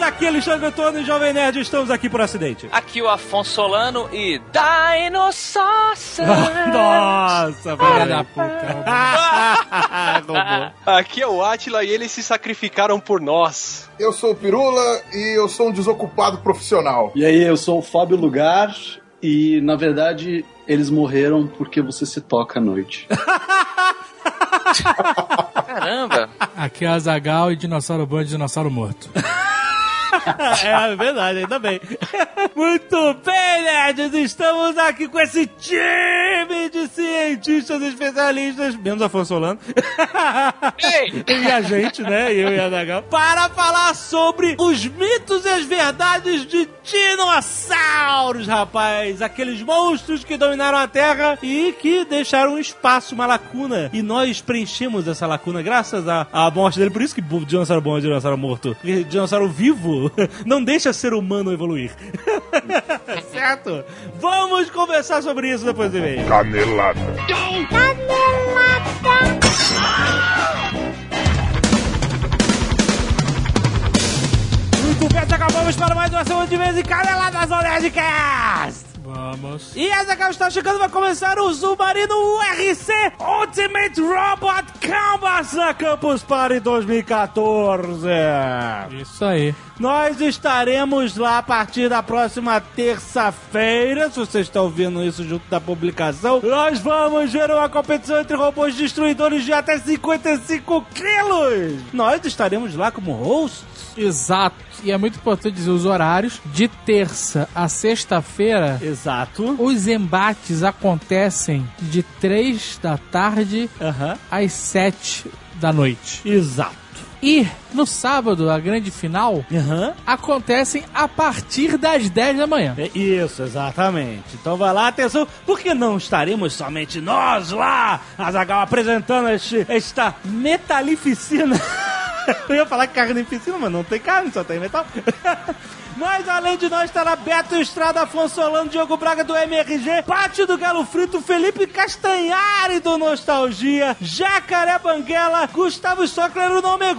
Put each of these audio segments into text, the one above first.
Aqui é Alexandre Antônio, Jovem Nerd, estamos aqui por acidente. Aqui o Afonso Solano e Dinossauros. Nossa, filha da puta. Aqui é o Atila e eles se sacrificaram por nós. Eu sou o Pirula e eu sou um desocupado profissional. E aí, eu sou o Fábio Lugar e, na verdade, eles morreram porque você se toca à noite. Caramba. Aqui é Azagal e Dinossauro Bom e Dinossauro Morto. É verdade, ainda bem. Muito bem, nerds! Estamos aqui com esse time de cientistas especialistas, menos Afonso Solano. E a gente, né? Eu e a Dagal, para falar sobre os mitos e as verdades de dinossauros, rapaz. Aqueles monstros que dominaram a Terra e que deixaram um espaço, uma lacuna. E nós preenchemos essa lacuna graças à, à morte dele. Por isso que dinossauro bom é dinossauro morto. Porque dinossauro vivo não deixa ser humano evoluir. certo? Vamos conversar sobre isso depois do e-mail. Canelada. Muito bem, acabamos para mais uma semana de vez em Caneladas ao Nerdcast. Vamos. E essa que está chegando vai começar o Submarino URC Ultimate Robot Canvas na Campus Party 2014. Isso aí. Nós estaremos lá a partir da próxima terça-feira. Se você está ouvindo isso junto da publicação, nós vamos ver uma competição entre robôs destruidores de até 55 quilos. Nós estaremos lá como hosts. Exato. E é muito importante dizer os horários. De terça a sexta-feira, Exato. os embates acontecem de três da tarde Aham. às sete da noite. Exato. E no sábado, a grande final, Aham. acontecem a partir das 10 da manhã. É isso, exatamente. Então vai lá, atenção, porque não estaremos somente nós lá, Azagal, apresentando este, esta metalificina. Eu ia falar carnificina, mas não tem carne, só tem metal. Mas além de nós estará Beto Estrada, Afonso Solano, Diogo Braga do MRG, Pátio do Galo Frito, Felipe Castanhari do Nostalgia, Jacaré Banguela, Gustavo Socler, o nome é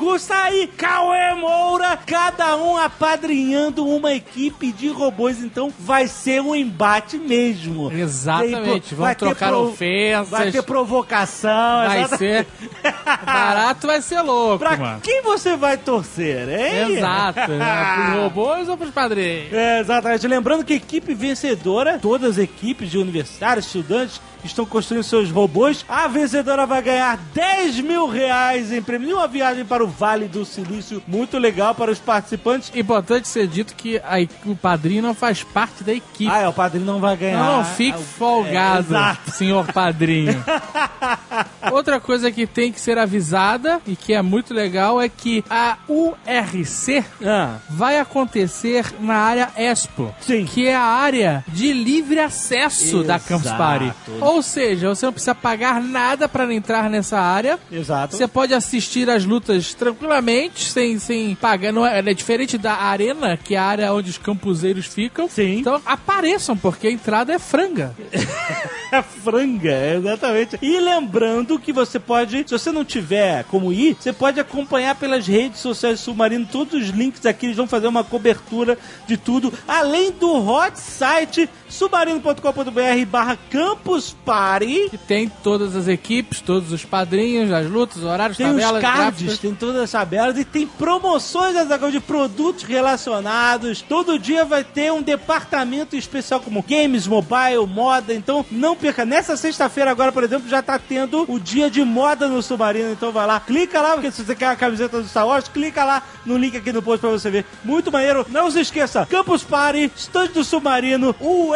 e Cauê Moura, cada um apadrinhando uma equipe de robôs, então vai ser um embate mesmo. Exatamente. Vão ter trocar pro- ofensas. Vai ter provocação. Vai exatamente. ser. Barato vai ser louco, Pra mano. quem você vai torcer, hein? Exato. né? Pros robôs ou pros padrinhos? É, exatamente. Lembrando que equipe vencedora, todas as equipes de universitários, estudantes, estão construindo seus robôs. A vencedora vai ganhar 10 mil reais em prêmio e uma viagem para o Vale do Silício. Muito legal para os participantes. Importante ser dito que a o padrinho não faz parte da equipe. Ah, é, o padrinho não vai ganhar. Não, fique É, folgado, exato. senhor padrinho. Outra coisa que tem que ser avisada e que é muito legal é que a URC Ah, vai acontecer na área Expo, Sim. que é a área de livre acesso da Campus Exato. Party. Ou seja, você não precisa pagar nada para entrar nessa área. exato. Você pode assistir as lutas tranquilamente, sem, sem pagar. Não é, é diferente da arena, que é a área onde os campuseiros ficam. Sim. Então apareçam, porque a entrada é franga. É franga, exatamente. E lembrando que você pode, se você não tiver como ir, você pode acompanhar pelas redes sociais do Submarino, todos os links aqui, eles vão fazer uma cobertura de tudo, além do hot site submarino.com.br barra Campus Party. Que tem todas as equipes, todos os padrinhos, as lutas, horários, Tem tabelas, os cards, gráficos. tem todas as tabelas e tem promoções de produtos relacionados. Todo dia vai ter um departamento especial como games, mobile, moda. Então não perca. Nessa sexta-feira agora, por exemplo, já tá tendo o dia de moda no Submarino. Então vai lá, clica lá, porque se você quer a camiseta do Star Wars, clica lá no link aqui no post pra você ver. Muito maneiro. Não se esqueça, Campus Party, estande do Submarino, o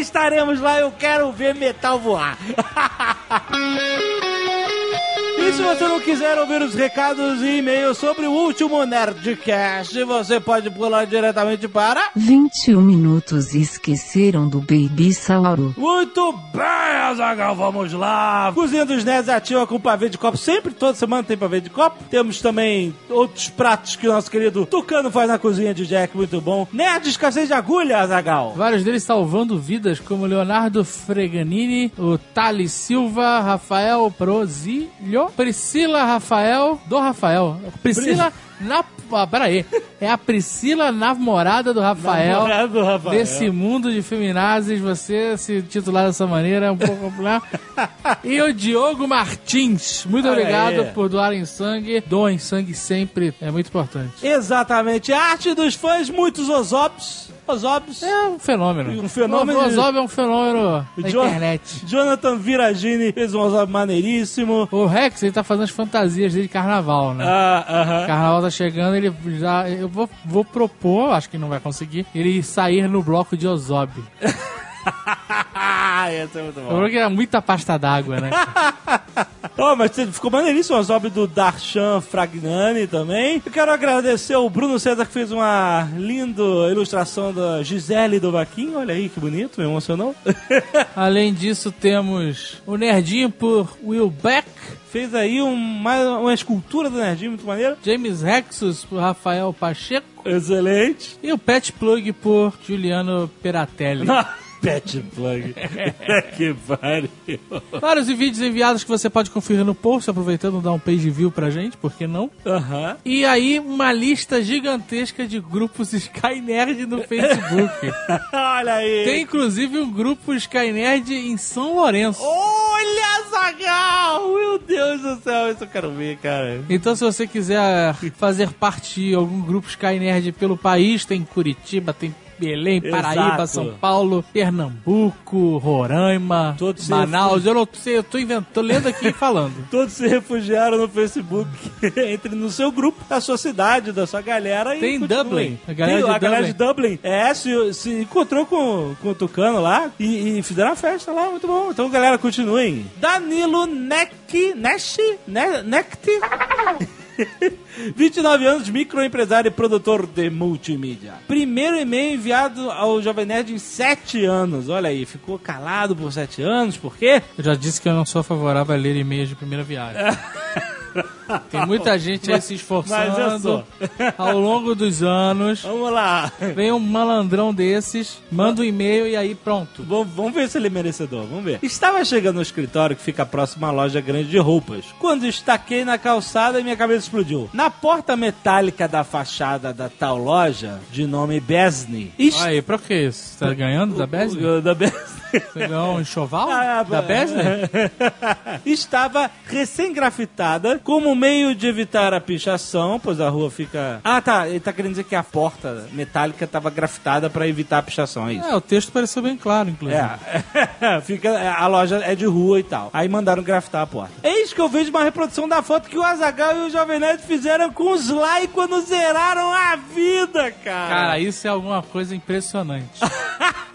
estaremos lá. Eu quero ver metal voar. E se você não quiser ouvir os recados e e-mails sobre o último Nerdcast, você pode pular diretamente para... 21 minutos e esqueceram do Baby Sauro. Muito bem, Azagal, vamos lá. Cozinha dos Nerds ativa com pavê de copo. Sempre, toda semana tem pavê de copo. Temos também outros pratos que o nosso querido Tucano faz na cozinha de Jack, muito bom. Nerd escassez de agulha, Azagal. Vários deles salvando vidas, como Leonardo Freganini, o Thales Silva, Rafael Prozilho, Priscila Rafael, do Rafael. Priscila na... Ah, peraí. É a Priscila, namorada do Rafael. Namorado do Rafael. Desse mundo de feminazes, você se titular dessa maneira é um pouco popular. e o Diogo Martins. Muito obrigado aí. por doarem sangue. Doem sangue sempre, é muito importante. Exatamente. Arte dos fãs, muitos Ozobs. Ozobs. É um fenômeno. Um fenômeno O Ozob é um fenômeno da Jo- internet. Jonathan Viragini fez um Ozob maneiríssimo. O Rex, ele tá fazendo as fantasias dele de carnaval, né? Ah, aham. Carnaval tá chegando, ele já. Eu vou, vou propor, acho que não vai conseguir, ele sair no bloco de Ozob. Esse é muito bom. Falou que era muita pasta d'água, né? Oh, mas ficou maneiríssimo o Ozob do Darshan Fragnani também. Eu quero agradecer o Bruno César que fez uma linda ilustração da Gisele do Vaquinho. Olha aí que bonito, me emocionou. Além disso, temos o Nerdinho por Will Beck, fez aí um, mais uma escultura do Nerdinho muito maneira. James Rexus por Rafael Pacheco Excelente. e o Pet Plug por Juliano Peratelli. Pet Plug. que pariu. Vários vídeos enviados que você pode conferir no post, aproveitando dar um page view pra gente, por que não? Aham. E aí, uma lista gigantesca de grupos Sky Nerd no Facebook. Olha aí. Tem inclusive um grupo Sky Nerd em São Lourenço. Olha, Zagal! Meu Deus do céu, isso eu quero ver, cara. Então, se você quiser fazer parte de algum grupo Sky Nerd pelo país, tem Curitiba, tem Belém, Paraíba, Exato. São Paulo, Pernambuco, Roraima, Todos Manaus. Eu não sei, eu tô inventando, tô lendo aqui e falando. Todos se refugiaram no Facebook. Entre no seu grupo, da sua cidade, da sua galera. e Tem continuem. Dublin. A galera Tem de a galera de Dublin. É, se, se encontrou com, com o Tucano lá e, e fizeram uma festa lá, muito bom. Então, galera, continuem. Danilo Neck, Nesh, ne. 29 anos, microempresário e produtor de multimídia. Primeiro e-mail enviado ao Jovem Nerd em 7 anos. Olha aí, ficou calado por 7 anos, por quê? Eu já disse que eu não sou favorável a ler e-mails de primeira viagem. Tem muita gente aí se esforçando ao longo dos anos. Vamos lá. Vem um malandrão desses, manda um e-mail e aí pronto. Vamos, vamos ver se ele é merecedor, vamos ver. Estava chegando no escritório que fica próximo à loja grande de roupas, quando estaquei na calçada e minha cabeça explodiu. Na porta metálica da fachada da tal loja, de nome Besney. est- Aí, pra que isso? Você tá ganhando da Besne? O- Da Besney. Você ganhou um enxoval Ah, da Besne? Estava recém-grafitada como meio de evitar a pichação, pois a rua fica. Ah, tá. Ele tá querendo dizer que a porta metálica estava grafitada para evitar a pichação, é isso? É, o texto pareceu bem claro, inclusive. É, fica, a loja é de rua e tal. Aí mandaram grafitar a porta. Eis que eu vejo uma reprodução da foto que o Azagal e o Jovem Nerd fizeram com os Sly quando zeraram a vida, cara. Cara, isso é alguma coisa impressionante.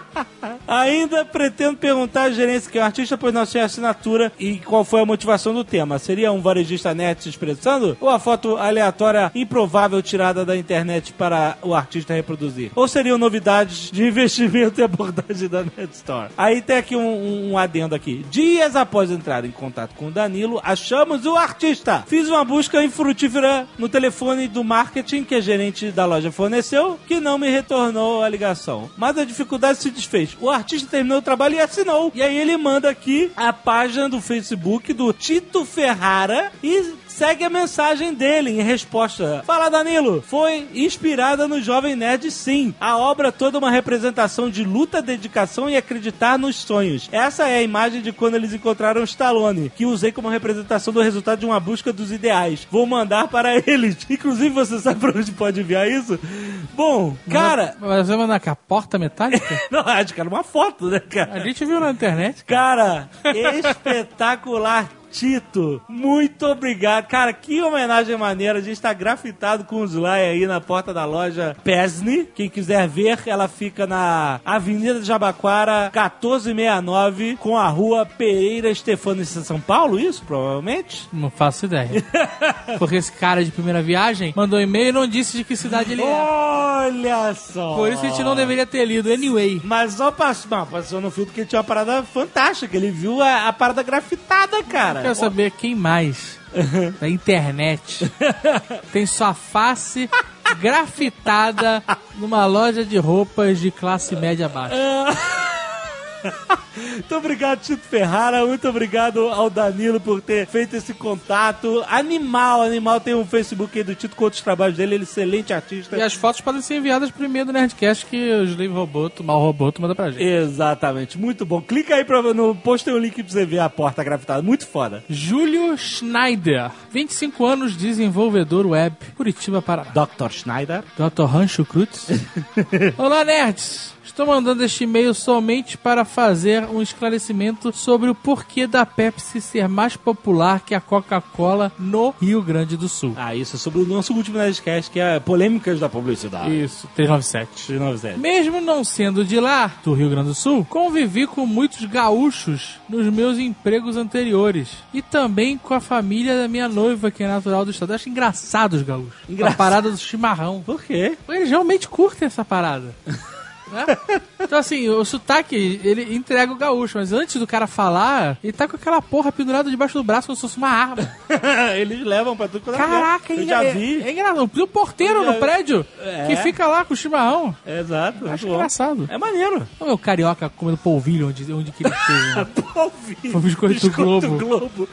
Ainda pretendo perguntar à gerência que é um artista, pois não sei a assinatura e qual foi a motivação do tema. Seria um varejista nerd se expressando? Ou a foto aleatória improvável tirada da internet para o artista reproduzir? Ou seriam novidades de investimento e abordagem da Net Store? Aí tem aqui um, um- um adendo aqui. Dias após entrar em contato com o Danilo, achamos o artista. Fiz uma busca infrutífera no telefone do marketing que a gerente da loja forneceu, que não me retornou a ligação. Mas a dificuldade se desfez. O artista terminou o trabalho e assinou. E aí ele manda aqui a página do Facebook do Tito Ferrara e segue a mensagem dele em resposta. Fala Danilo, foi inspirada no Jovem Nerd sim. A obra toda é uma representação de luta, dedicação e acreditar nos sonhos. Essa é a imagem de quando eles encontraram Stallone, que usei como representação do resultado de uma busca dos ideais. Vou mandar para eles. Inclusive, você sabe para onde pode enviar isso? Bom, cara... Mas vai mandar com a porta metálica? Não, acho que era uma foto, né, cara? A gente viu na internet. Cara, espetacular. Tito, muito obrigado. Cara, que homenagem maneira. A gente tá grafitado com o Sly aí na porta da loja Pesne. Quem quiser ver, ela fica na Avenida de Jabaquara, 1469, com a rua Pereira Stefano em São Paulo, isso, provavelmente? Não faço ideia. Porque esse cara de primeira viagem mandou um e-mail e não disse de que cidade ele é. Olha só! Por isso a gente não deveria ter lido. Anyway. Mas só passou, não, passou no filtro que tinha uma parada fantástica. Ele viu a, a parada grafitada, cara. Quero saber quem mais da internet tem sua face grafitada numa loja de roupas de classe média baixa. Muito obrigado, Tito Ferrara. Muito obrigado ao Danilo por ter feito esse contato. Animal, animal. Tem um Facebook aí do Tito com outros trabalhos dele. Ele é excelente artista. E as fotos podem ser enviadas por e-mail do Nerdcast que o Slave Roboto, mal Roboto, manda pra gente. Exatamente, muito bom. Clica aí pra, no post, tem um link pra você ver a porta grafitada. Muito foda. Júlio Schneider, 25 anos, desenvolvedor web, Curitiba, Paraná. Dr. Schneider. Dr. Rancho Cruz. Olá, nerds! Estou mandando este e-mail somente para fazer um esclarecimento sobre o porquê da Pepsi ser mais popular que a Coca-Cola no Rio Grande do Sul. Ah, isso é sobre o nosso último Nerdcast, que é polêmicas da publicidade. Isso, 397. 397. Mesmo não sendo de lá, do Rio Grande do Sul, convivi com muitos gaúchos nos meus empregos anteriores. E também com a família da minha noiva, que é natural do estado. Eu acho engraçado os gaúchos. Engraçado. A parada do chimarrão. Por quê? Eles realmente curtem essa parada. Né? Então, assim, o sotaque, ele entrega o gaúcho, mas antes do cara falar, ele tá com aquela porra pendurada debaixo do braço como se fosse uma arma. Eles levam pra tudo quanto é. Caraca, Eu é, já é- vi. É, engraçado. Tem um porteiro Eu já- no prédio É. que fica lá com o chimarrão. Exato. Acho bom. engraçado. É maneiro. Olha o carioca comendo polvilho onde, onde que ele esteve. né? Polvilho. Foi o biscoito Globo. Globo.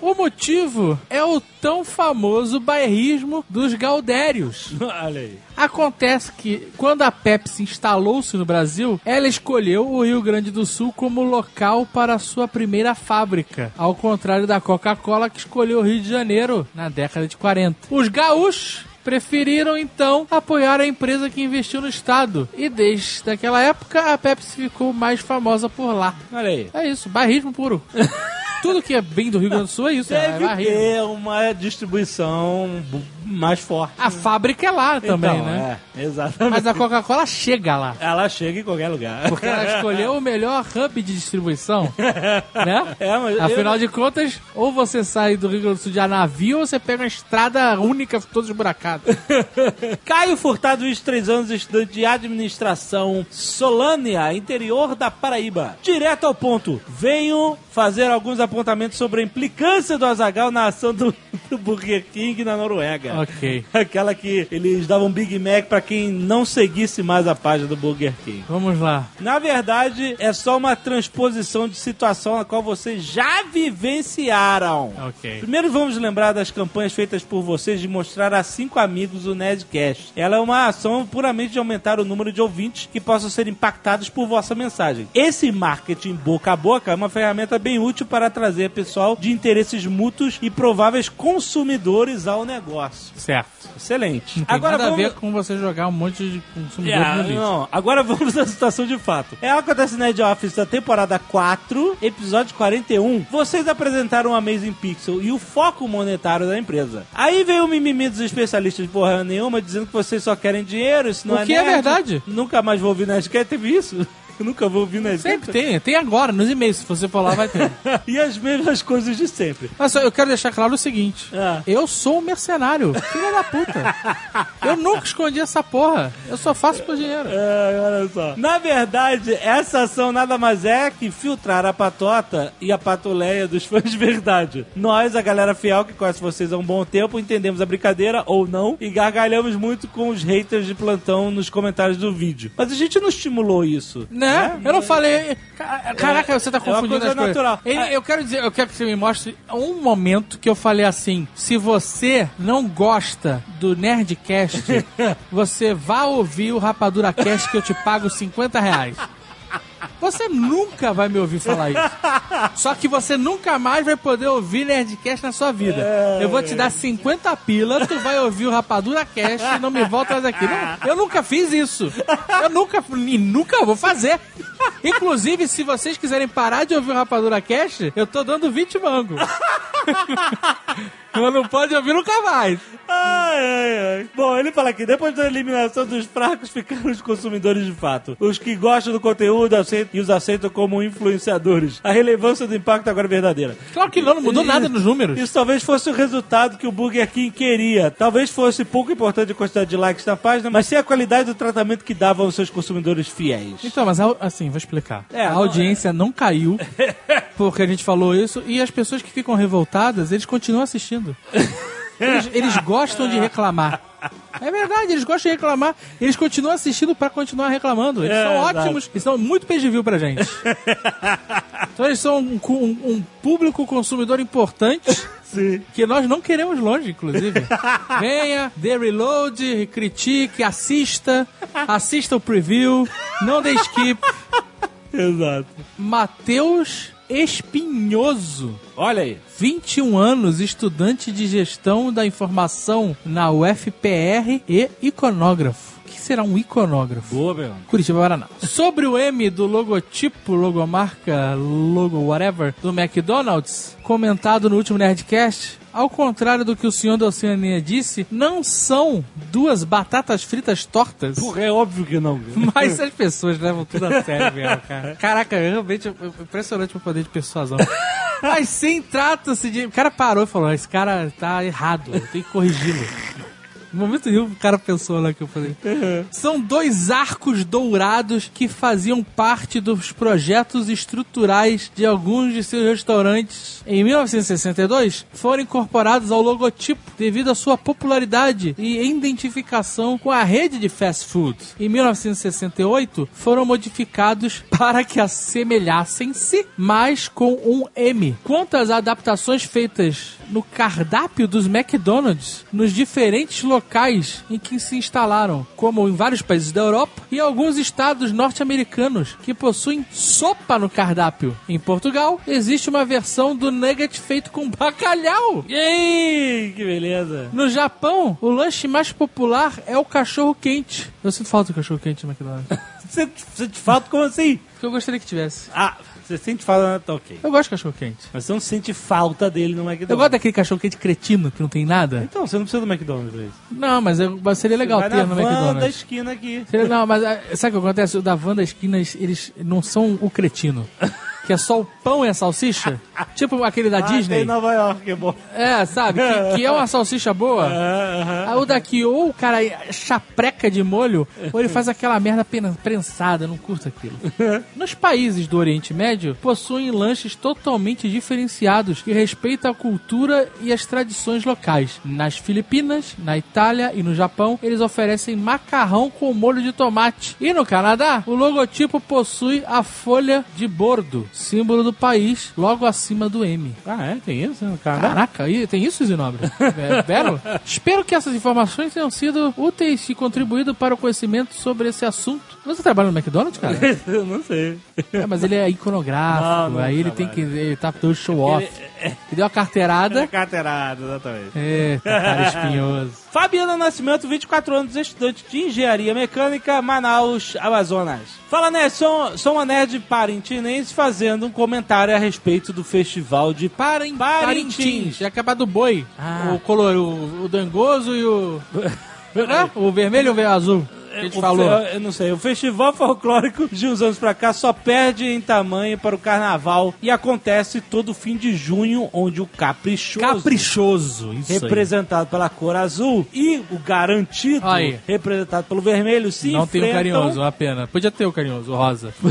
O motivo é o tão famoso bairrismo dos gaudérios. Olha aí. Acontece que, quando a Pepsi instalou-se no Brasil, ela escolheu o Rio Grande do Sul como local para a sua primeira fábrica, ao contrário da Coca-Cola, que escolheu o Rio de Janeiro na década de 40. Os gaúchos preferiram então apoiar a empresa que investiu no estado. E desde aquela época a Pepsi ficou mais famosa por lá. Olha aí. É isso, bairrismo puro. Tudo que é bem do Rio Grande do Sul é isso, é Deve bairrismo. ter uma distribuição bu- mais forte. A fábrica é lá também, Então, né? É, exatamente. Mas a Coca-Cola chega lá. Ela chega em qualquer lugar. Porque ela escolheu o melhor hub de distribuição, né? É, mas Afinal eu- de contas, ou você sai do Rio Grande do Sul de navio, ou você pega uma estrada única, toda esburacada. Caio Furtado, 23 anos, estudante de administração, Solânia, interior da Paraíba. Direto ao ponto, venho fazer alguns apontamentos sobre a implicância do Azagal na ação do, do Burger King na Noruega. ok. Aquela que eles davam Big Mac pra quem não seguisse mais a página do Burger King. Vamos lá. Na verdade, é só uma transposição de situação na qual vocês já vivenciaram. Ok. Primeiro vamos lembrar das campanhas feitas por vocês de mostrar a cinco amigos o Nerdcast. Ela é uma ação puramente de aumentar o número de ouvintes que possam ser impactados por vossa mensagem. Esse marketing boca a boca é uma ferramenta bem útil para trazer pessoal de interesses mútuos e prováveis consumidores ao negócio. Certo. Excelente. Não tem Agora nada a vamos... ver com você jogar um monte de consumidores É, no lixo. não. Agora vamos à situação de fato. É acontece Nerd Office da temporada 4, episódio 41. Vocês apresentaram o Amazing Pixel e o foco monetário da empresa. Aí veio o mimimi dos especialistas de porra nenhuma dizendo que vocês só querem dinheiro, isso não O é que é nerd. verdade. Nunca mais vou ouvir Nerdcast, teve isso? Eu nunca vou ouvir Nerdcast. Sempre tem, tem agora, nos e-mails. Se você for lá, vai ter. e as mesmas coisas de sempre. Mas só, eu quero deixar claro o seguinte: Ah. eu sou um mercenário, filho da puta. Eu nunca escondi essa porra. Eu só faço por dinheiro. É, olha só. Na verdade, essa ação nada mais é que filtrar a patota e a patuleia dos fãs de verdade. Nós, a galera fiel que conhece vocês há um bom tempo, entendemos a brincadeira ou não e gargalhamos muito com os haters de plantão nos comentários do vídeo. Mas a gente não estimulou isso. Né? Eu não falei. Ca- Caraca, você tá é confundindo coisa as coisas. natural. Ele- Ah. Eu quero dizer, eu quero que você me mostre um momento que eu falei assim: se você não gosta do Nerdcast, você vá ouvir o Rapadura Cast que eu te pago 50 reais. Você nunca vai me ouvir falar isso. Só que você nunca mais vai poder ouvir Nerdcast na sua vida. Eu vou te dar 50 pila, tu vai ouvir o Rapadura Cast e não me volta mais aqui. Não, eu nunca fiz isso. Eu nunca, e nunca vou fazer. Inclusive, se vocês quiserem parar de ouvir o Rapadura Cast, eu tô dando 20 mangos. Mas não pode ouvir nunca mais. Ai, ai, ai. Bom, ele fala aqui, depois da eliminação dos fracos, ficaram os consumidores de fato. Os que gostam do conteúdo aceitam, e os aceitam como influenciadores. A relevância do impacto agora é verdadeira. Claro que não, não mudou E- nada nos números. Isso talvez fosse o resultado que o Burger King queria. Talvez fosse pouco importante a quantidade de likes na página, mas sim a qualidade do tratamento que davam aos seus consumidores fiéis. Então, mas assim, vou explicar. É, a não- audiência não caiu porque a gente falou isso e as pessoas que ficam revoltadas, eles continuam assistindo. Eles, eles gostam de reclamar. É verdade, eles gostam de reclamar. Eles continuam assistindo pra continuar reclamando. Eles É, são exato. ótimos e são muito pay pra gente. Então eles são um, um- um público consumidor importante Sim. que nós não queremos longe, inclusive. Venha, dê reload, critique, assista, assista o preview, não dê skip. Exato. Matheus Espinhoso. Olha aí. 21 anos, estudante de gestão da informação na UFPR e iconógrafo. Será um iconógrafo? Boa, meu. Curitiba, Paraná. Sobre o M do logotipo, logomarca, logo whatever, do McDonald's, comentado no último Nerdcast, ao contrário do que o senhor da Oceania disse, não são duas batatas fritas tortas. Porra, é óbvio que não. Mas as pessoas levam tudo a sério mesmo, cara. Caraca, realmente impressionante o poder de persuasão. Mas sim, trata-se de. O cara parou e falou: esse cara tá errado, eu tenho que corrigi-lo. No momento nenhum, o cara pensou lá que eu falei. São dois arcos dourados que faziam parte dos projetos estruturais de alguns de seus restaurantes. Em 1962, foram incorporados ao logotipo devido à sua popularidade e identificação com a rede de fast food. Em 1968, foram modificados para que assemelhassem-se mais com um M. Quanto às adaptações feitas no cardápio dos McDonald's nos diferentes locais em que se instalaram, como em vários países da Europa e alguns estados norte-americanos que possuem sopa no cardápio. Em Portugal, existe uma versão do nugget feito com bacalhau. Ei, que beleza. No Japão, o lanche mais popular é o cachorro quente. Eu sinto falta do cachorro quente no McDonald's. Você, te falta como assim? Porque eu gostaria que tivesse. Ah, você sente falta, tá ok. Eu gosto de cachorro quente. Mas você não sente falta dele no McDonald's. Eu gosto daquele cachorro quente cretino que não tem nada. Então, você não precisa do McDonald's pra isso. Não, mas, eu- mas seria legal ter no van da McDonald's. esquina aqui. Seria- Não, mas ah, sabe o que acontece? O da van da esquina, eles não são o cretino. Que é só o pão e a salsicha. Tipo aquele da Ah, Disney. em Nova York, é bom. É, sabe? Que, que é uma salsicha boa. Aí o daqui, ou o cara chapreca de molho, ou ele faz aquela merda prensada, não curto aquilo. Nos países do Oriente Médio, possuem lanches totalmente diferenciados que respeitam a cultura e as tradições locais. Nas Filipinas, na Itália e no Japão, eles oferecem macarrão com molho de tomate. E no Canadá, o logotipo possui a folha de bordo, símbolo do país, logo acima do M. Ah, é? Tem isso no Canadá? Caraca, tem isso, Zinobre? É? Espero que essas informações tenham sido úteis e contribuído para o conhecimento sobre esse assunto. Você trabalha no McDonald's, cara? Eu não sei. É, mas ele é iconográfico, Não, não aí ele tem que. Ele tá todo show off. Ele deu uma carteirada. Carteirada, exatamente. Eita, cara espinhoso. Fabiana Nascimento, 24 anos, estudante de Engenharia Mecânica, Manaus, Amazonas. Fala, Nerd, sou, sou uma nerd parintinense fazendo um comentário a respeito do festival de Parim, Parintins. Já acabado do boi. Ah. O color, o, o dangoso e o. Né? O vermelho ou o azul? Que a gente O falou. Eu não sei. O festival folclórico de uns anos pra cá só perde em tamanho para o carnaval e acontece todo fim de junho, onde o caprichoso, Caprichoso, isso aí. representado pela cor azul, e o garantido, Aí. representado pelo vermelho, se Não tem o enfrentam, carinhoso, uma pena. Podia ter o carinhoso, o rosa.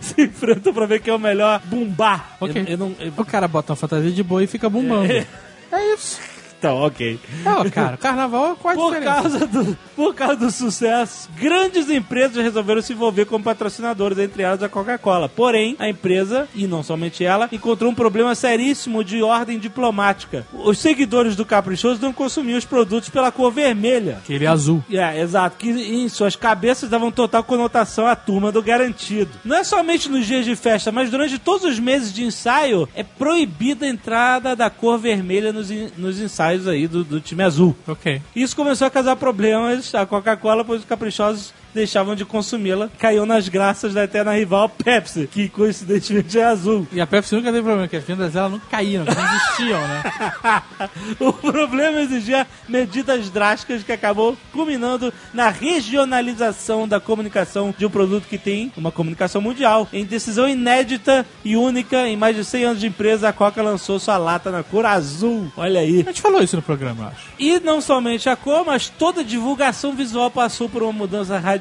se enfrentam pra ver quem é o melhor bumbar. Ok. Eu, eu não, eu- O cara bota uma fantasia de boi e fica bombando. É isso. Então, ok. Não, cara, carnaval qual a Por diferença? causa, do, por causa do sucesso, grandes empresas resolveram se envolver como patrocinadores, entre elas a Coca-Cola. Porém, a empresa, e não somente ela, encontrou um problema seríssimo de ordem diplomática. Os seguidores do Caprichoso não consumiam os produtos pela cor vermelha. Aquele azul. É, exato, que em suas cabeças davam total conotação à turma do garantido. Não é somente nos dias de festa, mas durante todos os meses de ensaio é proibida a entrada da cor vermelha nos, nos ensaios aí do, do time azul. Ok. Isso começou a causar problemas a Coca-Cola, pois os caprichosos deixavam de consumi-la, caiu nas graças da eterna rival Pepsi, que coincidentemente é azul. E a Pepsi nunca teve problema, porque as vendas dela não caíram, não existiam, né? o problema exigia medidas drásticas que acabou culminando na regionalização da comunicação de um produto que tem uma comunicação mundial. Em decisão inédita e única, em mais de 100 anos de empresa, a Coca lançou sua lata na cor azul. Olha aí. A gente falou isso no programa, eu acho. E não somente a cor, mas toda a divulgação visual passou por uma mudança radical,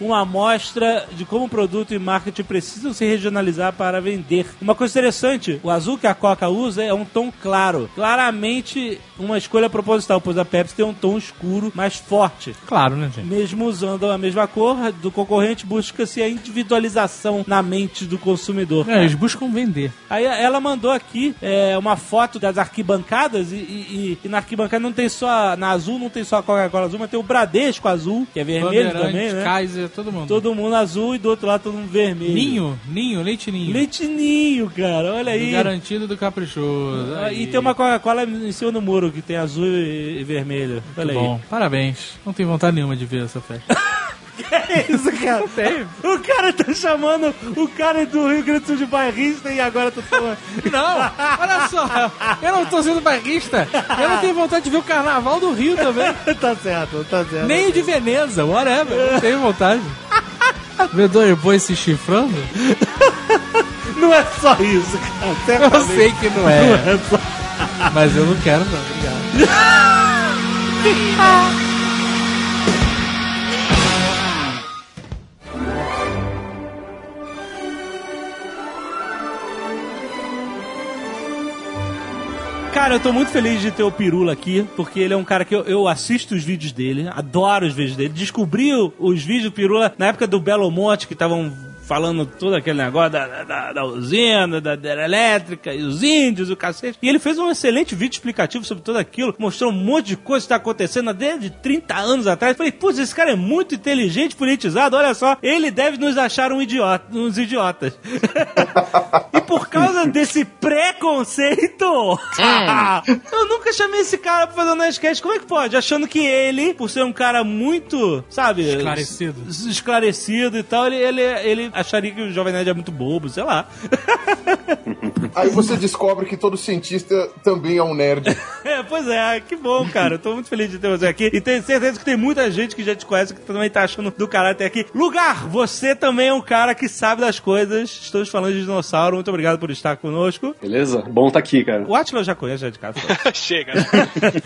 uma amostra de como o produto e marketing precisam se regionalizar para vender. Uma coisa interessante, o azul que a Coca usa é um tom claro, claramente uma escolha proposital, pois a Pepsi tem um tom escuro mais forte. Claro, né, gente? Mesmo usando a mesma cor do concorrente, busca-se a individualização na mente do consumidor. É, eles buscam vender. Aí ela mandou aqui é, uma foto das arquibancadas e, e- e- na arquibancada não tem só. Na azul não tem só a Coca-Cola azul, mas tem o Bradesco azul, que é vermelho também, né? Kaiser, todo mundo. Todo mundo azul e do outro lado todo mundo vermelho. Ninho, ninho, leite ninho. Leite ninho, cara, olha Do aí. Garantido do caprichoso. Ah, Aí. E tem uma Coca-Cola em cima do muro que tem azul e, vermelho. Olha aí. Bom, parabéns. Não tenho vontade nenhuma de ver essa festa. É isso, cara. O cara tá chamando o cara do Rio Grande do Sul de bairrista e agora tu tá... Não, olha só. Eu não tô sendo bairrista. Eu não tenho vontade de ver o carnaval do Rio também. tá certo, tá certo. Nem o de Veneza, whatever. Eu Não tenho vontade. Ver dois bois se chifrando? Não é só isso, cara. Eu Certamente. sei que não é. Não é só... Mas eu não quero, não. Obrigado. Cara, eu tô muito feliz de ter o Pirula aqui, porque ele é um cara que eu, eu assisto os vídeos dele, adoro os vídeos dele. Descobri os vídeos do Pirula na época do Belo Monte, que estavam falando todo aquele negócio da, da, da usina, da, da elétrica, e os índios, o cacete. E ele fez um excelente vídeo explicativo sobre tudo aquilo, mostrou um monte de coisa que tá acontecendo desde 30 anos atrás. Falei, putz, esse cara é muito inteligente, politizado, olha só, ele deve nos achar um idiota, uns idiotas. e por causa desse preconceito, eu nunca chamei esse cara pra fazer um Nerdcast. Como é que pode? Achando que ele, por ser um cara muito, sabe... Esclarecido. Esclarecido e tal, ele, ele, ele acharia que o Jovem Nerd é muito bobo, sei lá. Aí você descobre que todo cientista também é um nerd. É, pois é, que bom, cara. Eu tô muito feliz de ter você aqui. E tenho certeza que tem muita gente que já te conhece que também tá achando do caralho até aqui. Lugar, você também é um cara que sabe das coisas. Estamos falando de dinossauro. Muito obrigado por estar conosco. Beleza? Bom tá aqui, cara. O Atila eu já conheço, já de casa. Chega.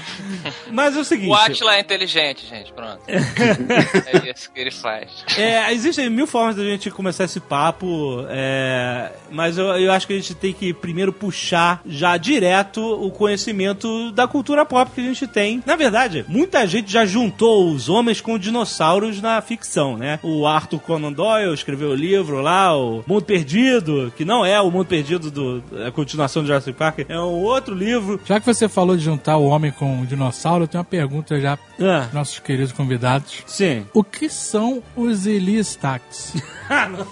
Mas é o seguinte. O Atila é inteligente, gente, pronto. é isso que ele faz. É, existem mil formas da gente começar esse papo, é, mas eu, eu acho que a gente tem que primeiro puxar já direto o conhecimento da cultura pop que a gente tem. Na verdade, muita gente já juntou os homens com dinossauros na ficção, né? O Arthur Conan Doyle escreveu o livro lá, o Mundo Perdido, que não é o Mundo Perdido do, da continuação do Jurassic Park, é um outro livro. Já que você falou de juntar o homem com o dinossauro, eu tenho uma pergunta já Ah, nossos queridos convidados. sim. O que são os Elistax? Na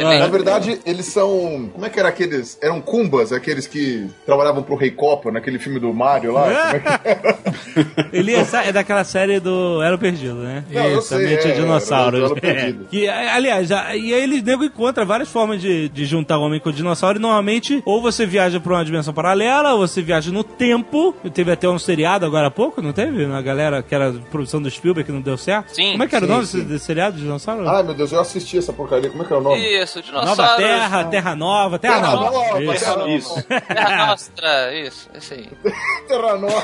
Excelente. verdade, eles são. Como é que era aqueles? Eram Kumbas, aqueles que trabalhavam pro Rei Copa, naquele filme do Mario lá. Como é que Ele é, é daquela série do Era o Perdido, né? Não, eu sei, Exatamente, é, é, dinossauros. Era o É. Perdido. Que, aliás, a- e aí eles nego encontra várias formas de, de juntar o homem com o dinossauro. E normalmente, ou você viaja pra uma dimensão paralela, ou você viaja no tempo. Teve até um seriado agora há pouco, não teve? Uma galera que era produção do Spielberg que não deu certo. Sim. Como é que era Sim, o nome desse, desse seriado de dinossauro? Ai, meu Deus, eu assisti essa porcaria. Como é que é o nome? Isso, dinossauro. Nova Terra, Terra Nova, Terra, Terra Nova. Nova, Isso. Terra Nova. Isso. Terra Nostra, isso, esse aí. Terra Nova.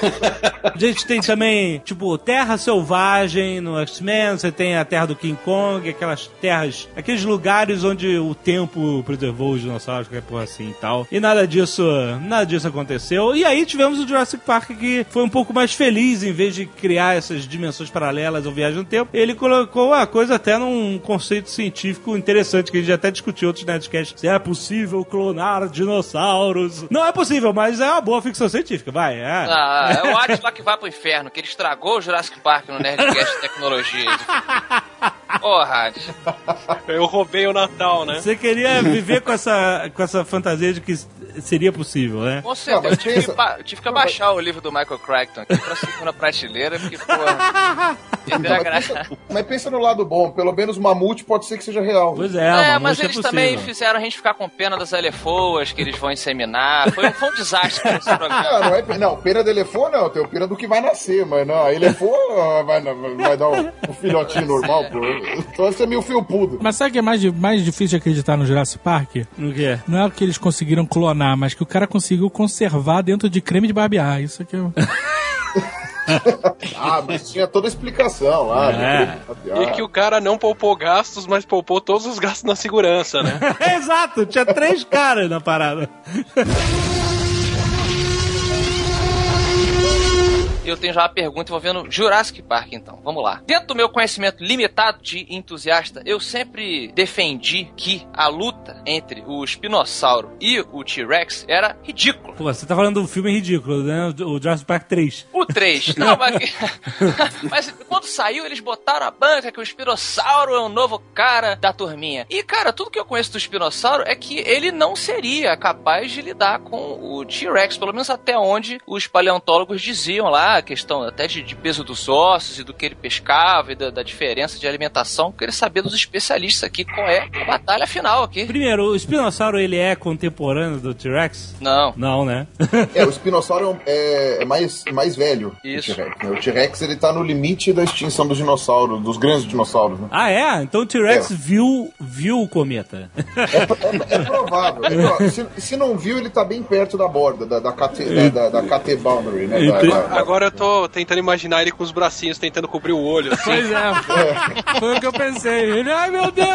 Gente, gente tem também, tipo, Terra Selvagem no X-Men, você tem a Terra do King Kong, aquelas terras, aqueles lugares onde o tempo preservou os dinossauros, qualquer porra assim e tal. E nada disso, nada disso aconteceu. E aí tivemos o Jurassic Park que foi um pouco mais feliz, em vez de criar essas dimensões paralelas ou viagem no tempo, ele colocou a coisa até num conceito científico interessante, que a gente até discutiu em outros Nerdcasts. Se é possível clonar dinossauros. Não é possível, mas é uma boa ficção científica, vai. É. Ah, é o Atila que vai pro inferno, que ele estragou o Jurassic Park no Nerdcast de Porra, Eu roubei o Natal, né? Você queria viver com essa, com essa fantasia de que seria possível, né? com certeza. Não, eu tive, que, tive que abaixar o livro do Michael Crichton aqui pra segunda prateleira, porque, porra, perdeu a Mas graça. pensa, mas pensa no lado bom, pelo menos o mamute pode ser que seja real. Pois é, É, mas música eles é também fizeram a gente ficar com pena das elefoas que eles vão inseminar. Foi, um- foi um desastre esse programa. Não, não, é, não, pena de elefô não, tem o pena do que vai nascer, mas não, a elefô ah, vai, vai dar um, um filhotinho normal, pô. Então você é meio felpudo. Mas sabe o que é mais, mais difícil de acreditar no Jurassic Park? No quê? Não é o que eles conseguiram clonar, mas que o cara conseguiu conservar dentro de creme de barbear. Isso aqui é... Ah, mas tinha toda a explicação lá. É. né? E que o cara não poupou gastos, mas poupou todos os gastos na segurança, né? Exato, tinha três caras na parada. Eu tenho já uma pergunta envolvendo Jurassic Park, então. Vamos lá. Dentro do meu conhecimento limitado de entusiasta, eu sempre defendi que a luta entre o espinossauro e o T-Rex era ridícula. Pô, você tá falando do filme ridículo, né? O Jurassic Park 3. O 3. Não, mas... mas quando saiu, eles botaram a banca que o espinossauro é o novo cara da turminha. E, cara, tudo que eu conheço do espinossauro é que ele não seria capaz de lidar com o T-Rex, pelo menos até onde os paleontólogos diziam lá, a questão até de, de peso dos ossos e do que ele pescava e da, da diferença de alimentação. Eu queria saber dos especialistas aqui qual é a batalha final aqui. Primeiro, o espinossauro, ele é contemporâneo do T-Rex? Não. Não, né? É, o espinossauro é, é mais, mais velho Isso. T-Rex. né? O T-Rex ele tá no limite da extinção dos dinossauros, dos grandes dinossauros, né? ah, é? Então o T-Rex É. viu, viu o cometa. É, é provável. É provável. Se, se não viu, ele tá bem perto da borda, da, da, KT, da, da, da KT boundary, né? Da- Entendi. da- da- Agora eu tô tentando imaginar ele com os bracinhos tentando cobrir o olho, assim, Pois é, foi o que eu pensei. Ele, ai meu Deus!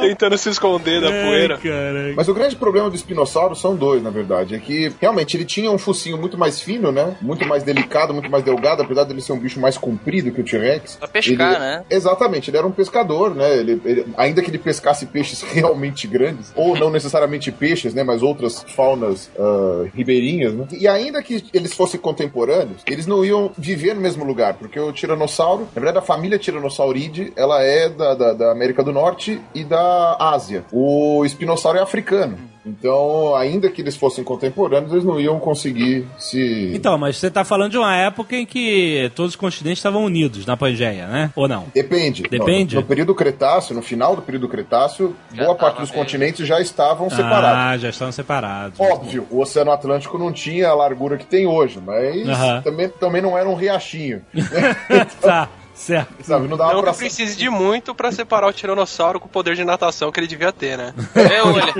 tentando se esconder da poeira. Caraca. Mas o grande problema do espinossauro são dois, na verdade. É que realmente ele tinha um focinho muito mais fino, né? Muito mais delicado, muito mais delgado, apesar dele ser um bicho mais comprido que o T-Rex. Pra pescar, Ele- né? Exatamente, ele era um pescador, né? Ele, ele- ainda que ele pescasse peixes realmente grandes, ou não necessariamente peixes, né? Mas outras faunas ah, ribeirinhas, né? E ainda que eles fossem contemporâneos, eles não iam viver no mesmo lugar, porque o tiranossauro, na verdade, a família Tiranossauridae, ela é da, da, da América do Norte e da Ásia. O espinossauro é africano. Então, ainda que eles fossem contemporâneos, eles não iam conseguir se. Então, mas você tá falando de uma época em que todos os continentes estavam unidos na Pangeia, né? Ou não? Depende. Depende? No, no período Cretáceo, no final do período Cretáceo, Já boa parte dos mesmo. continentes já estavam separados. Ah, já estavam separados. Óbvio, o Oceano Atlântico não tinha a largura que tem hoje, mas Aham. Também, também não era um riachinho. tá, certo. Sabe, não dava Não pra. que precise de muito pra separar o tiranossauro com o poder de natação que ele devia ter, né? Meu, olha,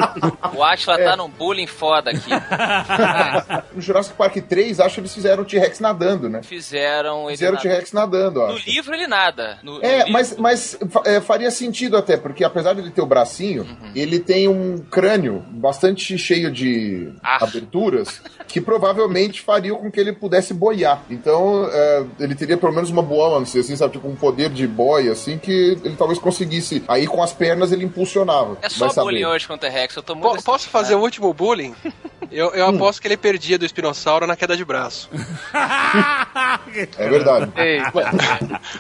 o Atila tá num bullying foda aqui. No Jurassic Park 3, acho que eles fizeram o T-Rex nadando, né? Fizeram ele. Fizeram o T-Rex nadando, No acho. livro ele nada. No, no É, livro- mas, mas é, faria sentido até, porque apesar de ele ter o bracinho, ele tem um crânio bastante cheio de Ah. aberturas que provavelmente fariam com que ele pudesse boiar. Então, é, ele teria pelo menos uma buoyancy, assim, sabe? Tipo um poder de boia, assim, que ele talvez conseguisse. Aí com as pernas ele impulsionava. É só Vai saber. bullying hoje com o T-Rex. Eu tô muito. Po- posso fazer o último bullying? Eu, eu aposto que ele perdia do espinossauro na queda de braço. É verdade. Ei,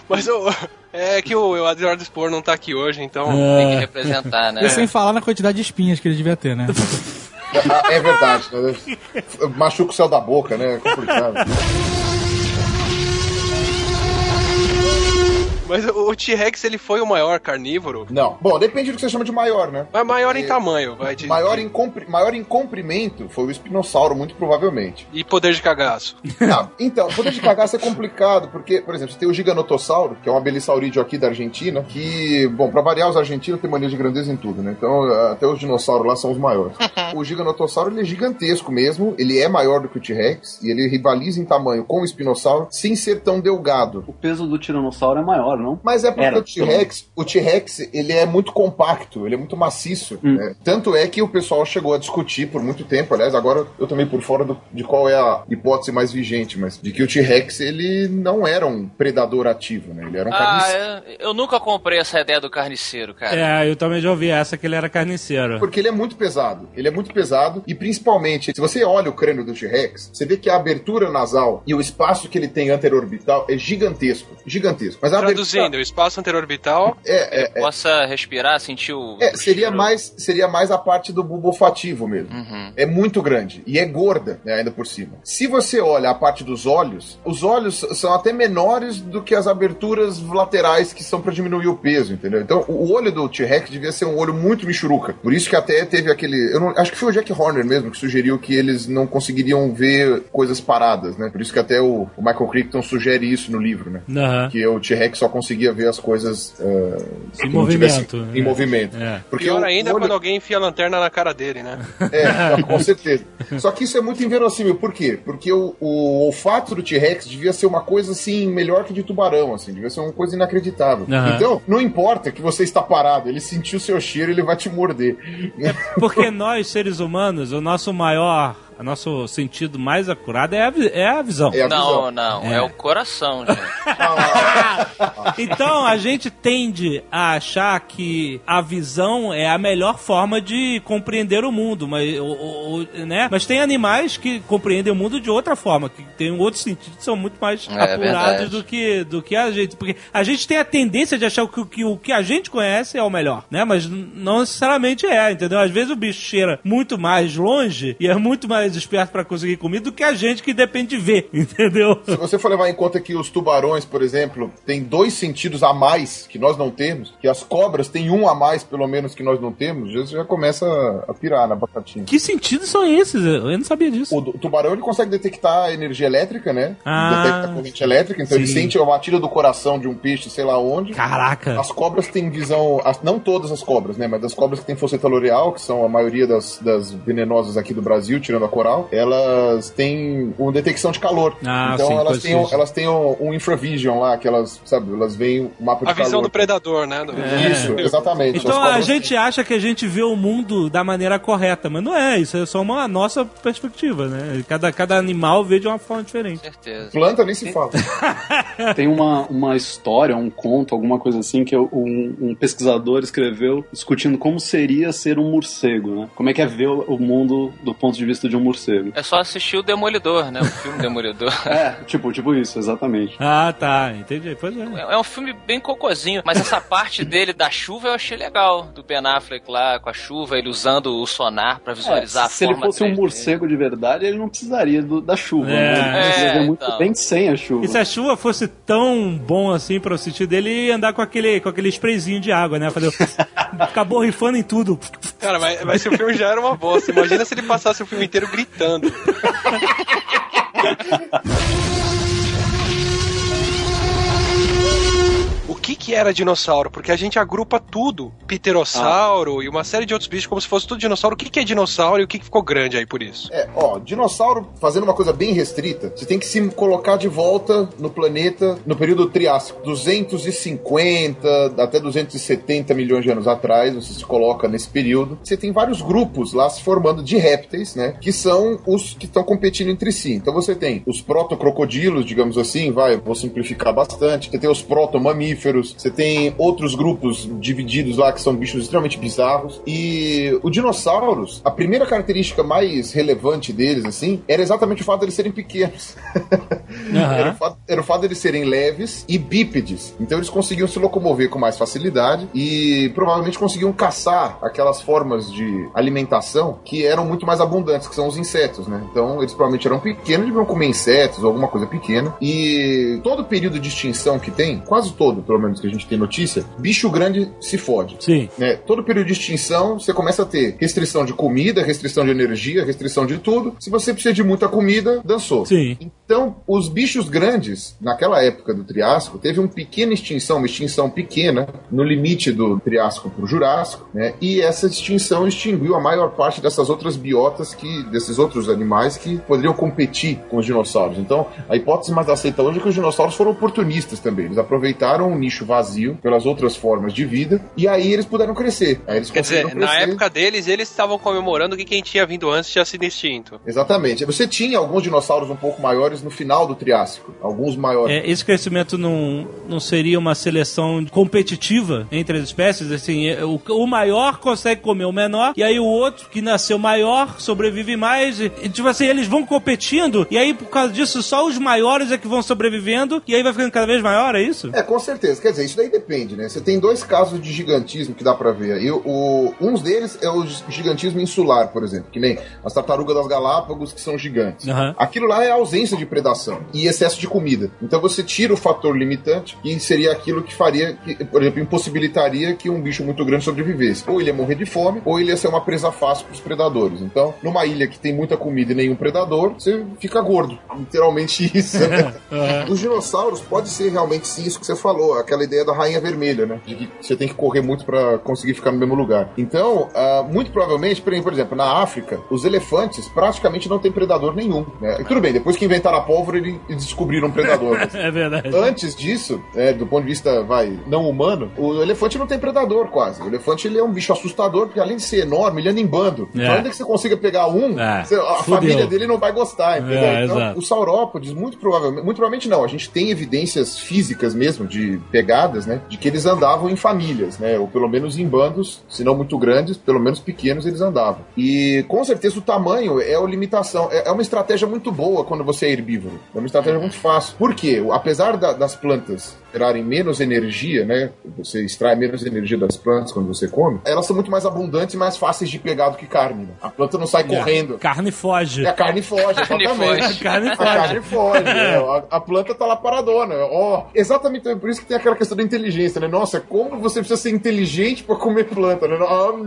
Mas o- é que o, o Eduardo Spor não tá aqui hoje, então. tem que representar, né? E sem falar na quantidade de espinhas que ele devia ter, né? É, verdade. Machuca o céu da boca, né? É complicado. Mas o T-Rex, ele foi o maior carnívoro, Não. Bom, depende do que você chama de maior, né? mas maior em É. tamanho, vai. De, Maior em, compri- maior em comprimento foi o espinossauro, muito provavelmente. E poder de cagaço. Ah, então, poder de cagaço é complicado, porque, por exemplo, você tem o Giganotossauro, que é um abelissaurídeo aqui da Argentina, que, bom, pra variar, os argentinos têm mania de grandeza em tudo, né? Então, até os dinossauros lá são os maiores. o Giganotossauro, ele é gigantesco mesmo, ele é maior do que o T-Rex, e ele rivaliza em tamanho com o espinossauro, sem ser tão delgado. O peso do tiranossauro é maior, não? Mas é porque Era. o T-Rex, o T-Rex, ele é muito compacto, ele é muito maciço. né? Tanto é que o pessoal chegou a discutir por muito tempo, aliás, agora eu tomei por fora do- de qual é a hipótese mais vigente, mas de que o T-Rex, ele não era um predador ativo, né? Ele era um Ah, carniceiro. eu, eu nunca comprei essa ideia do carniceiro, cara. É, eu também já ouvi essa que ele era carniceiro. Porque ele é muito pesado. Ele é muito pesado e principalmente, se você olha o crânio do T-Rex, você vê que a abertura nasal e o espaço que ele tem anterorbital é gigantesco. Gigantesco. Mas a Traduzindo, o espaço anterorbital É, é, é. Possa respirar, sentir o. É, o seria cheiro. mais, seria mais a parte do bulbo olfativo mesmo. Uhum. É muito grande e é gorda, né, ainda por cima. Se você olha a parte dos olhos, os olhos são até menores do que as aberturas laterais que são para diminuir o peso, entendeu? Então, o olho do T-Rex devia ser um olho muito michuruca. Por isso que até teve aquele, eu não, acho que foi o Jack Horner mesmo que sugeriu que eles não conseguiriam ver coisas paradas, né? Por isso que até o, o Michael Crichton sugere isso no livro, né? Aham. Que o T-Rex só conseguia ver as coisas eh, Em como tivesse- movimento, Em é. movimento. É. Porque Pior ainda é olho- quando alguém enfia a lanterna na cara dele, né? é, com certeza. Só que isso é muito inverossímil. Por quê? Porque o, o olfato do T-Rex devia ser uma coisa assim, melhor que de tubarão, assim, devia ser uma coisa inacreditável. Aham. Então, não importa que você está parado, ele sentiu o seu cheiro, ele vai te morder. Porque nós, seres humanos, o nosso maior, o nosso sentido mais acurado é a, vi- é a visão. É a Não, visão. não, é. É. o coração, gente. Então a gente tende a achar que a visão é a melhor forma de compreender o mundo, mas, o- o- o- né? mas tem animais que compreendem o mundo de outra forma, que tem outros sentidos que são muito mais É apurados verdade. do que, do que a gente. Porque a gente tem a tendência de achar que, o- que o que a gente conhece é o melhor, né? Mas não necessariamente é, entendeu? Às vezes o bicho cheira muito mais longe e é muito mais esperto pra conseguir comida do que a gente que depende de ver, entendeu? Se você for levar em conta que os tubarões, por exemplo, têm dois sentidos a mais que nós não temos, que as cobras têm um a mais, pelo menos, que nós não temos, já- você já começa a pirar na batatinha. Que sentidos são esses? Eu não sabia disso. O, o tubarão ele consegue detectar energia elétrica, né? Ah. Detecta corrente elétrica, então ele Sim. sente a batida do coração de um peixe, sei lá onde. Caraca. As cobras têm visão, as- não todas as cobras, né? Mas das cobras que têm fosseta l'oreal, que são a maioria das, das venenosas aqui do Brasil, tirando a coral, elas têm uma detecção de calor. Ah, então sim, elas têm, um- elas têm um, um infravision lá, que elas, sabe, elas veem o mapa de A visão calor. do predador, né? Do- Isso, exatamente. As Então a gente acha que a gente vê o mundo da maneira correta, mas não é, isso é só uma nossa perspectiva, né? Cada, cada animal vê de uma forma diferente. certeza. Planta nem se fala. Tem uma, uma história, um conto, alguma coisa assim, que um, um pesquisador escreveu discutindo como seria ser um morcego, né? Como é que é ver o o mundo do ponto de vista de um morcego. É só assistir o Demolidor, né? O filme Demolidor. É, tipo, tipo isso, exatamente. Ah, tá, entendi. Pois é. É é um filme bem cocôzinho, mas essa parte dele da chuva eu achei legal. Do Ben Affleck lá com a chuva, ele usando o sonar pra É, visualizar a se ele forma fosse um 3D. morcego de verdade, ele não precisaria do- da chuva, É. né? Ele precisaria É, muito então. bem sem a chuva. E se a chuva fosse tão bom assim pra assistir dele, ele ia andar com aquele, com aquele sprayzinho de água, né? Fazer, ficar borrifando em tudo. Cara, mas, mas se o filme já era uma bosta, imagina se ele passasse o filme inteiro gritando. que que era dinossauro? Porque a gente agrupa tudo, pterossauro e uma série de outros bichos como se fosse tudo dinossauro. O que que é dinossauro e o que que ficou grande aí por isso? É, ó, dinossauro, fazendo uma coisa bem restrita, você tem que se colocar de volta no planeta no período Triássico. 250 até 270 milhões de anos atrás, você se coloca nesse período. Você tem vários grupos lá se formando de répteis, né? Que são os que estão competindo entre si. Então você tem os protocrocodilos, digamos assim, vai, vou simplificar bastante. Você tem os protomamíferos, você tem outros grupos divididos lá que são bichos extremamente bizarros. E os dinossauros, a primeira característica mais relevante deles, assim, era exatamente o fato de eles serem pequenos. Era, o fato, era o fato de eles serem leves e bípedes. Então eles conseguiam se locomover com mais facilidade e provavelmente conseguiam caçar aquelas formas de alimentação que eram muito mais abundantes, que são os insetos, né? Então eles provavelmente eram pequenos, deviam comer insetos ou alguma coisa pequena. E todo o período de extinção que tem, quase todo, pelo menos, que a gente tem notícia, bicho grande se fode. Sim. né? Todo período de extinção, você começa a ter restrição de comida, restrição de energia, restrição de tudo. Se você precisa de muita comida, dançou. Sim. Então, os bichos grandes, naquela época do Triássico, teve uma pequena extinção, uma extinção pequena, no limite do Triássico para o Jurássico, né? E essa extinção extinguiu a maior parte dessas outras biotas, que, desses outros animais que poderiam competir com os dinossauros. Então, a hipótese mais aceita hoje é que os dinossauros foram oportunistas também. Eles aproveitaram um nicho vazio pelas outras formas de vida, e aí eles puderam crescer. Aí eles Quer dizer, conseguiram na crescer. época deles, eles estavam comemorando que quem tinha vindo antes tinha sido extinto. Exatamente. Você tinha alguns dinossauros um pouco maiores no final do Triássico. Alguns maiores. É, esse crescimento não, não seria uma seleção competitiva entre as espécies? Assim, é, o, o maior consegue comer o menor, e aí o outro que nasceu maior sobrevive mais. E, e, tipo assim, eles vão competindo, e aí por causa disso só os maiores é que vão sobrevivendo, e aí vai ficando cada vez maior, é isso? É, com certeza. Quer dizer, isso daí depende, né? Você tem dois casos de gigantismo que dá pra ver. E o, uns deles é o gigantismo insular, por exemplo, que nem as tartarugas das Galápagos, que são gigantes. Aham. Aquilo lá é a ausência de predação e excesso de comida. Então você tira o fator limitante, que seria aquilo que faria, que, por exemplo, impossibilitaria que um bicho muito grande sobrevivesse. Ou ele ia morrer de fome, ou ele ia ser uma presa fácil para os predadores. Então, numa ilha que tem muita comida e nenhum predador, você fica gordo. Literalmente isso. né? Os dinossauros pode ser realmente sim isso que você falou, aquela ideia da rainha vermelha, né? De que você tem que correr muito para conseguir ficar no mesmo lugar. Então, ah, muito provavelmente, por exemplo, na África, os elefantes praticamente não têm predador nenhum. Né? E tudo bem, depois que inventaram a pólvora, ele- eles descobriram um predador. mas É verdade. Antes disso, é, do ponto de vista, vai, não humano, o elefante não tem predador quase. O elefante ele é um bicho assustador, porque além de ser enorme, ele anda em bando. É. Então, ainda que você consiga pegar um, É, você- a fudeu. família dele não vai gostar, entendeu? É, então, exato. o saurópodes, muito provavelmente, muito provavelmente não, a gente tem evidências físicas mesmo, de pegadas, né, de que eles andavam em famílias, né, ou pelo menos em bandos, se não muito grandes, pelo menos pequenos eles andavam. E com certeza o tamanho é a limitação, é, é uma estratégia muito boa quando você é herbívoro, é uma estratégia muito fácil. Por quê? Apesar da- das plantas gerarem menos energia, né, você extrai menos energia das plantas quando você come, elas são muito mais abundantes e mais fáceis de pegar do que carne. né? A planta não sai correndo. Carne foge. E a carne foge, Carne exatamente. foge. Carne A foge. carne foge. né? a, a planta tá lá paradona. Ó, exatamente por isso que tem aquela questão da inteligência, né? Nossa, como você precisa ser inteligente pra comer planta, né? Ah.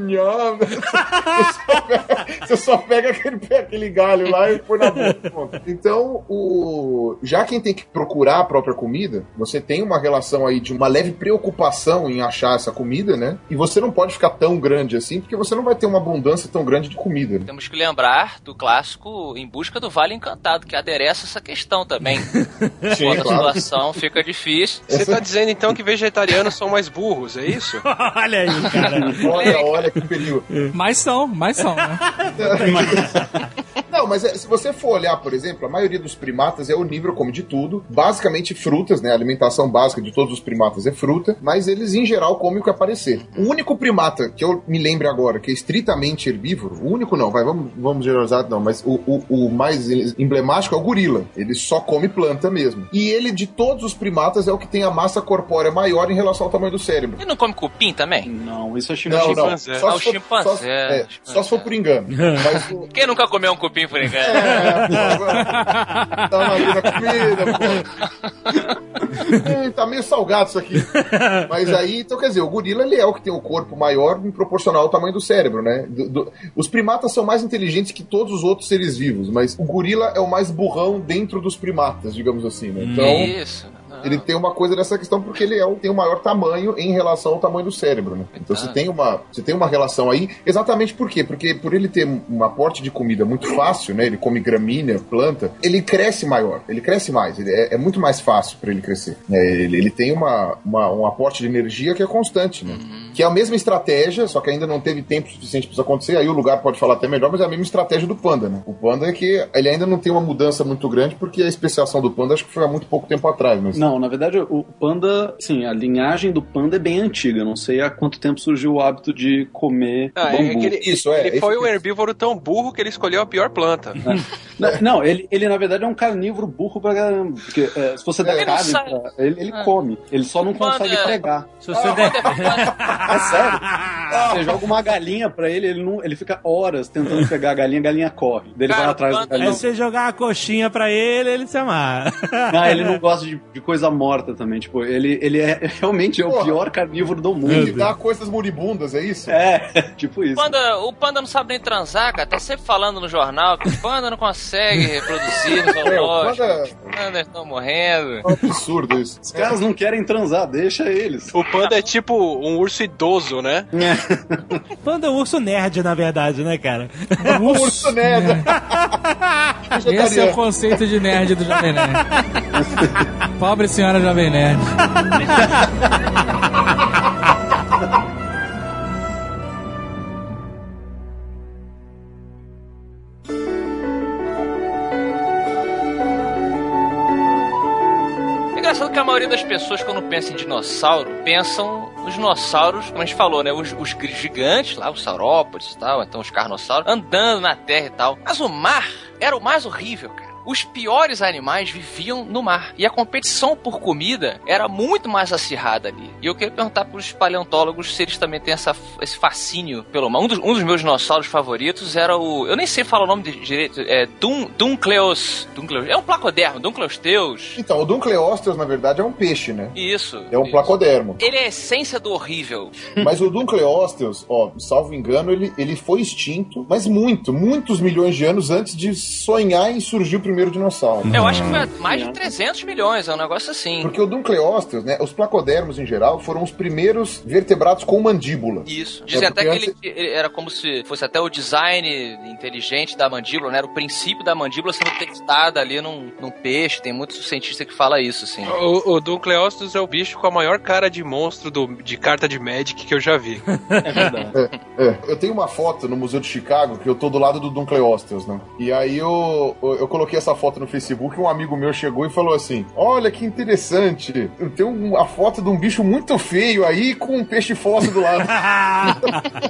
Você só pega, você só pega aquele, aquele galho lá e põe na boca. pronto. Então, o, já quem tem que procurar a própria comida, você tem uma relação aí de uma leve preocupação em achar essa comida, né? E você não pode ficar tão grande assim, porque você não vai ter uma abundância tão grande de comida. né? Temos que lembrar do clássico Em Busca do Vale Encantado, que adereça essa questão também. Sim, Quando a claro. situação fica difícil. Você tá dizendo então que vegetarianos são mais burros, é isso? Olha aí, cara. Olha, olha que perigo. Mas são, mas são, né? Não, mas é, se você for olhar, por exemplo, a maioria dos primatas é onívoro, come de tudo. Basicamente frutas, né? A alimentação básica de todos os primatas é fruta, mas eles em geral comem o que aparecer. O único primata que eu me lembro agora que é estritamente herbívoro, o único não, vai, vamos, vamos generalizar, não, mas o, o, o mais emblemático é o gorila. Ele só come planta mesmo. E ele, de todos os primatas, é o que tem a massa corpórea maior em relação ao tamanho do cérebro. Ele não come cupim também? Não, isso é Não, não. chimpanzé. Só Ah, o se for, chimpanzé, só, é, só se for por engano. Mas o, Quem nunca comeu um cupim por engano? É, pô, agora tá na vida comida, pô. Hum, tá meio salgado isso aqui. Mas aí, então quer dizer, o gorila ele é o que tem o corpo maior em proporcional ao tamanho do cérebro, né? Do- do- os primatas são mais inteligentes que todos os outros seres vivos, mas o gorila é o mais burrão dentro dos primatas, digamos assim, né? Então, Isso. Ele tem uma coisa dessa questão porque ele é o, tem o maior tamanho em relação ao tamanho do cérebro, né? Então você tem uma você tem uma relação aí, exatamente por quê? Porque por ele ter um aporte de comida muito fácil, né? Ele come gramínea, planta, ele cresce maior, ele cresce mais, ele é, é muito mais fácil para ele crescer. né? Ele, ele tem uma, uma- um aporte de energia que é constante, né? Que é a mesma estratégia, só que ainda não teve tempo suficiente para isso acontecer. Aí o lugar pode falar até melhor, mas é a mesma estratégia do panda, né? O panda é que ele ainda não tem uma mudança muito grande porque a especiação do panda acho que foi há muito pouco tempo atrás, mas Não, na verdade, o panda, sim, a linhagem do panda é bem antiga. Não sei há quanto tempo surgiu o hábito de comer Ah, é bambu. que ele, Isso, é, ele foi um herbívoro tão burro que ele escolheu a pior planta. Não, não, ele, ele na verdade é um carnívoro burro pra caramba. Porque é, se você der Ele não carne, ele, ele come. Ele só não Panda consegue é- pregar. Se você der... É sério? Você joga uma galinha pra ele, ele, não, ele fica horas tentando pegar a galinha, a galinha corre. Daí ele Cara, vai atrás da quando- Aí galinha. você jogar a coxinha pra ele, ele se amarra. Ah, ele não gosta de, de coisa morta também. Tipo, ele, ele é realmente é o Porra. pior carnívoro do mundo. Ele dá coisas moribundas, é isso? É, tipo isso. Panda, o panda não sabe nem transar, cara. Tá sempre falando no jornal que o panda não consegue reproduzir no É, o zoológico. panda- Os pandas estão morrendo. É um absurdo isso. Os caras não querem transar, deixa eles. O panda é tipo um urso idoso, né? Panda é um urso nerd, na verdade, né, cara? O urso nerd. Esse é o conceito de nerd do Jovem Nerd. Pobre senhora Jovem Nerd. É engraçado que a maioria das pessoas, quando pensa em dinossauro, pensam nos dinossauros, como a gente falou, né? Os, os gigantes lá, os saurópodes e tal, então os carnossauros, andando na terra e tal. Mas o mar era o mais horrível, cara. Os piores animais viviam no mar. E a competição por comida era muito mais acirrada ali. E eu queria perguntar para os paleontólogos se eles também têm essa, esse fascínio pelo mar. Um dos, um dos meus dinossauros favoritos era o. Eu nem sei falar o nome de- direito. É Dun, Duncleos. Duncleos. É um placodermo, Duncleosteus. Então, o Duncleosteus, na verdade, é um peixe, né? Isso. É um isso. placodermo. Ele é a essência do horrível. Mas o Duncleosteus, ó, salvo engano, ele, ele foi extinto, mas muito, muitos milhões de anos antes de sonhar em surgir o primeiro dinossauro. Eu acho que foi há mais de 300 milhões, é um negócio assim. Porque o Duncleosteus, né, os placodermos em geral, foram os primeiros vertebrados com mandíbula. Isso. Dizem É até que porque ele, ele era como se fosse até o design inteligente da mandíbula, né? Era o princípio da mandíbula sendo testada ali num, num peixe. Tem muitos cientistas que falam isso, assim. O, o Duncleosteus é o bicho com a maior cara de monstro do- de carta de Magic que eu já vi. É verdade. É, eu tenho uma foto no Museu de Chicago que eu tô do lado do Duncleosteus, né? E aí eu, eu coloquei essa foto no Facebook e um amigo meu chegou e falou assim: Olha que interessante, tem um- a foto de um bicho muito feio aí com um peixe fóssil do lado.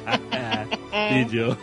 Vídeo.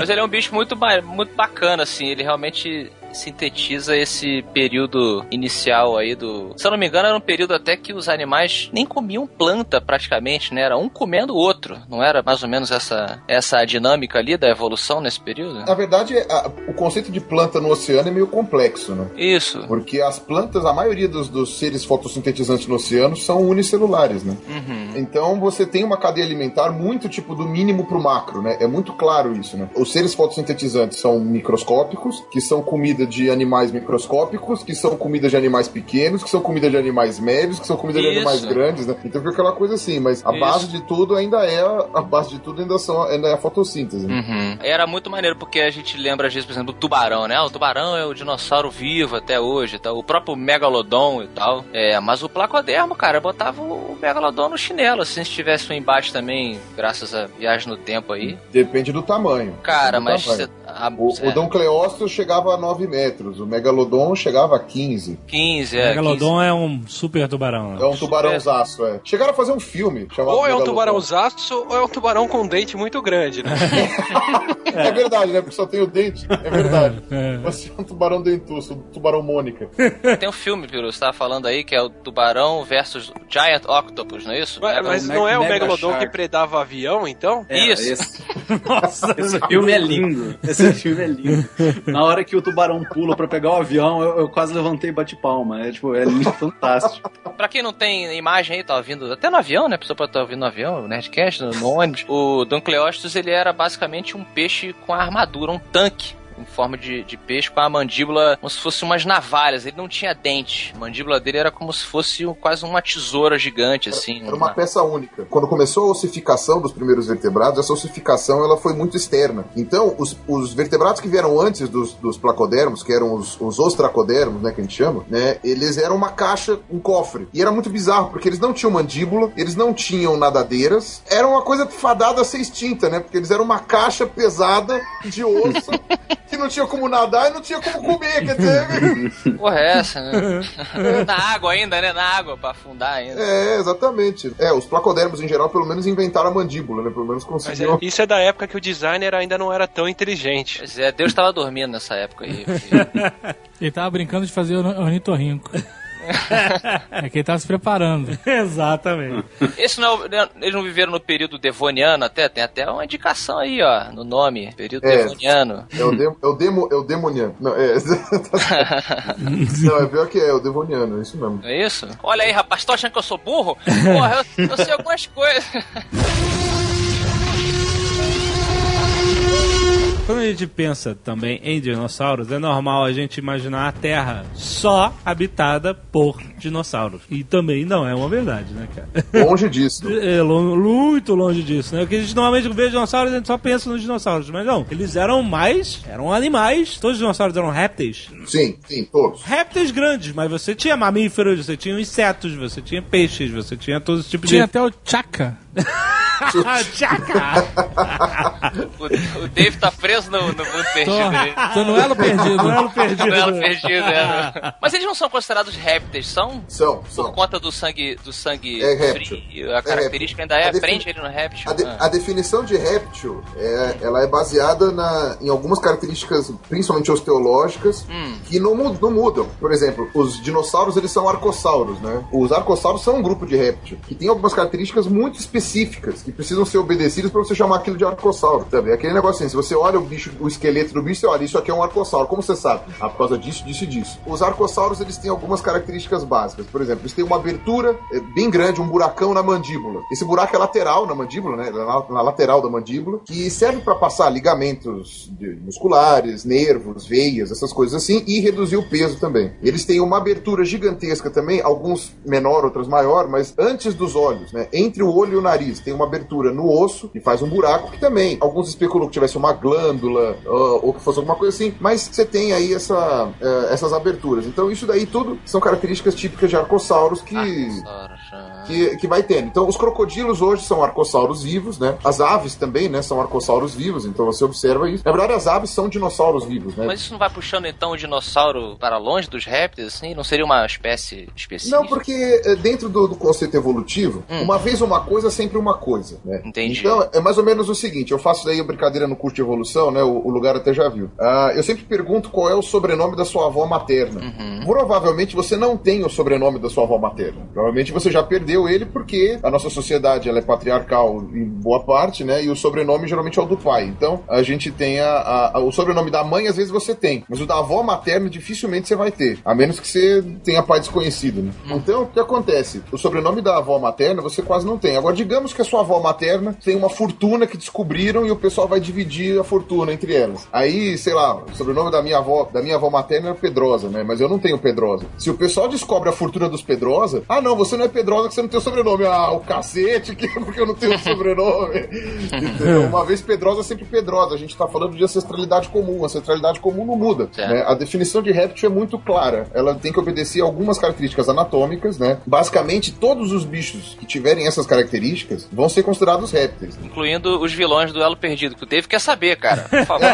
Mas ele é um bicho muito, muito bacana, assim. Ele realmente sintetiza esse período inicial aí do. Se eu não me engano, era um período até que os animais nem comiam planta praticamente, né? Era um comendo o outro. Não era mais ou menos essa, essa dinâmica ali da evolução nesse período? Na verdade, a- o conceito de planta no oceano é meio complexo, né? Isso. Porque as plantas, a maioria dos, dos seres fotossintetizantes no oceano são unicelulares, né? Uhum. Então você tem uma cadeia alimentar muito tipo do mínimo pro macro, né? É muito claro isso, né? Os seres fotossintetizantes são microscópicos, que são comida de animais microscópicos, que são comida de animais pequenos, que são comida de animais médios, que são comida de Isso. animais grandes, né? Então fica aquela coisa assim, mas a Isso. base de tudo ainda é a base de tudo ainda são ainda é a fotossíntese. Uhum. Era muito maneiro porque a gente lembra às vezes, por exemplo, do tubarão, né? O tubarão é o dinossauro vivo até hoje, tá? o próprio megalodon e tal. É, mas o placodermo, cara, botava o megalodon no chinelo, assim, se tivesse um embate também, graças a viagem no tempo aí. Depende do tamanho. Cara, do mas tamanho. cê- a- O, é, o Dom Cleósteus chegava a 9 metros, o Megalodon chegava a 15. 15, é. Megalodon é um super tubarão. né? É um tubarãozaço, é. Chegaram a fazer um filme chamado Ou é um tubarãozaço, ou é um tubarão com dente muito grande, né? É verdade, né? Porque só tem o dente. É verdade. É. Você é um tubarão dentuço, um tubarão Mônica. 15. Tem um filme, Piru, você tava falando aí, que é o tubarão versus Giant Octopus, não é isso? Mas, Mega- mas não é o Mega Megalodon Shark. que predava avião, então? É, Isso. Esse, Nossa, esse filme é lindo. Esse filme é lindo. Na hora que o tubarão pula pra pegar o avião, eu, eu quase levantei e bati palma. É tipo, é fantástico. Pra quem não tem imagem aí, tá ouvindo até no avião, né? A pessoa pode estar ouvindo no avião, no Nerdcast, no, no ônibus. O Duncleosteus, ele era basicamente um peixe com armadura, um tanque. Em forma de, de peixe, com a mandíbula como se fosse umas navalhas. Ele não tinha dente. A mandíbula dele era como se fosse quase uma tesoura gigante, assim. Era uma peça única. Quando começou a ossificação dos primeiros vertebrados, essa ossificação ela foi muito externa. Então, os, os vertebrados que vieram antes dos, dos placodermos, que eram os, os ostracodermos, né, que a gente chama, né, eles eram uma caixa, um cofre. E era muito bizarro, porque eles não tinham mandíbula, eles não tinham nadadeiras, era uma coisa fadada a ser extinta, né, porque eles eram uma caixa pesada de osso que não tinha como nadar e não tinha como comer, quer dizer... Porra, é essa, né? Na água ainda, né? Na água, pra afundar ainda. É, exatamente. É, os placodermos em geral, pelo menos inventaram a mandíbula, né? Pelo menos é- conseguiram. isso é da época que o designer ainda não era tão inteligente. Pois é, Deus tava dormindo nessa época aí. Ele tava brincando de fazer ornitorrinco. É que ele tava se preparando. Exatamente. Esse não é, o- eles não viveram no período devoniano até? Tem até uma indicação aí, ó, no nome. Período É. devoniano. É o, de, é o, demo, é o demoniano. Não, é. não, é pior que é, é o devoniano, é isso mesmo. Não é isso? Olha aí, rapaz, tô achando que eu sou burro? Porra, eu, eu sei algumas coisas. Quando a gente pensa também em dinossauros, é normal a gente imaginar a Terra só habitada por dinossauros. E também não é uma verdade, né, cara? Longe disso. É muito longe disso, né? Porque a gente normalmente vê dinossauros, a gente só pensa nos dinossauros. Mas não, eles eram mais, eram animais. Todos os dinossauros eram répteis. Sim, sim, todos. Répteis grandes, mas você tinha mamíferos, você tinha insetos, você tinha peixes, você tinha todo esse tipo Tinha de... até o Chaka. Tchaca! O, o Dave tá preso no, no mundo perdido aí. Tô, tô no elo perdido. Duelo perdido. Duelo perdido, é. Mas eles não são considerados répteis, são? São, Por são. conta do sangue, do sangue É réptil. frio, a característica ainda é, A defini- prende ele no réptil. A, de- Ah. a definição de réptil é, ela é baseada na, em algumas características, principalmente osteológicas, Hum. que não, não mudam. Por exemplo, os dinossauros eles são arcossauros, né? Os arcossauros são um grupo de réptil que tem algumas características muito específicas que precisam ser obedecidas para você chamar aquilo de arcossauro. Sabe? É aquele negócio assim: se você olha o bicho, o esqueleto do bicho, olha, isso aqui é um arcossauro. Como você sabe? Ah, por causa disso, disso e disso. Os arcossauros eles têm algumas características básicas. Por exemplo, eles têm uma abertura é, bem grande, um buracão na mandíbula. Esse buraco é lateral na mandíbula, né? Na, na lateral da mandíbula, que serve para passar ligamentos musculares, nervos, veias, essas coisas assim, e reduzir o peso também. Eles têm uma abertura gigantesca também, alguns menor, outras maior, mas antes dos olhos, né? Entre o olho e o nariz, tem uma abertura no osso que faz um buraco que também alguns especulam que tivesse uma glândula ou que fosse alguma coisa assim, mas você tem aí essa, eh, essas aberturas. Então isso daí tudo são características típicas de arcossauros que ah. que, que vai tendo. Então, os crocodilos hoje são arcossauros vivos, né? As aves também, né? São arcossauros vivos, então você observa isso. Na verdade, as aves são dinossauros vivos, né? Mas isso não vai puxando então o dinossauro para longe dos répteis, assim? Não seria uma espécie específica? Não, porque eh, dentro do, do conceito evolutivo, uma vez uma coisa, sempre uma coisa, né? Hum. Entendi. Então, é mais ou menos o seguinte, eu faço daí a brincadeira no curso de evolução, né? O, o lugar até já viu. Ah, eu sempre pergunto qual é o sobrenome da sua avó materna. Uhum. Provavelmente você não tem o sobrenome da sua avó materna. Provavelmente você já perdeu ele porque a nossa sociedade ela é patriarcal em boa parte, né? E o sobrenome geralmente é o do pai. Então, a gente tem a, a- a- o sobrenome da mãe, às vezes você tem. Mas o da avó materna, dificilmente você vai ter. A menos que você tenha pai desconhecido, né? Então, o que acontece? O sobrenome da avó materna você quase não tem. Agora, digamos que a sua avó materna tem uma fortuna que descobriram e o pessoal vai dividir a fortuna entre elas. Aí, sei lá, o sobrenome da minha avó, da minha avó materna era Pedrosa, né? Mas eu não tenho Pedrosa. Se o pessoal descobre a fortuna dos Pedrosa, ah, não, você não é Pedrosa que você não tem o sobrenome. Ah, o cacete, que é porque eu não tenho o sobrenome. Entendeu? Uma vez Pedrosa, sempre Pedrosa. A gente tá falando de ancestralidade comum. Ancestralidade comum não muda. Certo. né? A definição de réptil é muito clara. Ela tem que obedecer a algumas características anatômicas, né? Basicamente, todos os bichos que tiverem essas características vão ser considerados répteis. Incluindo os vilões do Elo Perdido, que o Dave quer saber, cara. Por favor.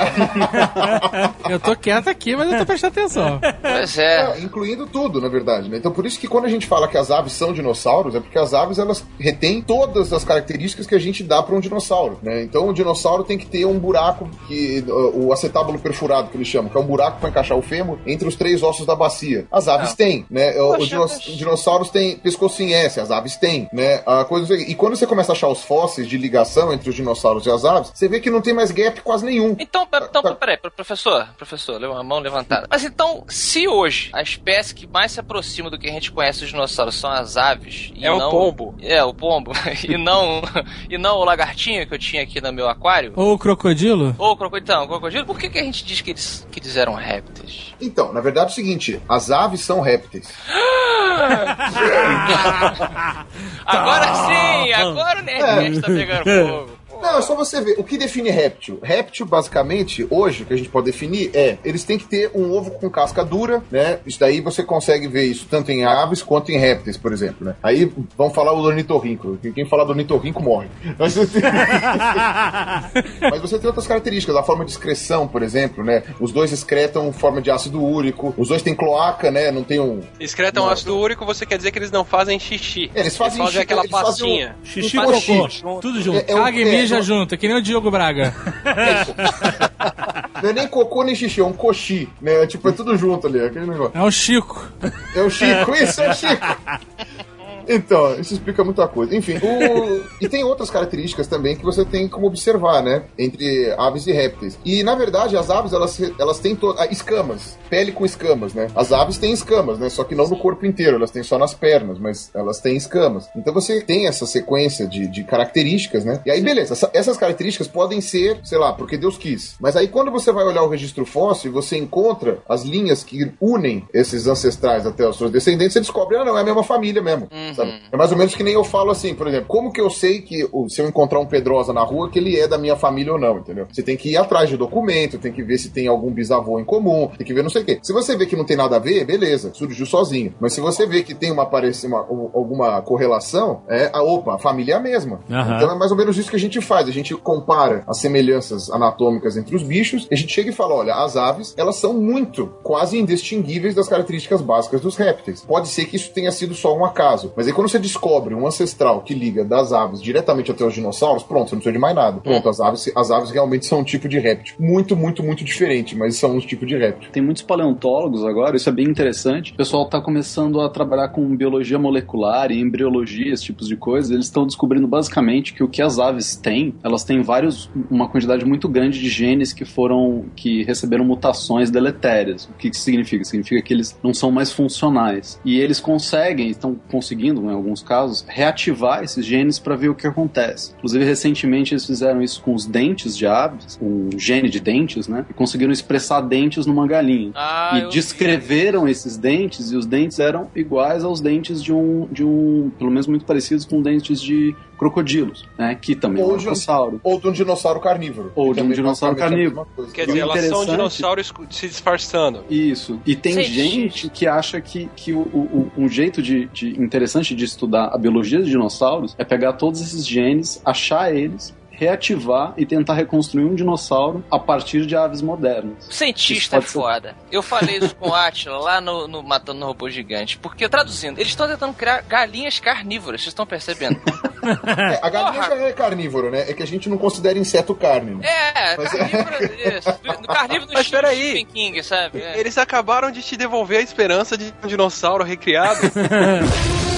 Eu tô quieto aqui, mas eu tô prestando atenção. pois é. É, incluindo tudo, na verdade, né? Então por isso que quando a gente fala que as aves são dinossauros, é porque as aves elas retêm todas as características que a gente dá para um dinossauro, né? Então o dinossauro tem que ter um buraco que o acetábulo perfurado que eles chamam, que é um buraco para encaixar o fêmur entre os três ossos da bacia. As aves têm, né? Poxa, os dinos- mas- dinossauros têm pescoço em S, as aves têm, né? A coisa e quando você começa a achar os fósseis de ligação entre os dinossauros e as aves, você vê que não tem mais gap quase nenhum. Então, então Tá. peraí, pro- professor, professor, leva a mão levantada. Mas então, se hoje a espécie que mais se aproxima do que a gente conhece dos dinossauros são as aves e É o não- pombo. É, o pombo. e não e não o lagartinho que eu tinha aqui no meu aquário. Ou o crocodilo? Ou o crocodilo, então, o crocodilo, por que, que a gente diz que eles, que eles eram répteis? Então, na verdade é o seguinte, as aves são répteis. Agora sim! Agora o Nerdcast tá pegando fogo. Não, é só você ver. O que define réptil? Réptil, basicamente, hoje, o que a gente pode definir é, eles têm que ter um ovo com casca dura, né? Isso daí você consegue ver isso tanto em aves quanto em répteis, por exemplo, né? Aí, vamos falar o ornitorrinco. Quem falar do ornitorrinco morre. Mas você, tem... Mas você tem outras características, a forma de excreção, por exemplo, né? Os dois excretam em forma de ácido úrico, os dois têm cloaca, né? Não tem um... Excretam Não. ácido úrico, você quer dizer que eles não fazem xixi. Eles fazem xixi, aquela eles fazem pastinha. Xixi e Não faz cocô. xixi. Tudo junto. É, é um- Caga e é, mija é um- junto, é que nem o Diogo Braga. Não é nem cocô nem xixi, é um coxi, né? Tipo, é tudo junto ali, aquele negócio. É o Chico. É o Chico, isso é o Chico. Então, isso explica muita coisa. Enfim, o... e tem outras características também que você tem como observar, né? Entre aves e répteis. E, na verdade, as aves, elas, elas têm to... ah, escamas. Pele com escamas, né? As aves têm escamas, né? Só que não no corpo inteiro, elas têm só nas pernas, mas elas têm escamas. Então você tem essa sequência de, de características, né? E aí, beleza, essa- essas características podem ser, sei lá, porque Deus quis. Mas aí, quando você vai olhar o registro fóssil, você encontra as linhas que unem esses ancestrais até os seus descendentes, você descobre, ah, não, é a mesma família mesmo. Sabe? É mais ou menos que nem eu falo assim, por exemplo, como que eu sei que se eu encontrar um Pedrosa na rua, que ele é da minha família ou não, entendeu? Você tem que ir atrás de documento, tem que ver se tem algum bisavô em comum, tem que ver não sei o quê. Se você vê que não tem nada a ver, beleza, surgiu sozinho. Mas se você vê que tem uma, uma, alguma correlação, é, a, opa, a família é a mesma. Aham. Então é mais ou menos isso que a gente faz. A gente compara as semelhanças anatômicas entre os bichos, e a gente chega e fala: olha, as aves, elas são muito, quase indistinguíveis das características básicas dos répteis. Pode ser que isso tenha sido só um acaso. Mas aí quando você descobre um ancestral que liga das aves diretamente até os dinossauros, pronto, você não precisa de mais nada. Pronto, as aves, as aves realmente são um tipo de réptil. Muito, muito, muito diferente, mas são um tipo de réptil. Tem muitos paleontólogos agora, isso é bem interessante. O pessoal está começando a trabalhar com biologia molecular e embriologia, esses tipos de coisas. Eles estão descobrindo basicamente que o que as aves têm, elas têm vários, uma quantidade muito grande de genes que foram, que receberam mutações deletérias. O que isso significa? Significa que eles não são mais funcionais. E eles conseguem, estão conseguindo, em alguns casos, reativar esses genes para ver o que acontece. Inclusive, recentemente eles fizeram isso com os dentes de aves, um gene de dentes, né? E conseguiram expressar dentes numa galinha Ah, e descreveram esses dentes e os dentes eram iguais aos dentes de um, de um pelo menos muito parecidos com dentes de crocodilos, né? Que também é Ou um de um- dinossauro. Ou de um dinossauro carnívoro. Ou que de um dinossauro é carnívoro. Quer dizer, elas são dinossauros se disfarçando. Isso. E tem Sim. gente que acha que, que o, o- um jeito de, de interessante de estudar a biologia dos dinossauros é pegar todos esses genes, achar eles, reativar e tentar reconstruir um dinossauro a partir de aves modernas. Cientista é Isso ser- foda. Eu falei isso com o Atila lá no, no Matando no Robô Gigante. Porque, traduzindo, eles estão tentando criar galinhas carnívoras, vocês estão percebendo? É, a galinha Porra. já é carnívoro, né? É que a gente não considera inseto carne. Né? É, Mas- carnívoro, isso. Do- carnívoro do Mas. Stephen King, sabe? É. Eles acabaram de te devolver a esperança de um dinossauro recriado.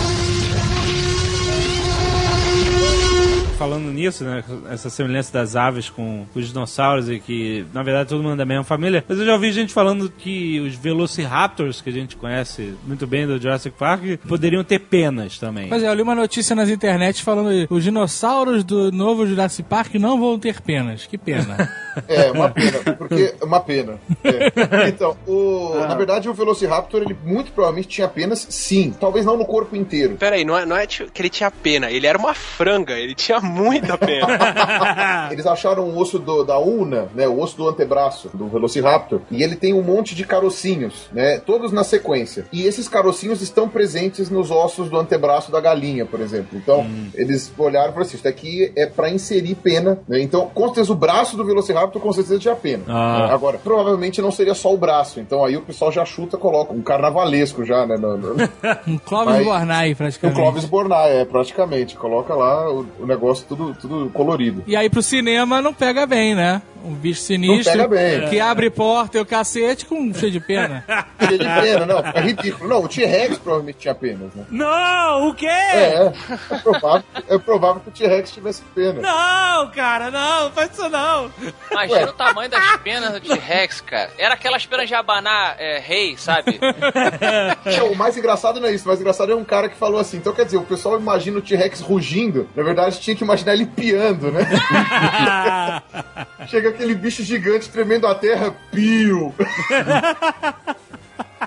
Falando nisso, né? Essa semelhança das aves com os dinossauros e que, na verdade, todo mundo é da mesma família. Mas eu já ouvi gente falando que os Velociraptors, que a gente conhece muito bem do Jurassic Park, poderiam ter penas também. Pois é, eu li uma notícia nas internet falando que os dinossauros do novo Jurassic Park não vão ter penas. Que pena. É, uma pena, porque uma pena. É. Então, o, Ah. na verdade, o Velociraptor, ele muito provavelmente tinha apenas sim, talvez não no corpo inteiro. Peraí, não é, não é que ele tinha pena, ele era uma franga, ele tinha muita pena. Eles acharam o osso do- da una, né, o osso do antebraço do Velociraptor, e ele tem um monte de carocinhos, né, todos na sequência. E esses carocinhos estão presentes nos ossos do antebraço da galinha, por exemplo. Então, eles olharam e falaram assim, isso daqui é pra inserir pena, né? Então, com certeza o braço do Velociraptor com certeza tinha pena. Ah. Né? Agora, provavelmente não seria só o braço, então aí o pessoal já chuta, coloca um carnavalesco já, né, no, no, Um Clóvis Mas- Bornai, praticamente. Clóvis Bornai, é, praticamente. Coloca lá o, o negócio tudo, tudo colorido. E aí pro cinema não pega bem, né? Um bicho sinistro Não pega bem. que abre porta e o cacete com cheio de pena. Cheio de pena, não, é ridículo. Não, o T-Rex provavelmente tinha penas, né? Não, o quê? É, é provável, é provável que o T-Rex tivesse pena. Não, cara, não, faz isso não. Imagina Ué. o tamanho das penas do T-Rex, cara. Era aquelas penas de abanar é, rei, sabe? Não, o mais engraçado não é isso, o mais engraçado é um cara que falou assim. Então, quer dizer, o pessoal imagina o T-Rex rugindo, na verdade tinha que imaginar ele piando, né? Chega aquele bicho gigante tremendo a terra, pio.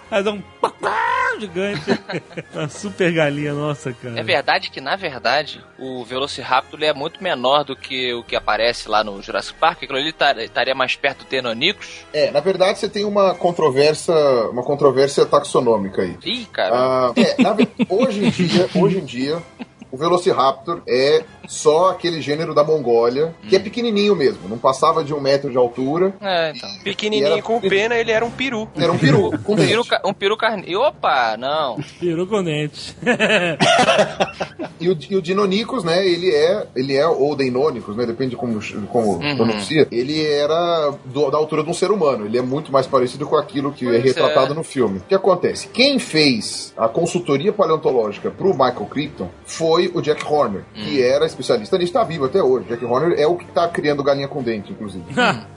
Fazer um papá gigante. Uma super galinha, nossa, cara. É verdade que, na verdade, o Velociraptor é muito menor do que o que aparece lá no Jurassic Park. Aquilo ali tar- estaria mais perto do Tenonicus. É, na verdade você tem uma controvérsia, uma controvérsia taxonômica aí. Ih, cara. Ah, é, na hoje em dia, hoje em dia, o Velociraptor é só aquele gênero da Mongólia, que é pequenininho mesmo, não passava de um metro de altura, É, então. Pequenininho Era- com pena, ele era um peru. era um peru com Um peru, dente. um peru carne. Opa, não. Peru com dente. E o, e o Dinonicus, né, ele é, ele é, ou Deinônicus, né, depende de como, como pronuncia, ele era do- da altura de um ser humano, ele é muito mais parecido com aquilo que é Pois retratado é. no filme. O que acontece? Quem fez a consultoria paleontológica pro Michael Crichton foi o Jack Horner, que era especialista nisso, tá vivo até hoje. Jack Horner é o que tá criando galinha com dente, inclusive.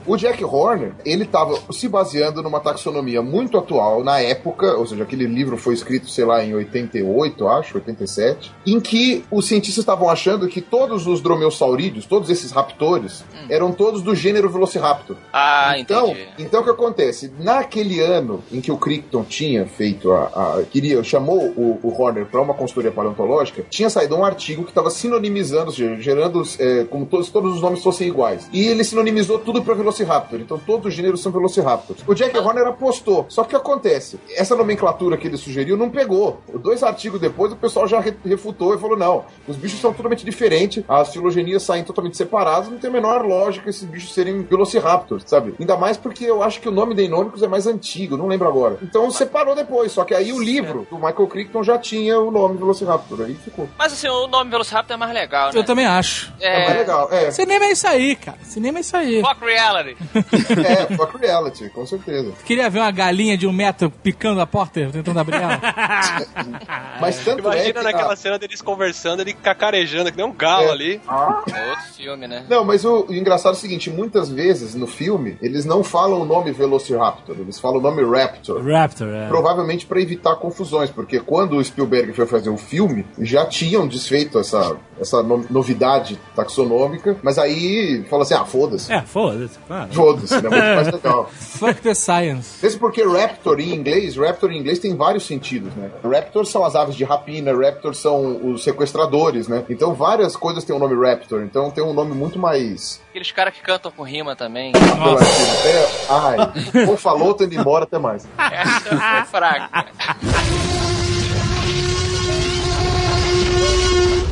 o Jack Horner, ele tava se baseando numa taxonomia muito atual na época, ou seja, aquele livro foi escrito, sei lá, em 88, acho, 87, em que os cientistas estavam achando que todos os dromeossaurídeos, todos esses raptores, eram todos do gênero Velociraptor. Ah, Então, entendi. então o que acontece? Naquele ano em que o Crichton tinha feito a. a- queria, chamou o, o Horner para uma consultoria paleontológica, tinha saído um artigo que estava sinonimizando, gerando é, como todos, todos os nomes fossem iguais. E ele sinonimizou tudo para Velociraptor. Então todos os gêneros são Velociraptors. O Jack Horner apostou. Só que acontece? Essa nomenclatura que ele sugeriu não pegou. Dois artigos depois o pessoal já re- refutou e falou: não, os bichos são totalmente diferentes, as filogenias saem totalmente separadas, não tem a menor lógica esses bichos serem Velociraptors, sabe? Ainda mais porque eu acho que o nome Deinônicos é mais antigo, não lembro agora. Então separou depois, só que aí o livro do Michael Crichton já tinha o nome Velociraptor, aí ficou. Mas assim, o nome Velociraptor é mais legal, né? Eu também acho. É, mais É. legal, é. Cinema é isso aí, cara. Cinema é isso aí. Fuck reality. É, fuck reality, com certeza. Queria ver uma galinha de um metro picando a porta, tentando abrir ela. Mas tanto é Imagina que naquela a- cena deles conversando, ele cacarejando, que nem um galo É. ali. É outro filme, né? Não, mas o, o engraçado é o seguinte, muitas vezes no filme, eles não falam o nome Velociraptor, eles falam o nome Raptor. Raptor, é. Provavelmente para evitar confusões, porque quando o Spielberg foi fazer o filme, já tinham desfeito essa, essa no- novidade taxonômica, mas aí fala assim: ah, foda-se. É, foda-se, claro. Foda-se, né? Muito mais legal. Fuck the science. Mesmo porque Raptor em inglês, Raptor em inglês tem vários sentidos, né? Raptor são as aves de rapina, Raptor são os sequestradores, né? Então várias coisas têm o nome Raptor, então tem um nome muito mais Aqueles caras que cantam com rima também. Até, ai, ou falou, tô indo embora, até mais. Essa foi fraca.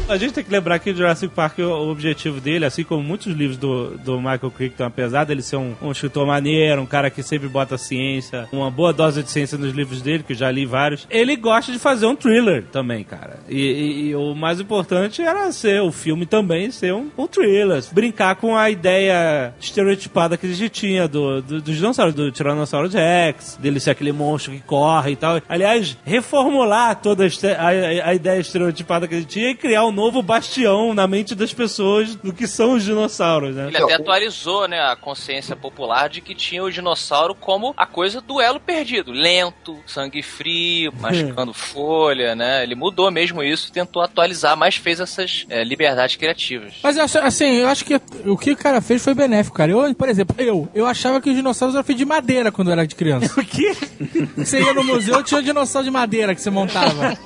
A gente tem que lembrar que Jurassic Park, o, objetivo dele, assim como muitos livros do, do Michael Crichton, apesar dele ser um, um escritor maneiro, um cara que sempre bota ciência, uma boa dose de ciência nos livros dele, que já li vários, ele gosta de fazer um thriller também, cara. E, e- e o mais importante era ser o filme também ser um, um thriller. Brincar com a ideia estereotipada que a gente tinha do, do, dos dinossauros, do Tiranossauro Rex, dele ser aquele monstro que corre e tal. Aliás, reformular toda a- a- a ideia estereotipada que a gente tinha e criar um novo bastião na mente das pessoas do que são os dinossauros, né? Ele até atualizou, né, a consciência popular de que tinha o dinossauro como a coisa do elo perdido. Lento, sangue frio, mascando folha, né? Ele mudou mesmo isso, tentou atualizar, mas fez essas é, liberdades criativas. Mas assim, eu acho que o que o cara fez foi benéfico, cara. Eu, por exemplo, eu, eu achava que os dinossauros eram feitos de madeira quando eu era de criança. O quê? Você ia no museu, tinha um dinossauro de madeira que você montava.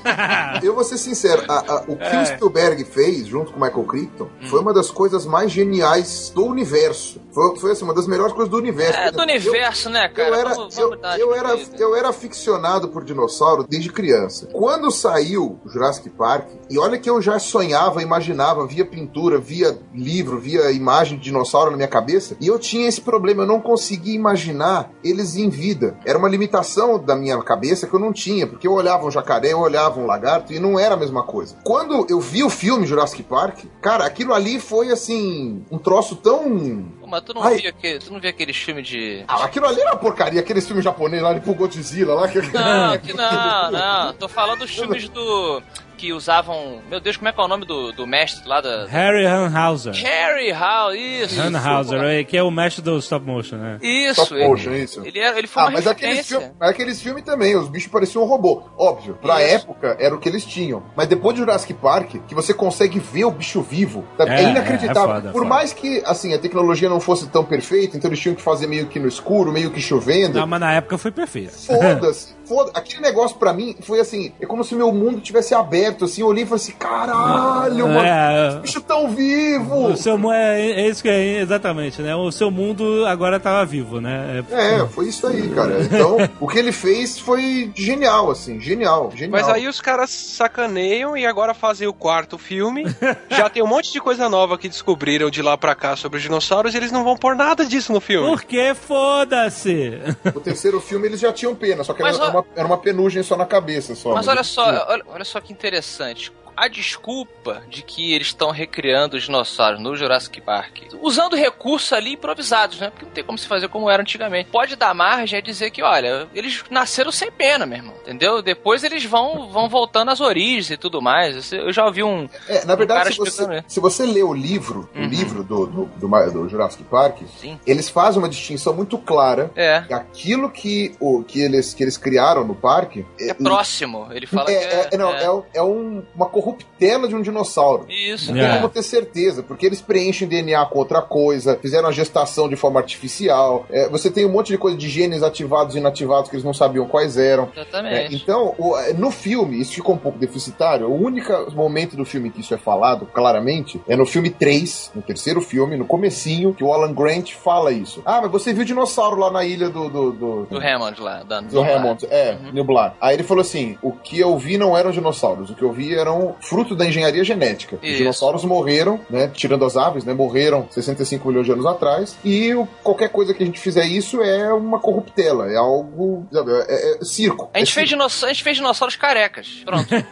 Eu vou ser sincero, a- a- o que o Spielberg fez junto com o Michael Crichton foi uma das coisas mais geniais do universo. Foi, foi assim, uma das melhores coisas do universo. É, do Eu- universo, né, cara? Eu era, Vamos- eu, vamos eu era, eu era aficionado por dinossauro desde criança. Quando saiu o Jurassic Park, e olha que eu já sonhava, imaginava, via pintura, via livro, via imagem de dinossauro na minha cabeça, e eu tinha esse problema, eu não conseguia imaginar eles em vida. Era uma limitação da minha cabeça que eu não tinha, porque eu olhava um jacaré, eu olhava um lagarto, e não era a mesma coisa. Quando eu vi o filme Jurassic Park, cara, aquilo ali foi assim, um troço tão Pô, mas tu não, Ai. via que, tu não via aqueles filmes de. ah, aquilo ali era uma porcaria, aqueles filmes japoneses lá, tipo Godzilla lá. Que... Não, que não, não. Tô falando dos filmes do. Que usavam. Meu Deus, como é que é o nome do, do mestre lá da. Harry Hanhauser. Harry Hall, isso. Hanhauser, é, que é o mestre do stop motion, né? Isso, Stop motion, ele, isso. ele, era, ele foi Ah, uma mas aqueles, filmes, aqueles filmes também, os bichos pareciam um robô. Óbvio, pra Isso. época era o que eles tinham. Mas depois de Jurassic Park, que você consegue ver o bicho vivo, sabe? é, É, inacreditável. é foda, Por foda. mais que assim, a tecnologia não fosse tão perfeita, então eles tinham que fazer meio que no escuro, meio que chovendo. Não, mas na época foi perfeito. Foda-se, foda. Aquele negócio pra mim foi assim, é como se meu mundo tivesse aberto, assim, eu olhei e falei assim, caralho, mano, É. os bichos tão vivos. O seu é, é isso que é exatamente, né? O seu mundo agora tava vivo, né? É- É, foi isso aí, cara. Então, o que ele fez foi genial, assim, genial, genial. Mas aí os caras sacaneiam e agora fazem o quarto filme. Já tem um monte de coisa nova que descobriram de lá pra cá sobre os dinossauros e eles não vão pôr nada disso no filme. Porque foda-se! O terceiro filme eles já tinham pena, só que Mas era, ó- uma, era uma penugem só na cabeça, só. Mas olha só, olha, olha só que interessante. A desculpa de que eles estão recriando os dinossauros no Jurassic Park, usando recursos ali improvisados, né? Porque não tem como se fazer como era antigamente. Pode dar margem a dizer que, olha, eles nasceram sem pena, meu irmão. Entendeu? Depois eles vão, vão voltando às origens e tudo mais. Eu já ouvi um. É, na verdade, cara se você, né? se você lê o livro, o Uhum. livro do, do, do, do Jurassic Park, Sim. eles fazem uma distinção muito clara. É. que Aquilo que, o, que, eles, que eles criaram no parque É próximo. Ele fala é, que é. é- não, é. é- é um- uma corruptela de um dinossauro. Isso. Não tem É. como ter certeza, porque eles preenchem DNA com outra coisa, fizeram a gestação de forma artificial. é, você tem um monte de coisa de genes ativados e inativados que eles não sabiam quais eram. É, Exatamente. então, o- no filme, isso ficou um pouco deficitário. O único momento do filme que isso é falado claramente é no filme 3, no terceiro filme, no comecinho, que o Alan Grant fala isso. Ah, mas você viu dinossauro lá na ilha do. do, do, Do Hammond lá. Da, do Hammond, é, Uhum. Nublar. Aí ele falou assim: o que eu vi não eram dinossauros, o que eu vi eram fruto da engenharia genética. Os Isso. dinossauros morreram, né? Tirando as aves, né? Morreram 65 milhões de anos atrás. E o- qualquer coisa que a gente fizer isso é uma corruptela, é algo. Sabe, é, é circo. A gente, é fez a gente fez dinossauros carecas. Pronto.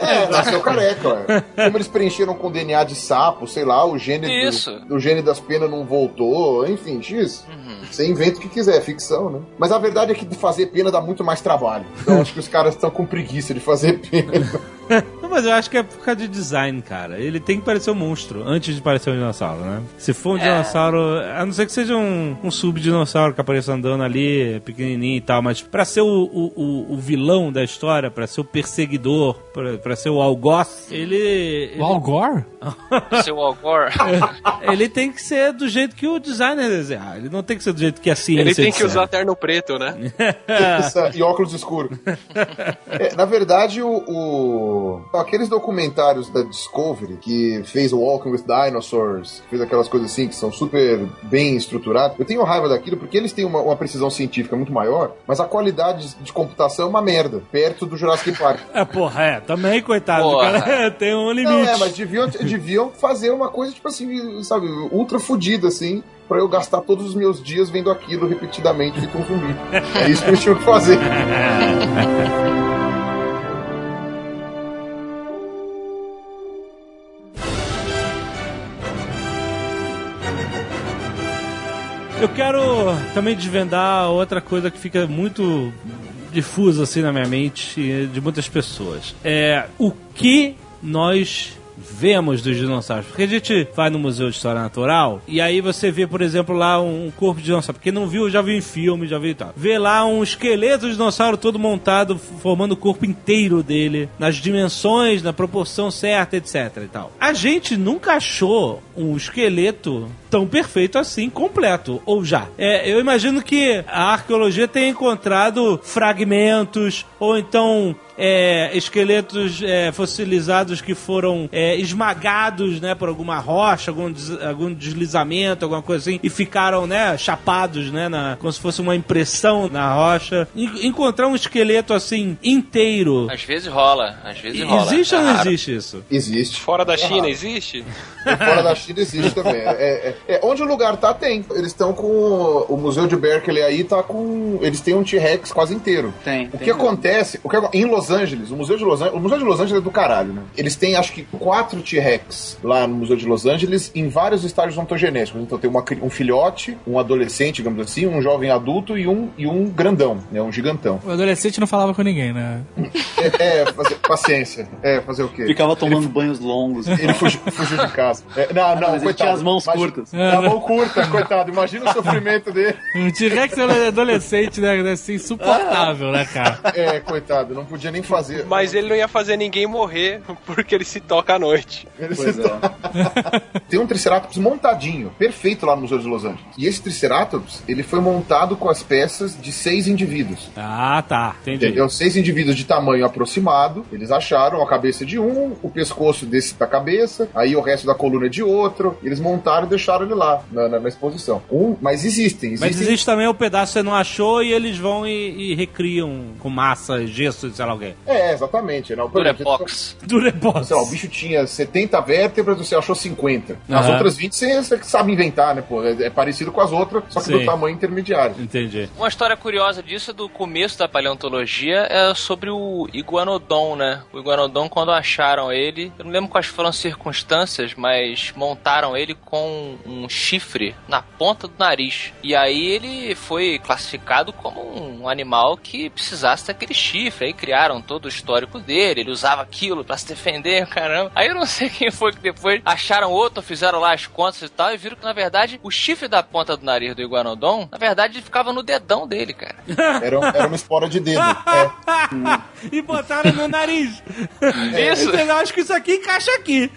É, nasceu careca. ué. Como eles preencheram com DNA de sapo, sei lá, o gene, do- Isso. do, gene das penas não voltou, enfim, X. Uhum. Você inventa o que quiser, é ficção, né? Mas a verdade é que fazer pena dá muito mais trabalho. Então acho que os caras estão com preguiça de fazer pena. Não, mas eu acho que é por causa de design, cara. Ele tem que parecer um monstro antes de parecer um dinossauro, né? Se for um É. dinossauro, a não ser que seja um, um subdinossauro que apareça andando ali, pequenininho e tal, mas pra ser o, o, o- o vilão da história, pra ser o perseguidor, pra, pra ser o algoz, ele. ele- O Al Gore? Seu Al Gore. Ele tem que ser do jeito que o designer desenhar. Ele não tem que ser do jeito que a ciência Ele tem que disser. usar terno preto, né? E óculos escuros. É, na verdade, o, o- aqueles documentários da Discovery que fez o Walking with Dinosaurs, fez aquelas coisas assim que são super bem estruturadas, eu tenho raiva daquilo porque eles têm uma, uma precisão científica muito maior, mas a qualidade de computação é uma merda, perto do Jurassic Park. É, porra, é. Também, coitado, Porra. cara. Tem um limite. Não, é, mas deviam, deviam fazer uma coisa, tipo assim, sabe, ultra fodida, assim, pra eu gastar todos os meus dias vendo aquilo repetidamente um zumbi. É isso que eles tinham que fazer. Eu quero também desvendar outra coisa que fica muito difusa assim na minha mente de muitas pessoas. É o que nós vemos dos dinossauros. Porque a gente vai no Museu de História Natural e aí você vê, por exemplo, lá um corpo de dinossauro. Porque não viu, já viu em filme, já viu e tal. Vê lá um esqueleto de dinossauro todo montado, formando o corpo inteiro dele, nas dimensões, na proporção certa, etc e tal. A gente nunca achou um esqueleto tão perfeito assim, completo, ou já. É, eu imagino que a arqueologia tenha encontrado fragmentos, ou então é, esqueletos é, fossilizados que foram é, esmagados né, por alguma rocha, algum, des- algum deslizamento, alguma coisa assim, e ficaram né, chapados, né, na, como se fosse uma impressão na rocha. En- encontrar um esqueleto assim inteiro. Às vezes rola, às vezes rola. Existe ou É não raro. existe isso? Existe. Fora da É China, raro. existe? Fora da China existe também. É, é- é- onde o lugar tá, tem. Eles estão com. O Museu de Berkeley aí tá com. Eles têm um T-Rex quase inteiro. Tem. O tem que acontece, o que, em Los Angeles, o Museu de Los Angeles, o Museu de Los Angeles é do caralho, né? Eles têm acho que quatro T-Rex lá no Museu de Los Angeles em vários estágios ontogenéticos. Então tem uma um filhote, um adolescente, digamos assim, um jovem adulto e um, e um grandão, né? Um gigantão. O adolescente não falava com ninguém, né? É, é, fazer- paciência. É, fazer o quê? Ficava tomando banhos longos. Ele fugiu, fugiu de casa. É, não, não, Mas ele coitado. tinha as mãos Imagina- curtas. A mão curta, coitado. Imagina o sofrimento dele. Um T-Rex adolescente, né? Deve ser insuportável, né, cara? É, coitado, não podia nem fazer. Mas ele não ia fazer ninguém morrer porque ele se toca à noite. Ele Pois se- é. Tem um Triceratops montadinho, perfeito lá no Museu de Los Angeles. E esse Triceratops, ele foi montado com as peças de seis indivíduos. Ah, tá. Entendi. Entendeu? Seis indivíduos de tamanho aproximado. Eles acharam a cabeça de um, o pescoço desse da cabeça, aí o resto da coluna de outro. Eles montaram e deixaram ele lá na, na- na exposição. Um, mas existem, existem. Mas existe também o pedaço que você não achou e eles vão e, e recriam com massa, gesso, sei lá o É, exatamente. Não, exemplo, Durepox. Durepox. Sei lá, o bicho tinha 70 vértebras, você achou 50. As outras 20 você, você sabe inventar, né, pô? É, é parecido com as outras, só que Sim. do tamanho intermediário. Entendi. Uma história curiosa disso é do começo da paleontologia é sobre o Iguanodon, né? O Iguanodon, quando acharam ele, eu não lembro quais foram as circunstâncias, mas montaram ele com um chifre na ponta do nariz. E aí ele foi classificado como um animal que precisasse daquele chifre. Aí criaram todo o histórico dele, ele usava aquilo pra se defender, caramba. Aí eu não sei quem foi que depois acharam outro, fizeram lá as contas e tal, e viram que na verdade o chifre da ponta do nariz do Iguanodon, na verdade ele ficava no dedão dele, cara. Era, um- era uma espora de dedo. É. e botaram no nariz. Isso. Eu acho que isso aqui encaixa aqui.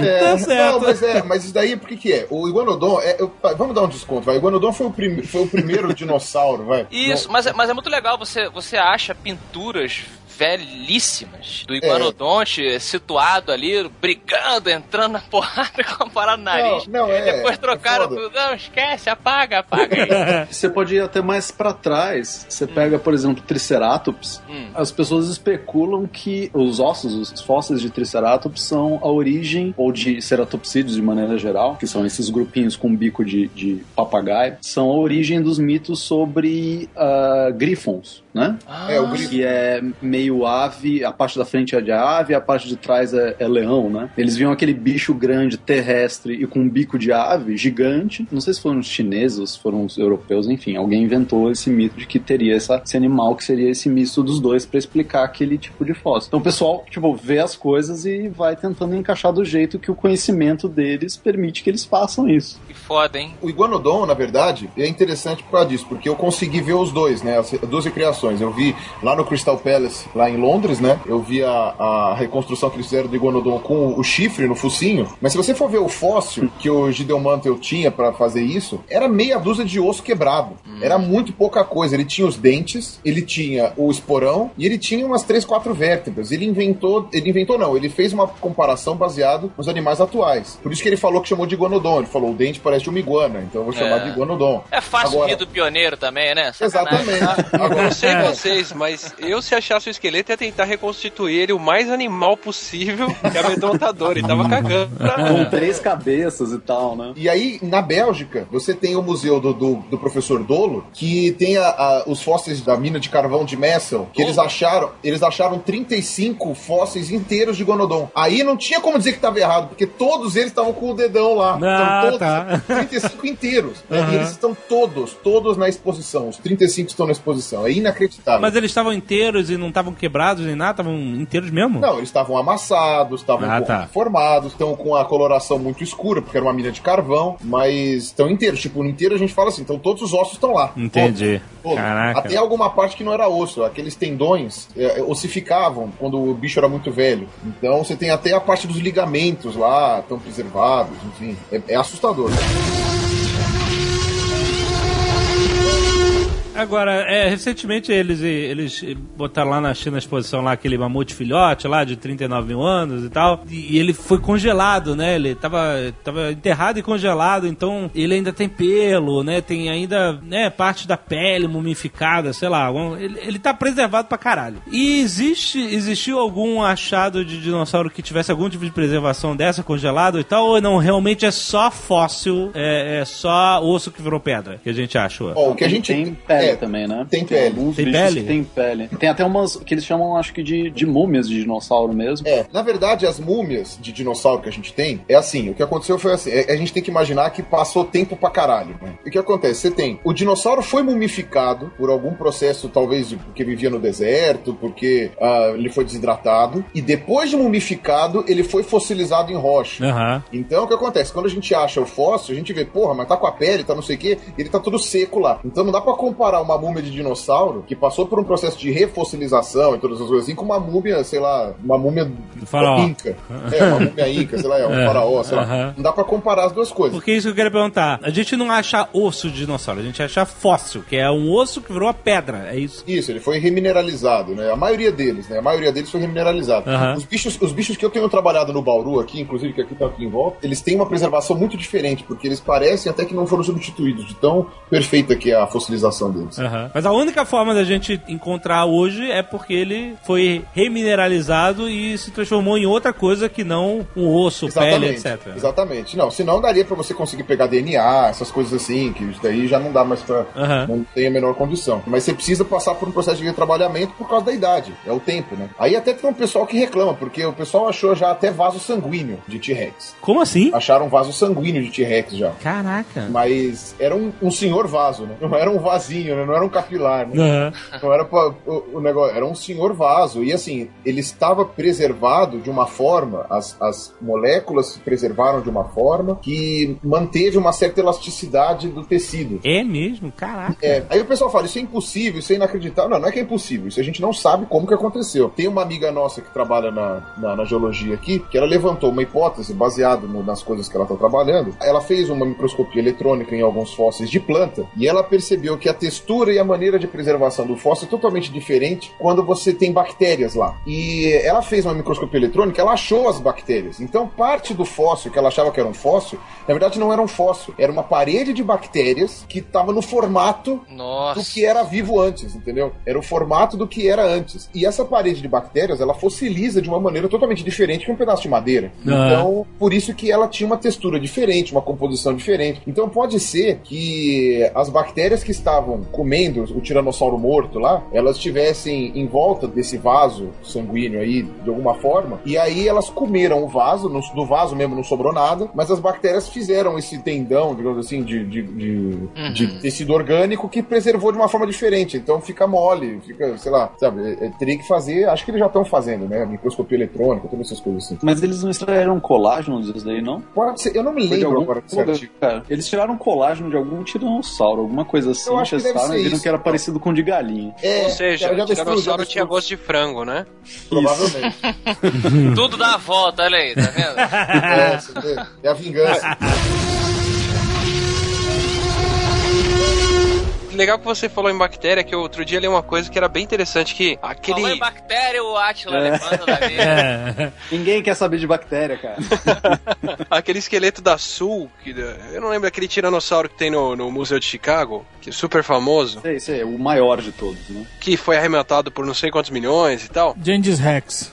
É, É, tá certo. Não, mas, é, mas isso daí, por que que é? O Iguanodon, é, eu- vamos dar um desconto, vai. O Iguanodon foi o, prim- foi o primeiro dinossauro, vai. Isso, mas, é- mas é muito legal, você, você acha pinturas velhíssimas do Iguanodonte situado ali, brigando, entrando na porrada com a parada no nariz. Não, não, é, Depois é trocaram foda. tudo. Não, esquece, apaga, apaga. Você pode ir até mais pra trás. Você pega, por exemplo, Triceratops. Hum. As pessoas especulam que os ossos, os fósseis de Triceratops são a origem, ou de ceratopsídeos de maneira geral, que são esses grupinhos com bico de, de papagaio, são a origem dos mitos sobre ah, grifons, né? É, o grifo. Que é meio ave, a parte da frente é de ave, a parte de trás é, é leão, né? Eles viam aquele bicho grande, terrestre e com um bico de ave gigante. Não sei se foram os chineses ou se foram os europeus, enfim, alguém inventou esse mito de que teria essa, esse animal que seria esse misto dos dois pra explicar aquele tipo de fóssil. Então o pessoal, tipo, vê as coisas e vai tentando encaixar do jeito que o conhecimento deles permite que eles façam isso. Que foda, hein? O Iguanodon, na verdade, é interessante por causa disso, porque eu consegui ver os dois, né? As duas recriações. Eu vi lá no Crystal Palace, lá em Londres, né? Eu vi a, a reconstrução que eles fizeram do Iguanodon com o chifre no focinho. Mas se você for ver o fóssil que o Gideon Mantel tinha pra fazer isso, era meia dúzia de osso quebrado. Era muito pouca coisa. Ele tinha os dentes, ele tinha o esporão e ele tinha umas três, quatro vértebras. Ele inventou, ele inventou não, ele fez uma comparação baseado nos animais atuais. Por isso que ele falou que chamou de Iguanodon. Ele falou, o dente parece de uma iguana, então eu vou chamar É. de Iguanodon. É fácil Agora- rir do pioneiro também, né? Sacanagem. Exatamente. Agora, sei vocês, mas eu se achasse o esqueleto ia tentar reconstituir ele o mais animal possível que a amedrontadora. Ele tava cagando. Com três cabeças e tal, né? E aí, na Bélgica, você tem o museu do, do, do professor Dolo, que tem a- a- os fósseis da mina de carvão de Messel, que eles acharam, eles acharam 35 fósseis inteiros de Gonodon. Aí não tinha como dizer que estava errado, porque todos eles estavam com o dedão lá. Ah, Então, todos, tá. 35 inteiros. né? E eles estão todos, todos na exposição. Os 35 estão na exposição. É inacreditável. Mas eles estavam inteiros e não estavam quebrados nem nada? Estavam inteiros mesmo? Não, eles estavam amassados, estavam Ah, um tá. deformados, estão com a coloração muito escura, porque era uma mina de carvão, mas estão inteiros. Tipo, no inteiro a gente fala assim, então todos os ossos estão lá. Entendi. Todos, todos. Caraca. Até alguma parte que não era osso. Aqueles tendões é, ossificavam quando o bicho era muito velho. Então você tem até a parte dos ligamentos lá, estão preservados, enfim. É, é assustador. Agora, é, recentemente eles, eles botaram lá na China a exposição lá aquele mamute filhote lá de 39 mil anos e tal. E, e ele foi congelado, né? Ele tava, tava enterrado e congelado, então ele ainda tem pelo, né? Tem ainda né, parte da pele mumificada, sei lá. Ele, ele tá preservado pra caralho. E existe, existiu algum achado de dinossauro que tivesse algum tipo de preservação dessa, congelado e tal? Ou não, realmente é só fóssil, é, é só osso que virou pedra, que a gente achou? Ó, o que a gente tem pele é, também, né? tem pele. alguns Tem pele? tem pele. Tem até umas que eles chamam, acho que, de, de múmias de dinossauro mesmo. É, na verdade, as múmias de dinossauro que a gente tem, é assim, o que aconteceu foi assim, é- a gente tem que imaginar que passou tempo pra caralho, né? O que acontece? Você tem, o dinossauro foi mumificado por algum processo, talvez porque vivia no deserto, porque ah, ele foi desidratado, e depois de mumificado, ele foi fossilizado em rocha. Aham. Então, o que acontece? Quando a gente acha o fóssil, a gente vê, porra, mas tá com a pele, tá não sei o quê, ele tá tudo seco lá. Então não dá pra comparar comparar uma múmia de dinossauro que passou por um processo de refossilização e todas as coisas assim com uma múmia, sei lá, uma múmia faraó. inca. É, uma múmia inca, sei lá, é um É, faraó, sei lá. aham. Não dá pra comparar as duas coisas. Porque isso que eu queria perguntar. A gente não acha osso de dinossauro, a gente acha fóssil, que é um osso que virou uma pedra, é isso? Isso, ele foi remineralizado, né? A maioria deles, né? A maioria deles foi remineralizado. Aham. Os, bichos, os bichos que eu tenho trabalhado no Bauru aqui, inclusive que aqui tá aqui em volta, eles têm uma preservação muito diferente, porque eles parecem até que não foram substituídos, de tão perfeita que é a fossilização deles. Aham. Mas a única forma da gente encontrar hoje é porque ele foi remineralizado e se transformou em outra coisa que não um osso, pele, etc. Exatamente. Não, senão daria pra você conseguir pegar DNA, essas coisas assim, que isso daí já não dá mais pra. Aham. Não tem a menor condição. Mas você precisa passar por um processo de retrabalhamento por causa da idade. É o tempo, né? Aí até tem um pessoal que reclama, porque o pessoal achou já até vaso sanguíneo de T-Rex. Como assim? Acharam vaso sanguíneo de T-Rex já. Caraca. Mas era um, um senhor vaso, né? Não era um vasinho, né? Não era um capilar, né? Aham. Não era pra, o, o negócio, era um senhor vaso. E assim, ele estava preservado de uma forma, as, as moléculas se preservaram de uma forma que manteve uma certa elasticidade do tecido. É mesmo? Caraca. É, aí o pessoal fala, isso é impossível, isso é inacreditável. Não, não é que é impossível, isso a gente não sabe como que aconteceu. Tem uma amiga nossa que trabalha na, na, na geologia aqui, que ela levantou uma hipótese baseada no- nas coisas que ela está trabalhando. Ela fez uma microscopia eletrônica em alguns fósseis de planta e ela percebeu que a textura e a maneira de preservação do fóssil é totalmente diferente quando você tem bactérias lá. E ela fez uma microscopia eletrônica, ela achou as bactérias. Então, parte do fóssil que ela achava que era um fóssil, na verdade não era um fóssil, era uma parede de bactérias que estava no formato Nossa. do que era vivo antes, entendeu? Era o formato do que era antes. E essa parede de bactérias, ela fossiliza de uma maneira totalmente diferente que um pedaço de madeira. Ah. Então, por isso que ela tinha uma textura diferente, uma composição diferente. Então, pode ser que as bactérias que estavam comendo o tiranossauro morto lá, elas estivessem em volta desse vaso sanguíneo aí, de alguma forma, e aí elas comeram o vaso, no, do vaso mesmo não sobrou nada, mas as bactérias fizeram esse tendão, digamos assim, de, de, de, de tecido orgânico que preservou de uma forma diferente. Então fica mole, fica, sei lá, sabe? é- é- teria que fazer, acho que eles já estão fazendo, né? Microscopia eletrônica, todas essas coisas assim. Mas eles não extraíram colágeno disso daí, não? Pode ser, eu não me lembro agora lugar, cara. Eles tiraram colágeno de algum tiranossauro, alguma coisa assim, Eu acho que deve ser e viram isso, que era então. parecido com o de galinha. É, Ou seja, o tiranossauro tinha gosto de frango, né? Provavelmente. Tudo dá a volta, olha aí, tá vendo? é, é a vingança. Legal que você falou em bactéria, que eu outro dia li uma coisa que era bem interessante, que aquele... Falou em bactéria, o Atila É. levanta da mesa. É. Ninguém quer saber de bactéria, cara. Aquele esqueleto da Sul, que, eu não lembro aquele tiranossauro que tem no, no Museu de Chicago, que é super famoso, Sei, sei, é o maior de todos, né? que foi arrematado por não sei quantos milhões e tal. Gengis Rex.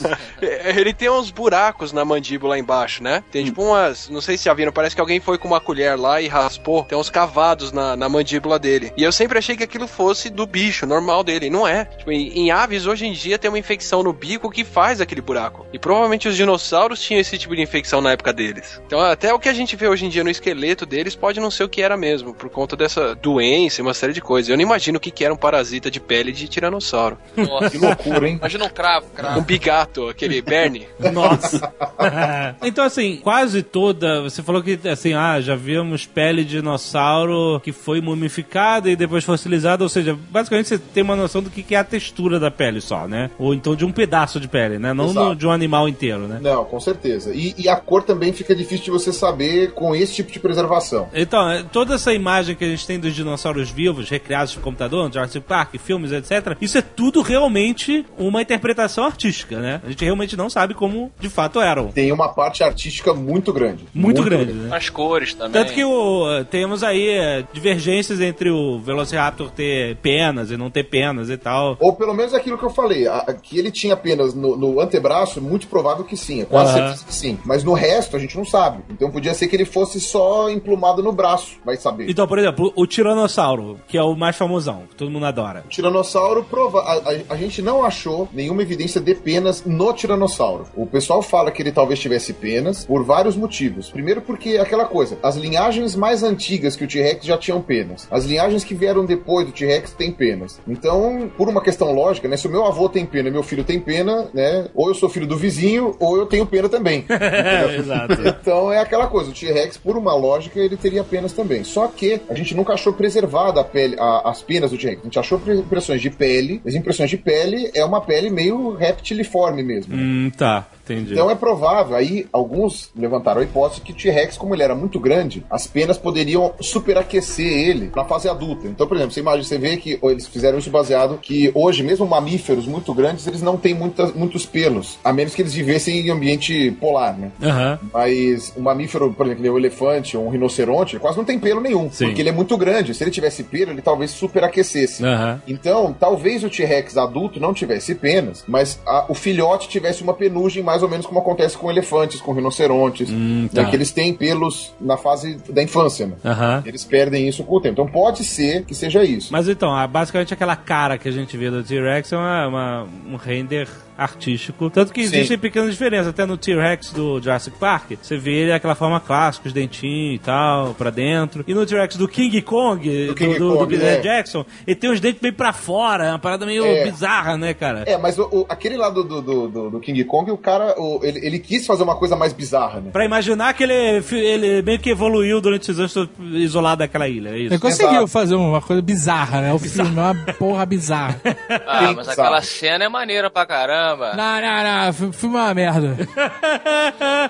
Ele tem uns buracos na mandíbula embaixo, né? Tem tipo umas. Não sei se já viram, parece que alguém foi com uma colher lá e raspou. Tem uns cavados na, na mandíbula dele. E eu sempre achei que aquilo fosse do bicho, normal dele. Não é. Tipo, em, em aves, hoje em dia, tem uma infecção no bico que faz aquele buraco. E provavelmente os dinossauros tinham esse tipo de infecção na época deles. Então, até o que a gente vê hoje em dia no esqueleto deles pode não ser o que era mesmo, por conta dessa doença e uma série de coisas. Eu não imagino o que que era um parasita de pele de tiranossauro. Nossa. Que loucura, hein? Imagina um cravo, cravo. Um bigato, aquele Bernie. Nossa. então, assim, quase toda. Você falou que, assim, ah, já vimos pele de dinossauro que foi mumificada e depois fossilizada. Ou seja, basicamente você tem uma noção do que é a textura da pele só, né? Ou então de um pedaço de pele, né? Não no- de um animal inteiro, né? Não, com certeza. E, e a cor também fica difícil de você saber com esse tipo de preservação. Então, é, toda essa imagem que a gente tem dos dinossauros vivos, recriados no computador, no Jurassic Park, filmes, etc., isso é tudo realmente uma interpretação artística, né? A gente realmente não sabe como de fato eram. Tem uma parte artística muito grande. Muito, grande, né? As cores também. Tanto que o, temos aí é, divergências entre o Velociraptor ter penas e não ter penas e tal. Ou pelo menos aquilo que eu falei, a- que ele tinha apenas no, no antebraço, muito provável que sim, é quase Aham. certeza que sim. Mas no resto a gente não sabe. Então podia ser que ele fosse só emplumado no braço, vai saber. Então, por exemplo, o Tiranossauro, que é o mais famosão, que todo mundo adora. O Tiranossauro prova. A, a- a gente não achou nenhuma evidência de penas no Tiranossauro. O pessoal fala que ele talvez tivesse penas por vários motivos. Primeiro, porque é aquela coisa: as linhagens mais antigas que o T-Rex já tinham penas. As linhagens linhagens que vieram depois do T-Rex têm penas. Então, por uma questão lógica, né? Se o meu avô tem pena e meu filho tem pena, né? Ou eu sou filho do vizinho, ou eu tenho pena também. Exato. Então é aquela coisa, o T-Rex, por uma lógica, ele teria penas também. Só que a gente nunca achou preservada a pele, a- as penas do T-Rex. A gente achou pre- impressões de pele, as impressões de pele é uma pele meio reptiliforme mesmo. Hum, tá. Entendi. Então é provável, aí alguns levantaram a hipótese que o T-Rex, como ele era muito grande, as penas poderiam superaquecer ele na fase adulta. Então, por exemplo, você imagina, você vê que eles fizeram isso baseado que hoje, mesmo mamíferos muito grandes, eles não têm muitas, muitos pelos, a menos que eles vivessem em ambiente polar, né? Aham. Mas um mamífero, por exemplo, um elefante ou um rinoceronte, ele quase não tem pelo nenhum. Sim. Porque ele é muito grande. Se ele tivesse pelo, ele talvez superaquecesse. Aham. Então, talvez o T-Rex adulto não tivesse penas, mas a- o filhote tivesse uma penugem mais ou menos como acontece com elefantes, com rinocerontes. Hum, né, tá. que eles têm pelos na fase da infância, né? Aham. Eles perdem isso com o tempo. Então pode ser que seja isso. Mas então, basicamente aquela cara que a gente vê do T-Rex é uma, uma- um render artístico. Tanto que Sim. existem pequenas diferenças. Até no T-Rex do Jurassic Park, você vê ele aquela forma clássica, os dentinhos e tal, pra dentro. E no T-Rex do King Kong, do, King do, do Kong, Peter é. Jackson, ele tem os dentes meio pra fora, é uma parada meio É. bizarra, né, cara? É, mas o- o- aquele lado do, do, do- do King Kong, o cara, o- ele, ele quis fazer uma coisa mais bizarra, né? Pra imaginar que ele, ele meio que evoluiu durante esses anos isolado daquela ilha, é isso? Ele conseguiu Exato. fazer uma coisa bizarra, né? O filme é uma porra bizarra. Ah, mas aquela cena é maneira pra caramba. Não, não, não. O filme é uma merda.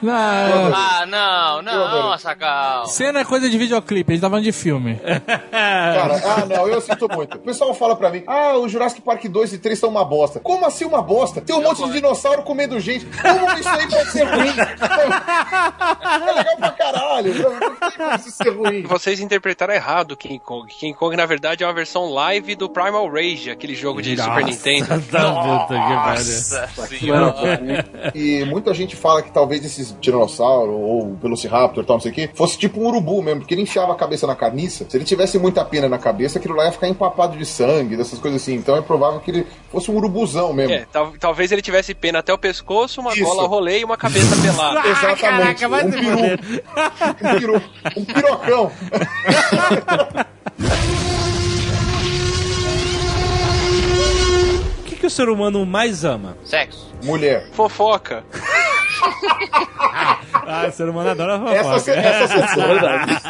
Não, não. Ah, não, não, adorei. Sacal. Cena é coisa de videoclipe, a gente tá falando de filme. Cara, ah, não, eu sinto muito. O pessoal fala pra mim, ah, o Jurassic Park 2 e 3 são uma bosta. Como assim uma bosta? Tem um monte de dinossauro comendo gente. Como isso aí pode ser ruim? é legal pra caralho. Não isso ser ruim. Vocês interpretaram errado o King Kong. King Kong, na verdade, é uma versão live do Primal Rage, aquele jogo de Super Nintendo. Tá, puta que pariu. Nossa senhora. E muita gente fala que talvez esses dinossauros ou Velociraptor, tal, não sei o quê, fosse tipo um urubu mesmo, porque ele enfiava a cabeça na carniça. Se ele tivesse muita pena na cabeça, aquilo lá ia ficar empapado de sangue, dessas coisas assim. Então é provável que ele fosse um urubuzão mesmo. É, tal- talvez ele tivesse pena até o pescoço, uma Isso. gola rolê e uma cabeça pelada. Exatamente. caraca, vai um peru. um peru. Um pirocão. que, que o ser humano mais ama? Sexo. Mulher. Fofoca. Ah, o ser humano adora Essa, fofoca. essa É sessão. verdade.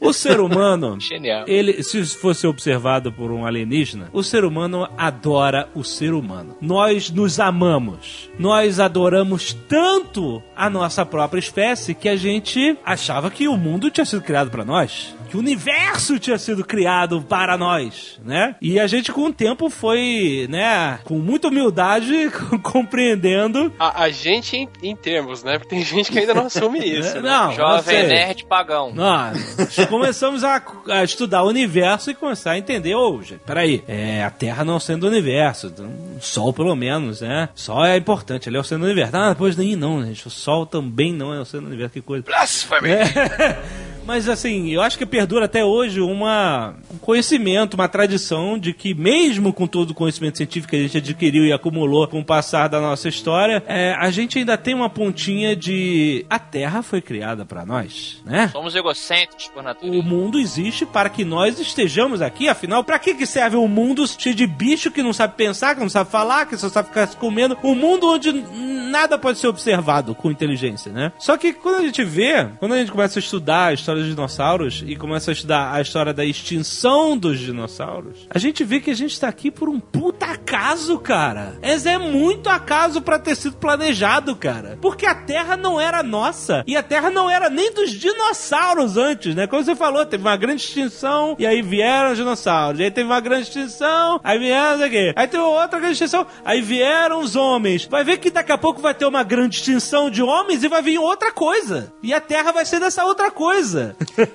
O ser humano, Genial. ele, se fosse observado por um alienígena, o ser humano adora o ser humano. Nós nos amamos. Nós adoramos tanto a nossa própria espécie que a gente achava que o mundo tinha sido criado para nós. Que o universo tinha sido criado para nós, né? E a gente com o tempo foi, né, com muita humildade, compreendendo A, a gente em, em termos, né? Porque tem gente que ainda não assume isso. né? Não, Jovem sei. nerd pagão. Nós começamos a, a estudar o universo e começar a entender, ô, gente, peraí, é, a Terra não sendo o universo, então, o Sol pelo menos, né? Sol é importante, ele é o centro do universo. Ah, depois nem não, gente, o Sol também não é o centro do universo, que coisa. Blasphemy. É. Mas assim, eu acho que perdura até hoje uma, um conhecimento, uma tradição de que mesmo com todo o conhecimento científico que a gente adquiriu e acumulou com o passar da nossa história, é, a gente ainda tem uma pontinha de a Terra foi criada para nós, né? Somos egocêntricos por O natureza. mundo existe para que nós estejamos aqui, afinal, para que, que serve um mundo cheio de bicho que não sabe pensar, que não sabe falar, que só sabe ficar se comendo? Um mundo onde nada pode ser observado com inteligência, né? Só que quando a gente vê, quando a gente começa a estudar a história dos dinossauros e começa a estudar a história da extinção dos dinossauros, a gente vê que a gente tá aqui por um puta acaso, cara. Mas é muito acaso para ter sido planejado, cara. Porque a Terra não era nossa e a Terra não era nem dos dinossauros antes, né? Como você falou, teve uma grande extinção e aí vieram os dinossauros. E aí teve uma grande extinção, aí vieram não sei o quê. Aí teve outra grande extinção, aí vieram os homens. Vai ver que daqui a pouco vai ter uma grande extinção de homens e vai vir outra coisa. E a Terra vai ser dessa outra coisa.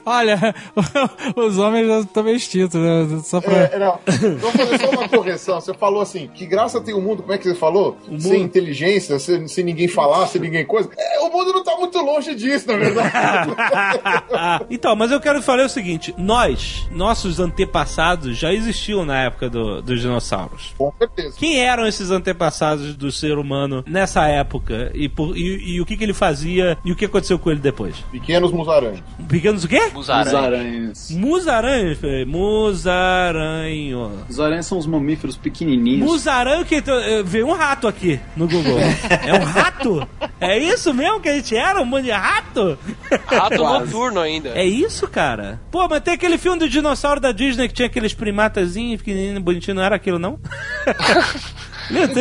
Olha, os homens já estão extintos, né? Só pra... É, não. Vou fazer só uma correção. Você falou assim, que graça tem o mundo, como é que você falou? Sem inteligência, sem, sem ninguém falar, sem ninguém coisa. É, o mundo não tá muito longe disso, na verdade. então, mas eu quero falar o seguinte: nós, nossos antepassados, já existiam na época do- dos dinossauros. Com certeza. Quem eram esses antepassados do ser humano nessa época? E, por- e- e o que, que ele fazia e o que aconteceu com ele depois? Pequenos musaranhos. Pequenos o quê? Os Musaranha. aranhas. Musaranho. Os aranhas são os mamíferos pequenininhos. Musaranho que eh, veio um rato aqui no Google. é um rato? É isso mesmo que a gente era? Um monte de rato? Rato noturno ainda. É isso, cara? Pô, mas tem aquele filme do dinossauro da Disney que tinha aqueles primatazinhos pequenininhos, bonitinhos, não era aquilo, não?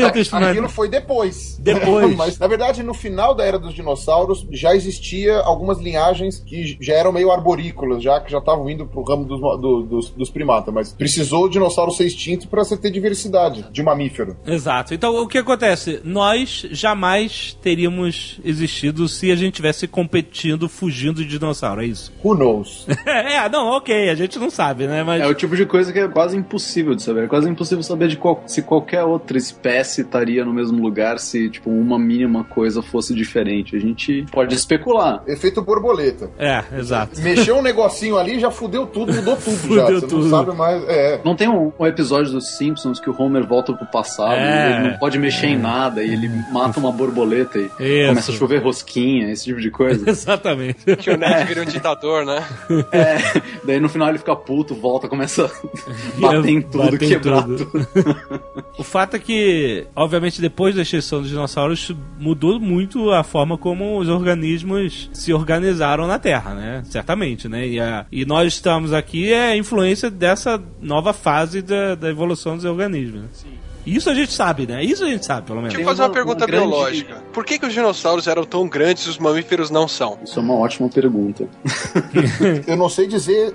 Aqueles Aquilo foi depois. Depois. Mas, na verdade, no final da era dos dinossauros, já existia algumas linhagens que já eram meio arborícolas, já que já estavam indo pro ramo dos, do- dos, dos primatas. Mas precisou o dinossauro ser extinto para você ter diversidade de mamífero. Exato. Então, o que acontece? Nós jamais teríamos existido se a gente tivesse competindo, fugindo de dinossauro, é isso? Who knows? é, não, ok, a gente não sabe, né? Mas. É o tipo de coisa que é quase impossível de saber. É quase impossível saber de qual- se qualquer outra espécie estaria no mesmo lugar se, tipo, uma mínima coisa fosse diferente. A gente pode especular. Efeito borboleta. É, exato. Mexeu um negocinho ali, já fudeu tudo, mudou tudo já. Fudeu Você tudo. não sabe mais. É. Não tem um, um episódio dos Simpsons que o Homer volta pro passado É. e ele não pode mexer em nada e ele mata uma borboleta e Isso. começa a chover rosquinha, esse tipo de coisa. Exatamente. Que o Ned vira um ditador, né? É, daí no final ele fica puto, volta, começa a bater em tudo, Bater em quebrar tudo. tudo. O fato é que, obviamente, depois da extinção dos dinossauros, mudou muito a forma como os organismos se organizaram na Terra, né? Certamente, né? E, a- e nós estamos aqui é a influência dessa nova fase da, da evolução dos organismos. né? Isso a gente sabe, né? Isso a gente sabe, pelo menos. Deixa eu fazer uma, uma- pergunta uma grande- biológica. Por que, que os dinossauros eram tão grandes e os mamíferos não são? Isso é uma ótima pergunta. Eu não sei dizer,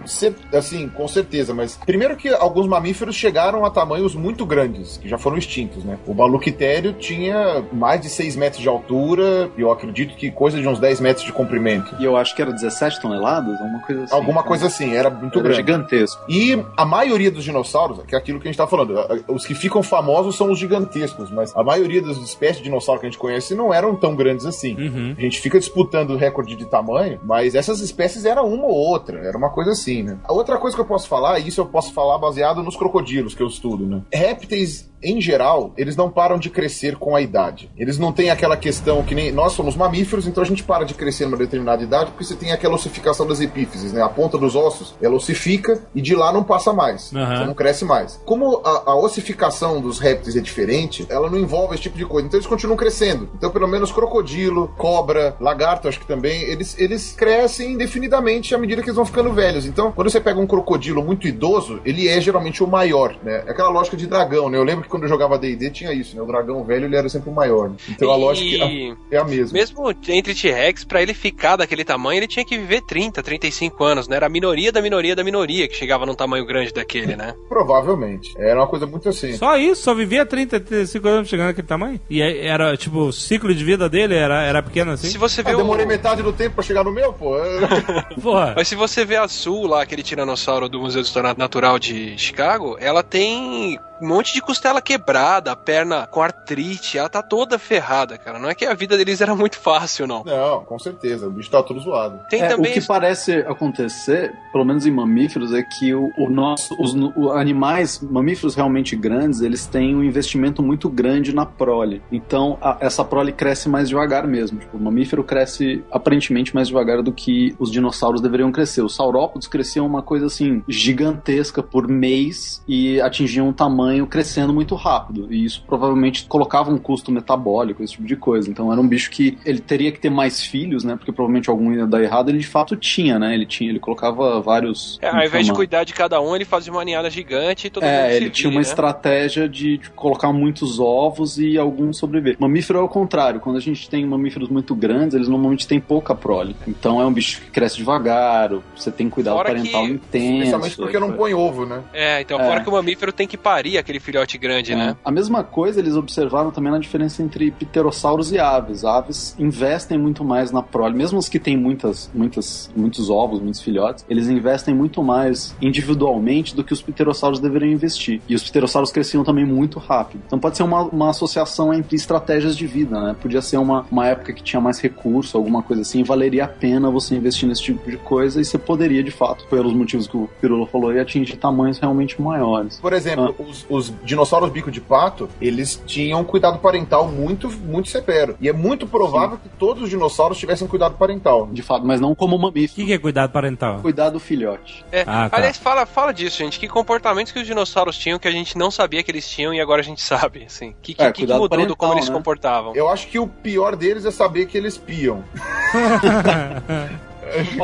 assim, com certeza, mas primeiro que alguns mamíferos chegaram a tamanhos muito grandes, que já foram extintos, né? O baluquitério tinha mais de 6 metros de altura, e eu acredito que coisa de uns 10 metros de comprimento. E eu acho que era 17 toneladas, alguma coisa assim. Alguma coisa assim, era muito Era grande. gigantesco. E a maioria dos dinossauros, que é aquilo que a gente tá falando, os que ficam famosos são os gigantescos, mas a maioria das espécies de dinossauro que a gente conhece não eram tão grandes assim. Uhum. A gente fica disputando o recorde de tamanho, mas essas espécies eram uma ou outra, era uma coisa assim, né? A outra coisa que eu posso falar, e isso eu posso falar baseado nos crocodilos que eu estudo, né? Répteis, em geral, eles não param de crescer com a idade. Eles não têm aquela questão que nem nós somos mamíferos, então a gente para de crescer numa determinada idade porque você tem aquela ossificação das epífises, né? A ponta dos ossos, ela ossifica e de lá não passa mais. Aham. Você não cresce mais. Como a, a ossificação dos répteis é diferente, ela não envolve esse tipo de coisa. Então eles continuam crescendo. Então, pelo menos crocodilo, cobra, lagarto, acho que também, eles, eles crescem indefinidamente à medida que eles vão ficando velhos. Então, quando você pega um crocodilo muito idoso, ele é geralmente o maior, né? É aquela lógica de dragão, né? Eu lembro que quando eu jogava D&D tinha isso, né? O dragão velho, ele era sempre o maior. né? Então a E- lógica é a mesma. Mesmo entre T-Rex, pra ele ficar daquele tamanho, ele tinha que viver 30, 35 anos, né? Era a minoria da minoria da minoria que chegava num tamanho grande daquele, né? Provavelmente. Era uma coisa muito assim. Só isso, só vivia 30, 35 anos chegando naquele tamanho? E era, tipo, o ciclo de vida dele era, era pequeno assim? Se você vê Ah, o... demorei metade do tempo pra chegar no meu, pô. Porra. Mas se você vê a Sul lá, aquele tiranossauro do Museu de História Natural de Chicago, ela tem um monte de costela quebrada, a perna com artrite, ela tá toda ferrada, cara. Não é que a vida deles era muito fácil, não. Não, com certeza. O bicho tá tudo zoado. Tem É, também. o que parece acontecer, pelo menos em mamíferos, é que o, o nosso, os o- animais, mamíferos realmente grandes, eles têm um investimento muito grande na prole. Então, a- essa prole cresce mais devagar mesmo. Tipo, o mamífero cresce aparentemente mais devagar do que os dinossauros deveriam crescer. Os saurópodes cresciam uma coisa assim gigantesca por mês e atingiam um tamanho crescendo muito rápido. E isso provavelmente colocava um custo metabólico, esse tipo de coisa. Então, era um bicho que ele teria que ter mais filhos, né? Porque provavelmente algum ia dar errado. Ele de fato tinha, né? Ele tinha, ele colocava vários. É, ao invés de cuidar de cada um, ele fazia uma ninhada gigante e todo mundo É, ele tinha uma né? estratégia de, de colocar muitos ovos e alguns sobreviver. Mamífero é o contrário. Quando a gente tem mamíferos muito grandes, eles normalmente têm pouca prole. Então é um bicho que cresce devagar, você tem cuidado Fora parental que- intenso. Principalmente porque não põe ovo, né? É, então É. fora que o mamífero tem que parir cria aquele filhote grande, né? A mesma coisa eles observaram também na diferença entre pterossauros e aves. Aves investem muito mais na prole, mesmo os que têm muitas, muitas, muitos ovos, muitos filhotes, eles investem muito mais individualmente do que os pterossauros deveriam investir. E os pterossauros cresciam também muito rápido. Então pode ser uma, uma associação entre estratégias de vida, né? Podia ser uma, uma época que tinha mais recurso, alguma coisa assim, valeria a pena você investir nesse tipo de coisa e você poderia, de fato, pelos motivos que o Pirula falou, e atingir tamanhos realmente maiores. Por exemplo, os, os dinossauros bico de pato, eles tinham cuidado parental muito, muito severo. E é muito provável que todos os dinossauros tivessem cuidado parental. De fato, mas não como O mamífero. que, que é cuidado parental? Cuidar do filhote. É, Ah, tá. Aliás, fala, fala disso, gente. Que comportamentos que os dinossauros tinham que a gente não sabia que eles tinham e agora a gente sabe, assim. Que, que, É, que- que cuidado mudou do parental, como eles se né? comportavam? Eu acho que o pior deles é saber que eles piam.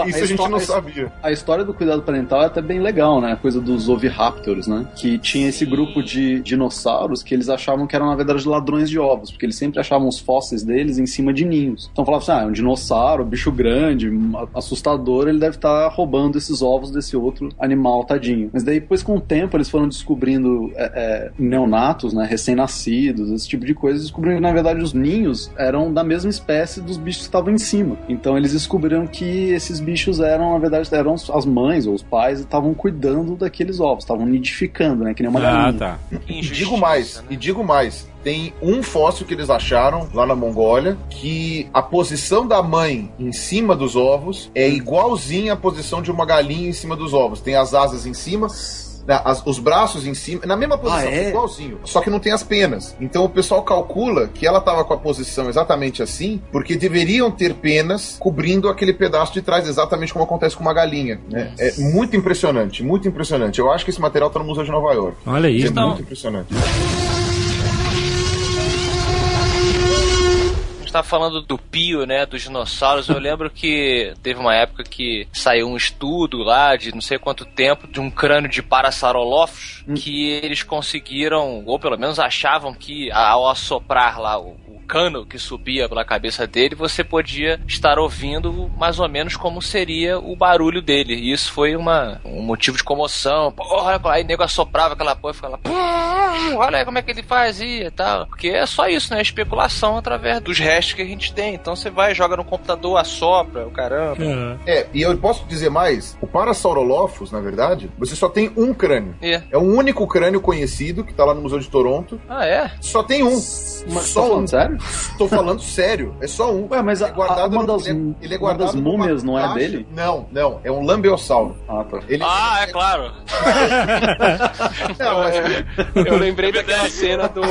Isso a gente não sabia. A história do cuidado parental é até bem legal, né? A coisa dos oviraptors, né? Que tinha esse grupo de dinossauros que eles achavam que eram, na verdade, ladrões de ovos, porque eles sempre achavam os fósseis deles em cima de ninhos. Então falavam assim: ah, é um dinossauro, bicho grande, assustador, ele deve estar roubando esses ovos desse outro animal, tadinho. Mas daí, depois, com o tempo, eles foram descobrindo é, é, neonatos, né? Recém-nascidos, esse tipo de coisa, e descobriram que, na verdade, os ninhos eram da mesma espécie dos bichos que estavam em cima. Então eles descobriram que esses bichos eram, na verdade, eram as mães ou os pais e estavam cuidando daqueles ovos, estavam nidificando, né? Que nem uma Ah, galinha. tá. E digo mais, e digo mais. Tem um fóssil que eles acharam lá na Mongólia que a posição da mãe em cima dos ovos é igualzinha à posição de uma galinha em cima dos ovos. Tem as asas em cima, né, as- os braços em cima, na mesma posição, Ah, é? igualzinho. Só que não tem as penas. Então o pessoal calcula que ela estava com a posição exatamente assim, porque deveriam ter penas cobrindo aquele pedaço de trás, exatamente como acontece com uma galinha. né? É muito impressionante, muito impressionante. Eu acho que esse material está no Museu de Nova York. Olha É isso. Então- muito impressionante. A gente tava falando do pio, né, dos dinossauros. Eu lembro que teve uma época que saiu um estudo lá de não sei quanto tempo de um crânio de Parasaurolophus que eles conseguiram, ou pelo menos achavam que ao assoprar lá o, o cano que subia pela cabeça dele, você podia estar ouvindo mais ou menos como seria o barulho dele. E isso foi uma, um motivo de comoção. Porra, aí o nego assoprava aquela porra e ficava lá, olha aí como é que ele fazia e tal. Porque é só isso, né? Especulação através dos restos que a gente tem. Então você vai, joga no computador, assopra, o caramba. Aham. É, e eu posso dizer mais: o Parasaurolophus, na verdade, você só tem um crânio. É. É o único crânio conhecido que tá lá no Museu de Toronto. Ah, é? Só tem um. Mas tá só um. falando sério? Tô falando sério. É só um. Ué, mas Ele é guardado a- uma no- das- ele é- ele é uma guardado das numa múmias não é dele? Não, não. É um lambeossauro. Ah, tá. Ele... Ah, é claro. Não, mas- Eu lembrei daquela cena do.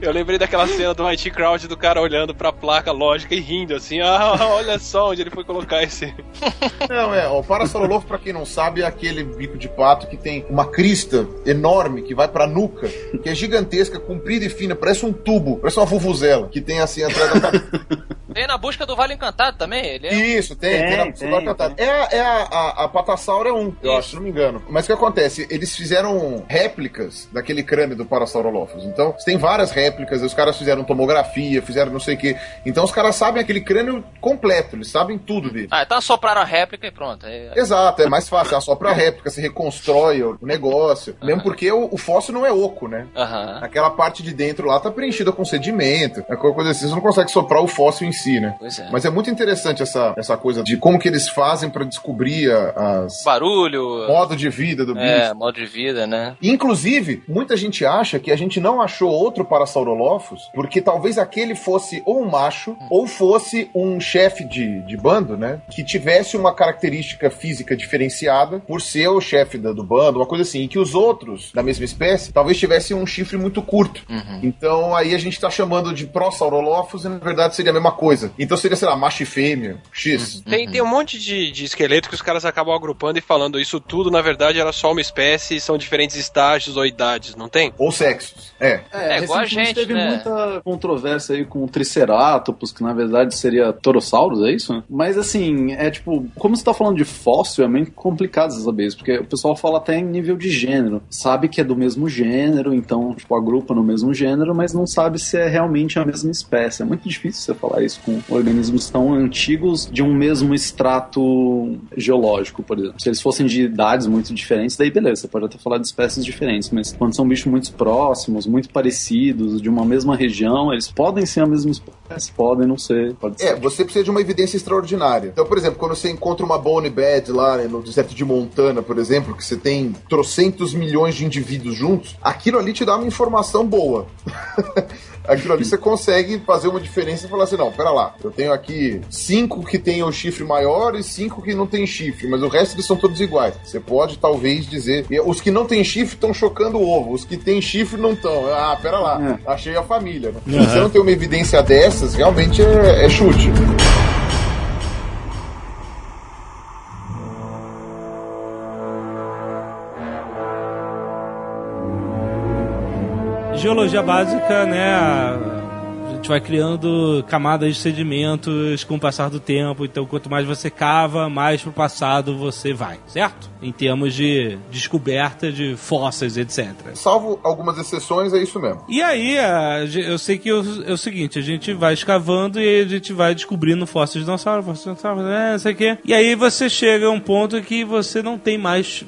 Eu lembrei daquela cena do IT Do cara olhando pra placa lógica e rindo assim. Ah, olha só onde ele foi colocar esse. Não, é. O Parasaurolophus, pra quem não sabe, é aquele bico de pato que tem uma crista enorme que vai pra nuca, que é gigantesca, comprida e fina, parece um tubo, parece uma vuvuzela, que tem assim atrás da cabeça. Tem na busca do Vale Encantado também. Ele é. Isso, tem, tem, Tem, na tem, Psicóloga Cantada. É, a- é a, a, a Patassauro é um, eu acho, se não me engano. Mas o que acontece? Eles fizeram réplicas daquele crânio do Parasaurolophus. Então, tem várias réplicas, os caras fizeram tomografia, fizeram não sei o quê. Então, os caras sabem aquele crânio completo, eles sabem tudo dele. Ah, então sopraram a réplica e pronto. É... Exato, é mais fácil, é só pra réplica, se reconstrói o negócio. Mesmo porque o, o fóssil não é oco, né? Aham. Aquela parte de dentro lá tá preenchida com sedimento, é coisa assim, você não consegue soprar o fóssil em si, né? Pois é. Mas é muito interessante essa, essa coisa de como que eles fazem pra descobrir as Barulho. modo de vida do bicho. É, modo de vida, né? Inclusive, muita gente acha que a gente não achou outro Parasaurolophus porque talvez aquele fosse ou um macho ou fosse um chefe de, de bando, né? Que tivesse uma característica física diferenciada por ser o chefe da- do bando, uma coisa assim. E que os outros da mesma espécie talvez tivessem um chifre muito curto. Então aí a gente tá chamando de Prosaurolophus e na verdade seria a mesma coisa. Então seria, sei lá, macho e fêmea, X. Tem, tem um monte de, de esqueleto que os caras acabam agrupando e falando isso tudo, na verdade, era só uma espécie e são diferentes estágios ou idades, não tem? Ou sexos. É. É, igual a gente, teve né? muita controvérsia aí com o Triceratops, que na verdade seria Torossauros, é isso? Mas assim, é tipo, como você tá falando de fóssil, é meio complicado saber isso, porque o pessoal fala até em nível de gênero. Sabe que é do mesmo gênero, então, tipo, agrupa no mesmo gênero, mas não sabe se é realmente a mesma espécie. É muito difícil você falar isso com, organismos tão antigos de um mesmo extrato geológico, por exemplo. Se eles fossem de idades muito diferentes, daí beleza, você pode até falar de espécies diferentes, mas quando são bichos muito próximos, muito parecidos, de uma mesma região, eles podem ser a mesma espécie, podem não ser, pode ser. É, você precisa de uma evidência extraordinária. Então, por exemplo, quando você encontra uma bone bed lá né, no deserto de Montana, por exemplo, que você tem trocentos milhões de indivíduos juntos, aquilo ali te dá uma informação boa. aquilo ali você consegue fazer uma diferença e falar assim: não, pera lá, eu tenho aqui cinco que tem o chifre maior e cinco que não tem chifre, mas o resto eles são todos iguais. Você pode talvez dizer: os que não têm chifre estão chocando o ovo, os que têm chifre não estão. Ah, pera lá, achei a família. Né? Se você não tem uma evidência dessas, realmente é, é chute. Geologia básica, né? a- gente vai criando camadas de sedimentos com o passar do tempo. Então, quanto mais você cava, mais pro passado você vai, certo? Em termos de descoberta de fósseis, etc. Salvo algumas exceções, é isso mesmo. E aí, eu sei que é o seguinte, a gente vai escavando e a gente vai descobrindo fósseis de dinossauro, fósseis de dinossauro, é, não sei o quê. E aí você chega a um ponto que você não tem mais,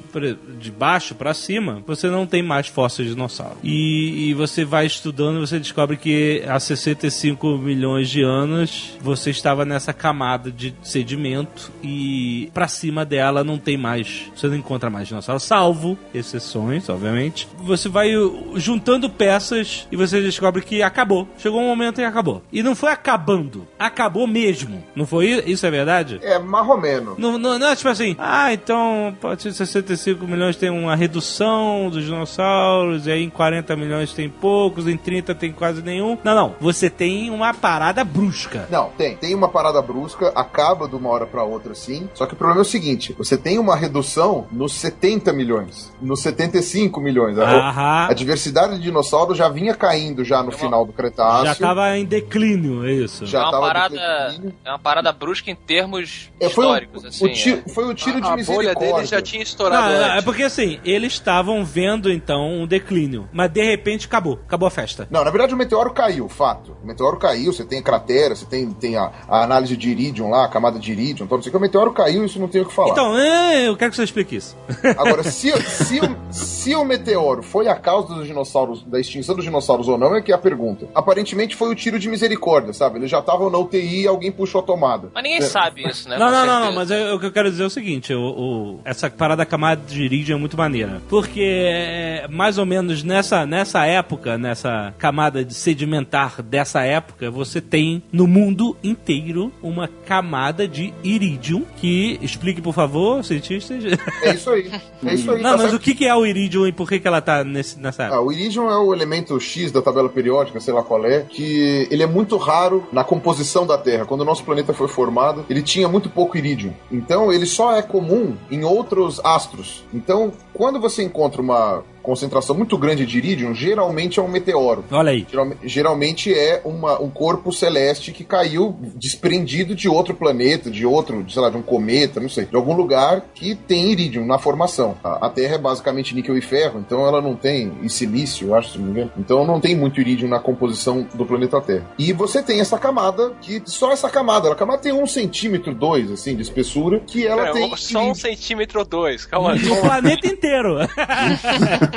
de baixo pra cima, você não tem mais fósseis de dinossauro. E, e você vai estudando, você descobre que há 65 milhões de anos você estava nessa camada de sedimento e pra cima dela não tem mais, você não encontra mais dinossauro, salvo exceções, obviamente. Você vai uh, juntando peças e você descobre que acabou. Chegou um momento e acabou. E não foi acabando, acabou mesmo. Não foi isso é verdade? É marromeno. Não, não, não é tipo assim, ah, então ser 65 milhões tem uma redução dos dinossauros, e aí em 40 milhões tem poucos, em 30 tem quase nenhum. Não, não. Você tem uma parada brusca. Não, tem. Tem uma parada brusca, acaba de uma hora pra outra, sim. Só que o problema é o seguinte: você tem uma redução nos 70 milhões, nos 75 milhões. A-. A diversidade de dinossauros já vinha caindo já no final do Cretáceo. Já tava em declínio, é isso. Já é uma tava parada. declínio. É uma parada brusca em termos É, foi, o, históricos, o assim. tiro, é. foi o tiro de a, a bolha misericórdia. dele já tinha estourado Não, não, é porque assim, eles estavam vendo então um declínio, mas de repente acabou, acabou a festa. Não, na verdade o meteoro caiu, fato. O meteoro caiu, você tem cratera, você tem, tem a, a análise de iridium lá, a camada de iridium, então não sei o que. O meteoro caiu, isso não tem o que falar. Então, é, eu quero que você explique isso. Agora, se, se, o, se o meteoro foi a causa dos dinossauros, da extinção dos dinossauros ou não, é que é a pergunta. Aparentemente foi o tiro de misericórdia, sabe? Eles já estavam na UTI e alguém puxou a tomada. Mas ninguém sabe isso, né? Não, não, não, não, mas eu- o que eu quero dizer é o seguinte: o, o- essa parada da camada de iridium é muito maneira. Porque, é, mais ou menos nessa, nessa época, nessa camada de sedimentar dessa época, você tem no mundo inteiro uma camada de iridium que, explique por favor, cientistas. É isso aí. É isso aí. Não, tá mas certo? o que que é o iridium e por que, que ela tá nesse, nessa? Ah, o iridium é o elemento X da tabela periódica, sei lá qual é, que ele é muito raro na composição da Terra. Quando o nosso planeta foi formado, ele tinha muito pouco irídium. Então, ele só é comum em outros astros. Então, quando você encontra uma concentração muito grande de irídium, geralmente é um meteoro. Olha aí. Geralme- Geralmente é uma- um corpo celeste que caiu desprendido de outro planeta, de outro, de, sei lá, de um cometa, não sei, de algum lugar que tem irídium na formação. A, a Terra é basicamente níquel e ferro, então ela não tem e silício, eu acho, se não me engano. Então não tem muito irídium na composição do planeta Terra. E você tem essa camada que só essa camada, a camada tem um centímetro, dois, assim, de espessura, que ela Pera, tem só um centímetro ou dois, calma aí. O planeta inteiro.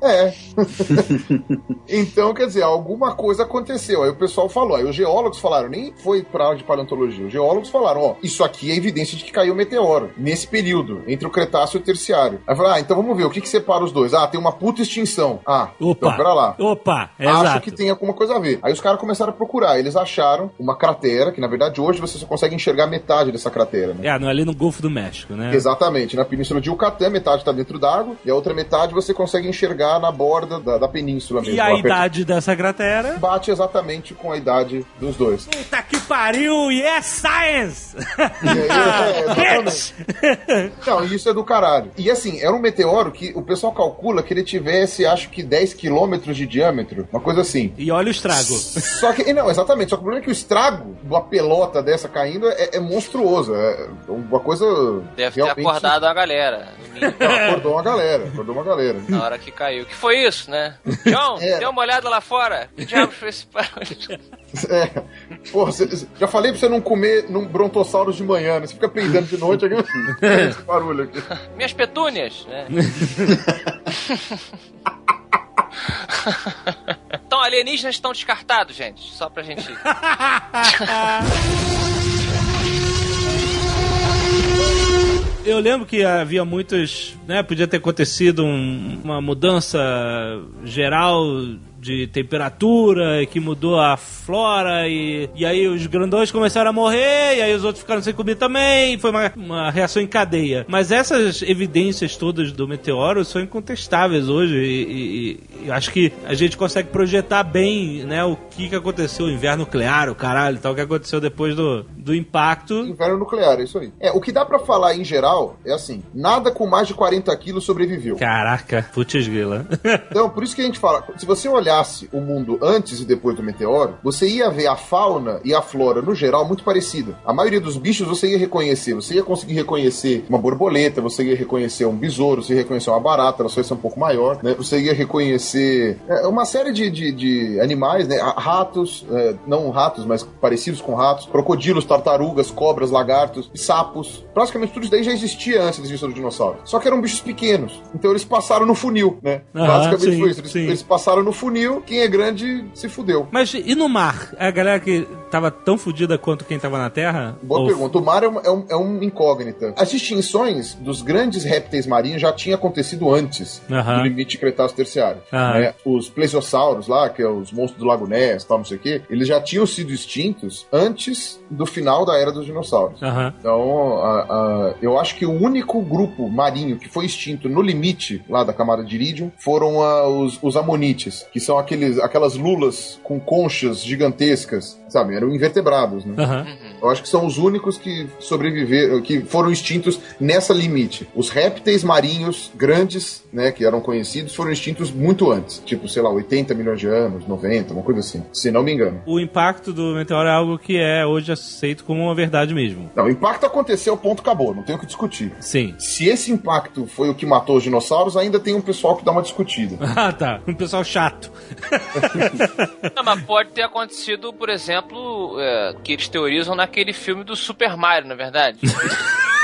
É. então, quer dizer, alguma coisa aconteceu. Aí o pessoal falou, aí os geólogos falaram, nem foi pra de paleontologia, os geólogos falaram, ó, isso aqui é evidência de que caiu um meteoro, nesse período, entre o Cretáceo e o Terciário. Aí falaram, ah, então vamos ver, o que que separa os dois? Ah, tem uma puta extinção. Ah, então Opa. pera lá. Opa, Acho exato. que tem alguma coisa a ver. Aí os caras começaram a procurar. Eles acharam uma cratera, que na verdade hoje você só consegue enxergar metade dessa cratera, né? É, não, ali no Golfo do México, né? Exatamente. Na Península de Yucatán, metade está dentro d'água, e a outra metade você consegue enxergar na borda da, da península mesmo. E a idade dessa cratera? Bate exatamente com a idade dos dois. Puta que pariu! Yes, science! E aí, é! Não, isso é do caralho. E assim, era um meteoro que o pessoal calcula que ele tivesse, acho que 10 quilômetros de diâmetro, uma coisa assim. E olha o estrago. Só que, não, exatamente, só que o problema é que o estrago de uma pelota dessa caindo é, é monstruoso. É uma coisa. Deve ter realmente- acordado a galera. Não, acordou uma galera, acordou uma galera. Na hora que caiu. Que foi isso, né? John, É. dê uma olhada lá fora. Que diabos foi esse barulho? É. Porra, cê- já falei pra você não comer num brontossauro de manhã, né? Você fica peidando de noite, aqui, esse barulho aqui. Minhas petúnias, né? então, alienígenas estão descartados, gente. Só pra gente. Eu lembro que havia muitos, né, podia ter acontecido um- uma mudança geral de temperatura que mudou a flora e, e aí os grandões começaram a morrer e aí os outros ficaram sem comida também. Foi uma, uma reação em cadeia. Mas essas evidências todas do meteoro são incontestáveis hoje e, e- e eu acho que a gente consegue projetar bem né, o que, que aconteceu. O inverno nuclear o caralho e tal o que aconteceu depois do, do impacto. Inverno nuclear, é isso aí. É, o que dá pra falar em geral é assim: nada com mais de 40 quilos sobreviveu. caraca putz grila. Então, por isso que a gente fala, se você olhasse o mundo antes e depois do meteoro, você ia ver a fauna e a flora, no geral, muito parecida. A maioria dos bichos você ia reconhecer. Você ia conseguir reconhecer uma borboleta, você ia reconhecer um besouro, você ia reconhecer uma barata, ela só ia ser um pouco maior, né? Você ia reconhecer é, uma série de, de, de animais, né? Ah, Ratos, é, não ratos, mas parecidos com ratos, crocodilos, tartarugas, cobras, lagartos, sapos. Praticamente tudo isso daí já existia antes da existência do dinossauro. Só que eram bichos pequenos. Então eles passaram no funil, né? Aham, Basicamente sim, foi isso. Eles, eles passaram no funil, quem é grande se fudeu. Mas e no mar? A galera que tava tão fodida quanto quem tava na Terra? Boa Ou- pergunta. O mar é um, é, um, é um incógnita. As extinções dos grandes répteis marinhos já tinham acontecido antes do limite Cretáceo Terciário. Né? Os plesiosauros lá, que é os monstros do Lago Ness, tal, não sei o quê, eles já tinham sido extintos antes do final da Era dos Dinossauros. Então, a- a- eu acho que o único grupo marinho que foi extinto no limite lá da camada de Iridium foram ah, os, os amonites, que são aqueles, aquelas lulas com conchas gigantescas, sabe? Eram invertebrados, né? Aham. Eu acho que são os únicos que sobreviveram, que foram extintos nessa limite. Os répteis marinhos grandes, né, que eram conhecidos, foram extintos muito antes. Tipo, sei lá, 80 milhões de anos, 90, uma coisa assim. Se não me engano. O impacto do meteoro é algo que é hoje aceito como uma verdade mesmo. Não, o impacto aconteceu, ponto acabou, não tem o que discutir. Sim. Se esse impacto foi o que matou os dinossauros, ainda tem um pessoal que dá uma discutida. Ah, tá. Um pessoal chato. Não, mas pode ter acontecido, por exemplo, é, que eles teorizam naquele filme do Super Mario, na é verdade.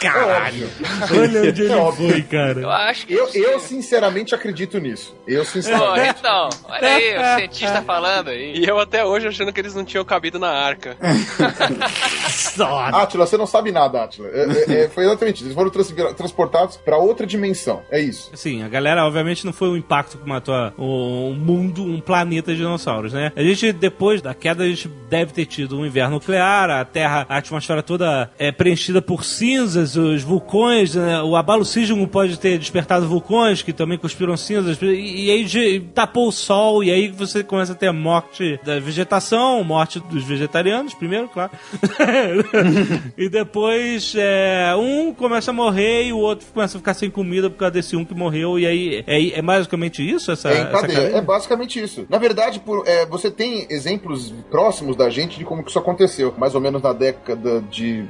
Caralho. Olha onde ele É foi, cara. Eu acho que. Eu, eu sinceramente acredito nisso. Eu sinceramente. então, olha aí, o cientista falando aí. E eu até hoje achando que eles não tinham cabido na arca. Nossa. Átila, você não sabe nada, Átila. É, é, é, foi exatamente isso. Eles foram trans- transportados pra outra dimensão. É isso. Sim, a galera, obviamente, não foi o impacto que matou um mundo, um planeta de dinossauros, né? A gente, depois da queda, a gente deve ter tido um inverno nuclear, a Terra, a atmosfera toda é preenchida por cinzas, os vulcões, né? o abalo sísmico pode ter despertado vulcões que também cuspiram cinzas, e, e aí de- tapou o sol, e aí você começa a ter a morte da vegetação, morte dos vegetarianos, primeiro, claro. e depois é, um começa a morrer e o outro começa a ficar sem comida por causa desse um que morreu. E aí é, é basicamente isso? Essa, É essa? É basicamente isso. Na verdade, por- é, você tem exemplos próximos da gente de como que isso aconteceu. Mais ou menos na década de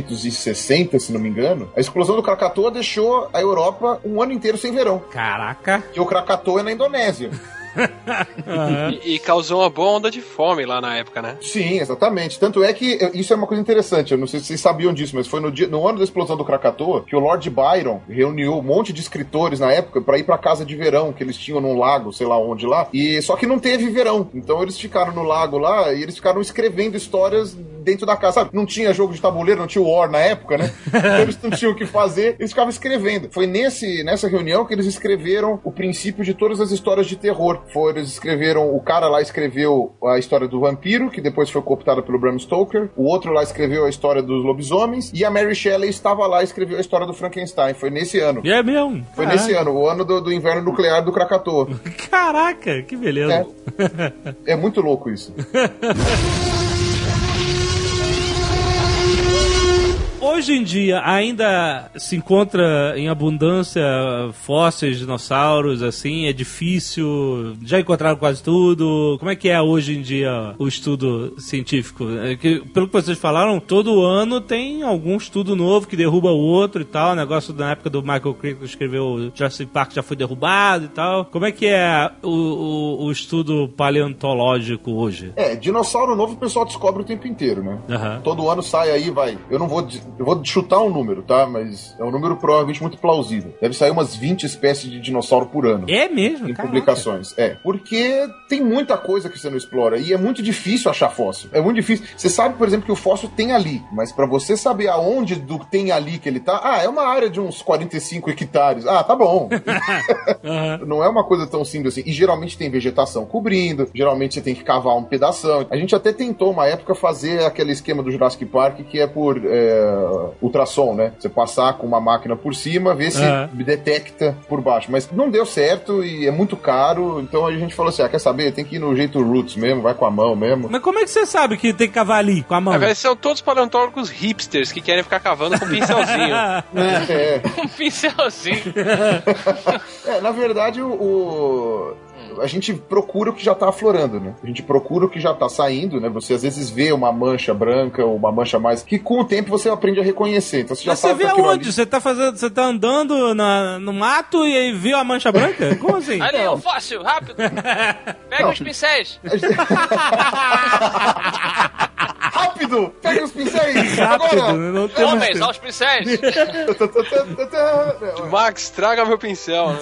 1860, se não me engano. A explosão do Krakatoa deixou a Europa um ano inteiro sem verão. Caraca! Que o Krakatoa é na Indonésia. Aham. E, e causou uma boa onda de fome lá na época, né? Sim, exatamente. Tanto é que isso é uma coisa interessante. Eu não sei se vocês sabiam disso, mas foi no, dia, no ano da explosão do Krakatoa que o Lord Byron reuniu um monte de escritores na época para ir pra casa de verão que eles tinham num lago, sei lá onde lá. E só que não teve verão. Então eles ficaram no lago lá e eles ficaram escrevendo histórias dentro da casa. Sabe? Não tinha jogo de tabuleiro, não tinha War na época, né? Então eles não tinham o que fazer, eles ficavam escrevendo. Foi nesse, nessa reunião que eles escreveram o princípio de todas as histórias de terror. Foi, eles escreveram, o cara lá escreveu a história do vampiro, que depois foi cooptada pelo Bram Stoker. O outro lá escreveu a história dos lobisomens. E a Mary Shelley estava lá e escreveu a história do Frankenstein. Foi nesse ano. E é mesmo? Foi Caraca. nesse ano, o ano do, do inverno nuclear do Krakatoa. Caraca, que beleza. É muito louco isso. Hoje em dia ainda se encontra em abundância fósseis de dinossauros, assim, é difícil, já encontraram quase tudo. Como é que é hoje em dia o estudo científico? É que, pelo que vocês falaram, todo ano tem algum estudo novo que derruba o outro e tal. O negócio da época do Michael Crichton que escreveu Jurassic Park já foi derrubado e tal. Como é que é o, o, o estudo paleontológico hoje? É, dinossauro novo o pessoal descobre o tempo inteiro, né? Aham. Todo ano sai aí, vai. Eu não vou. Eu vou chutar um número, tá? Mas é um número provavelmente muito plausível. Deve sair umas 20 espécies de dinossauro por ano. É mesmo? Em Caraca. publicações. É. Porque tem muita coisa que você não explora. E é muito difícil achar fóssil. É muito difícil. Você sabe, por exemplo, que o fóssil tem ali. Mas pra você saber aonde do tem ali que ele tá. Ah, é uma área de uns 45 hectares. Ah, tá bom. Não é uma coisa tão simples assim. E geralmente tem vegetação cobrindo, geralmente você tem que cavar um pedação. A gente até tentou uma época fazer aquele esquema do Jurassic Park que é por é, ultrassom, né? Você passar com uma máquina por cima, ver se Aham. detecta por baixo. Mas não deu certo e é muito caro. Então a gente falou assim: ah, quer saber? Tem que ir no jeito roots mesmo, vai com a mão mesmo. Mas como é que você sabe que tem que cavar ali, com a mão? Na verdade, são todos paleontólogos hipsters que querem ficar cavando com pincelzinho. É, Um pincelzinho. é, na verdade, o, o- a gente procura o que já tá aflorando, né? A gente procura o que já tá saindo, né? Você às vezes vê uma mancha branca ou uma mancha mais que com o tempo você aprende a reconhecer. Então você já Mas você sabe vê que aquilo aonde? ali- Você tá fazendo. Você tá andando na- no mato e aí viu a mancha branca? Como assim? Ali, o fóssil, rápido. Pega os pincéis. Rápido! Pega os pincéis! Rápido, Agora! não temos Homens, aos pincéis. Max, traga meu pincel. né?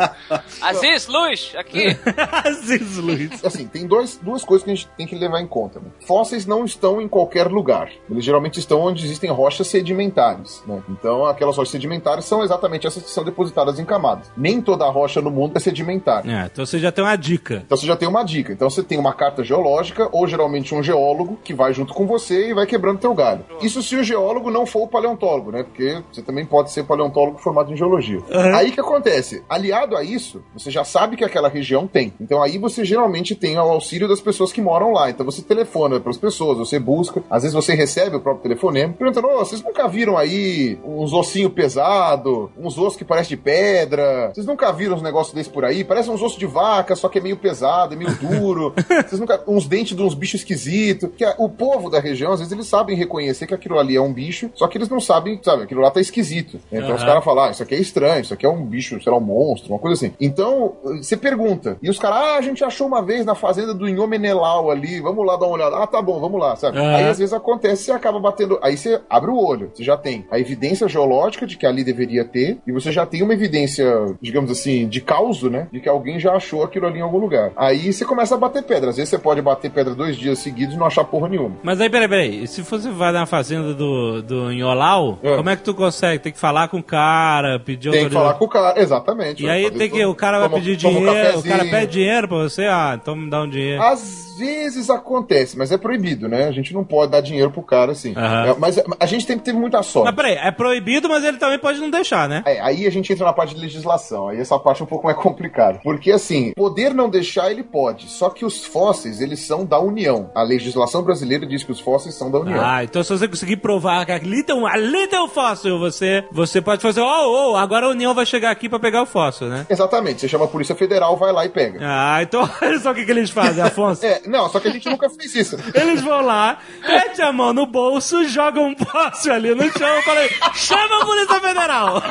Aziz, luz, aqui. Aziz Luiz. Assim, tem dois, duas coisas que a gente tem que levar em conta. Né? Fósseis não estão em qualquer lugar. Eles geralmente estão onde existem rochas sedimentares. Né? Então, aquelas rochas sedimentares são exatamente essas que são depositadas em camadas. Nem toda rocha no mundo é sedimentar. É, então você já tem uma dica. Então você já tem uma dica. Então você tem uma carta geológica ou geralmente um geólogo que vai junto com você e vai quebrando teu galho. Isso se o geólogo não for o paleontólogo, né? Porque você também pode ser paleontólogo formado em geologia. Aí o que acontece? Aliado a isso, você já sabe que aquela região tem. Então aí você geralmente tem o auxílio das pessoas que moram lá. Então você telefona para as pessoas, você busca, às vezes você recebe o próprio telefonema, perguntando: "Ô, vocês nunca viram aí uns ossinhos pesados, uns ossos que parecem de pedra? Vocês nunca viram uns negócios desses por aí? Parece uns ossos de vaca, só que é meio pesado, é meio duro. Vocês nunca uns dentes de uns bichos esquisitos. Porque o povo da região, às vezes eles sabem reconhecer que aquilo ali é um bicho, só que eles não sabem, sabe, aquilo lá tá esquisito. Então os Aham. caras falam: ah, isso aqui é estranho, isso aqui é um bicho, sei lá, um monstro, uma coisa assim. Então, você pergunta. E os caras, ah, a gente achou uma vez na fazenda do Inhô Menelau ali, vamos lá dar uma olhada. Ah, tá bom, vamos lá, sabe? Aham. Aí às vezes acontece, você acaba batendo. Aí você abre o olho, você já tem a evidência geológica de que ali deveria ter, e você já tem uma evidência, digamos assim, de causo, né? De que alguém já achou aquilo ali em algum lugar. Aí você começa a bater pedra. Às vezes você pode bater pedra dois dias seguidos e não achar porra nenhuma. Mas aí, peraí, peraí. Se você vai na fazenda do, do Inholau, É. como é que tu consegue? Tem que falar com o cara, pedir Tem que falar com o cara, exatamente. E Vai aí tem que. O cara vai Toma- pedir toma um dinheiro. o cara pede dinheiro pra você, ah, então me dá um dinheiro. Às vezes acontece, mas é proibido, né? A gente não pode dar dinheiro pro cara assim. Aham. É, mas a gente sempre teve muita sorte. Mas peraí, é proibido, mas ele também pode não deixar, né? É, aí a gente entra na parte de legislação, aí essa parte é um pouco mais complicada. Porque assim, poder não deixar, ele pode. Só que os fósseis, eles são da União. A legislação brasileira diz que os fósseis são da União. Ah, então se você conseguir provar que ali tem um, ali tem um fóssil, você, você pode fazer, oh, oh, agora a União vai chegar aqui pra pegar o fóssil, né? Exatamente, você chama a Polícia Federal, vai lá e pega. Ah, então olha só o que, que eles fazem, Afonso. É, não, só que a gente nunca fez isso. Eles vão lá, mete a mão no bolso, jogam um fóssil ali no chão e falam, chama a Polícia Federal!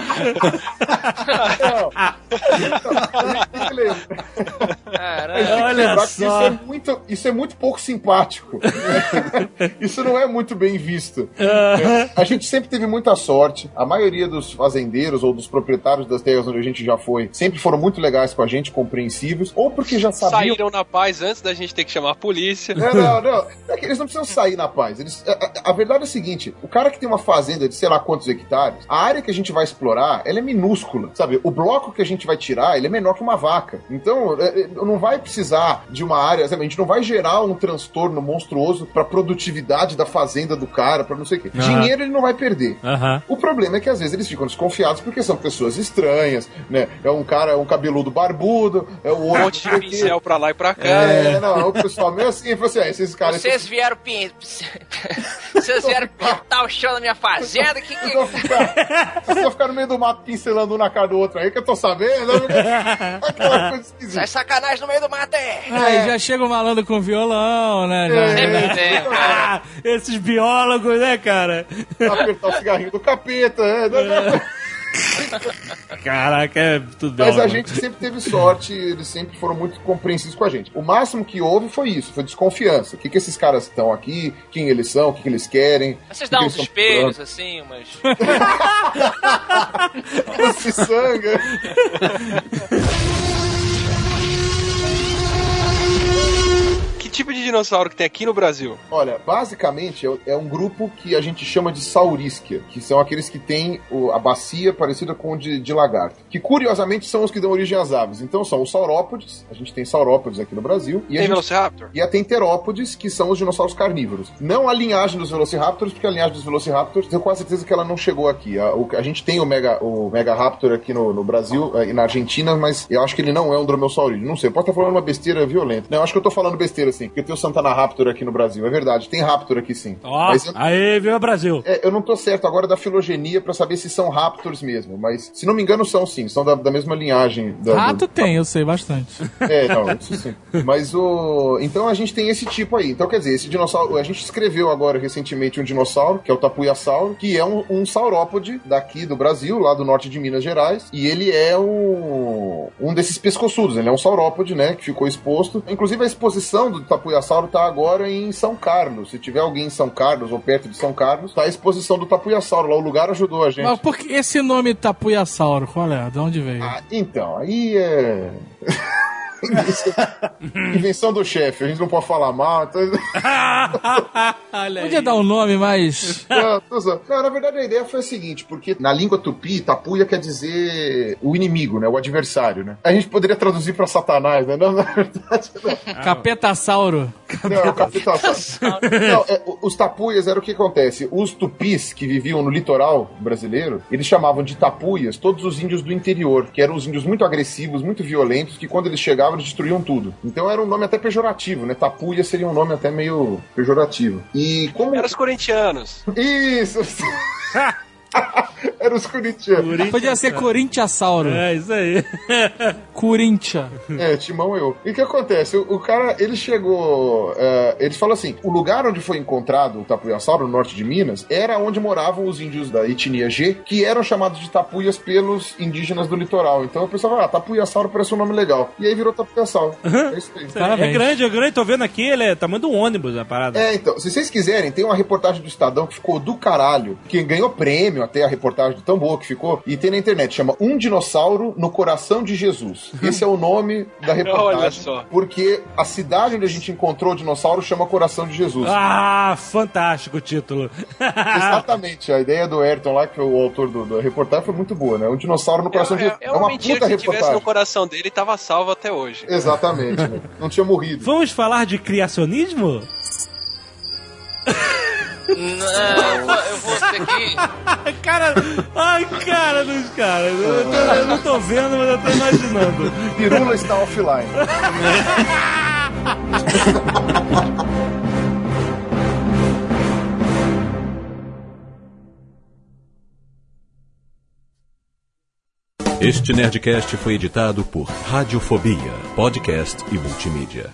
Lembrar. Caramba. Olha só. Isso é, muito, isso é muito pouco simpático. isso não é muito bem visto. É, A gente sempre teve muita sorte. A maioria dos fazendeiros ou dos proprietários das terras onde a gente já foi sempre foram muito legais com a gente, compreensivos, ou porque já sabiam. Saíram na paz antes da gente ter que chamar a polícia. Não, não, não. É que eles não precisam sair na paz. Eles, a, a- a verdade é a seguinte: o cara que tem uma fazenda de sei lá quantos hectares, a área que a gente vai explorar, ela é minúscula. Sabe? O bloco que a gente vai tirar, ele é menor que uma vaca. Então, é, é, não vai precisar de uma área, sabe? A gente não vai gerar um transtorno monstruoso pra produtividade da fazenda do cara, pra não sei o quê. Aham. Dinheiro ele não vai perder. Aham. O problema é que às vezes eles ficam desconfiados porque são pessoas estranhas, né? É um cara, um cabeludo barbudo, é o Um outro. monte de pincel pra lá e pra cá. É, não, o pessoal meio assim, falou assim, ah, esses caras. Vocês vieram pin... Vocês vieram pintar o chão da minha fazenda? Que, que... vocês vão ficar no meio do mato pincelando um na cara do outro aí, que eu tô sabendo. Aquela coisa esquisita. Sai sacanagem no meio do mato, é! Aí já chega o malandro com violão, né? Já- É. Cara. Ah, esses biólogos, né, cara? Apertar o cigarrinho do capeta. É. Caraca, é tudo Mas a biólogo. gente sempre teve sorte, eles sempre foram muito compreensivos com a gente. O máximo que houve foi isso, foi desconfiança. O que, que esses caras estão aqui, quem eles são, o que, que eles querem. Vocês dão que uns espelhos, assim, umas... estão procurando. Se sanga. Que tipo de dinossauro que tem aqui no Brasil? Olha, basicamente é, é um grupo que a gente chama de saurísquia, que são aqueles que têm a bacia parecida com o de, de lagarto. Que curiosamente são os que dão origem às aves. Então são os saurópodes, a gente tem saurópodes aqui no Brasil. E a Tem gente Velociraptor? E a tem terópodes, que são os dinossauros carnívoros. Não a linhagem dos Velociraptors, porque a linhagem dos Velociraptors, eu tenho quase certeza que ela não chegou aqui. A, a gente tem o Mega, o Mega Raptor aqui no, no Brasil eh, e na Argentina, mas eu acho que ele não é um dromeossaurídeo. Não sei, eu posso estar falando uma besteira violenta. Não, eu acho que eu tô falando besteira, assim, porque tem o Santana Raptor aqui no Brasil. É verdade, tem Raptor aqui sim. Ó, Mas eu, aí, viu, Brasil? é, eu não tô certo agora da filogenia pra saber se são Raptors mesmo, mas se não me engano são sim, são da, da mesma linhagem. Da, Rato do- tem, eu sei bastante. é, não, isso sim. Mas o. Então a gente tem esse tipo aí. Então, quer dizer, esse dinossauro. A gente escreveu agora recentemente um dinossauro, que é o Tapuiasauro, que é um, um saurópode daqui do Brasil, lá do norte de Minas Gerais. E ele é um, um desses pescoçudos. Ele é um saurópode, né? Que ficou exposto. Inclusive, a exposição do Tapuiasauro tá agora em São Carlos. Se tiver alguém em São Carlos ou perto de São Carlos, tá a exposição do Tapuiasauro. Lá o lugar ajudou a gente. Mas por que esse nome Tapuiasauro? Qual é? De onde veio? Ah, então, aí é. Invenção, invenção do chefe, a gente não pode falar mal. Então... Podia dar um nome mais. Não, na verdade a ideia foi a seguinte, porque na língua tupi, tapuia quer dizer o inimigo, né? O adversário, né? A gente poderia traduzir pra satanás, né? Não, na verdade, não. Capetasauro. Não, é o capitão. Não, é, os tapuias era o que acontece. Os tupis que viviam no litoral brasileiro, eles chamavam de tapuias todos os índios do interior, que eram os índios muito agressivos, muito violentos, que quando eles chegavam eles destruíam tudo. Então era um nome até pejorativo, né? Tapuia seria um nome até meio pejorativo. E como. Era os corintianos. Isso! Era os corintianos. Podia ser Corinthiasauro. É, isso aí. Corinthians. É, Timão eu. E o que acontece? O, o cara, ele chegou. é, ele falou assim: o lugar onde foi encontrado o tapuiasauro, no norte de Minas, era onde moravam os índios da etnia G, que eram chamados de tapuias pelos indígenas do litoral. Então o pessoal falou: ah, tapuiasauro parece um nome legal. E aí virou tapuiasauro. É isso aí. Parabéns. É grande, é grande. Tô vendo aqui, ele é tamanho de um ônibus, a parada. É, então, se vocês quiserem, tem uma reportagem do Estadão que ficou do caralho, que ganhou prêmio até a reportagem de tão boa que ficou, e tem na internet, chama Um Dinossauro no Coração de Jesus. Esse é o nome da reportagem. Olha só. Porque a cidade onde a gente encontrou o dinossauro chama Coração de Jesus. Ah, fantástico o título. Exatamente, a ideia do Ayrton lá, que foi o autor do, da reportagem, foi muito boa, né? Um dinossauro no coração de É, Jesus. é, é uma mentira puta que tivesse reportagem. no coração dele tava salvo até hoje. Exatamente, né? Não tinha morrido. Vamos falar de criacionismo? Não, eu vou, ter que... cara, ai, cara dos caras. Eu, tô- eu não tô vendo, mas eu tô imaginando. Pirula está offline. Este Nerdcast foi editado por Radiofobia, podcast e multimídia.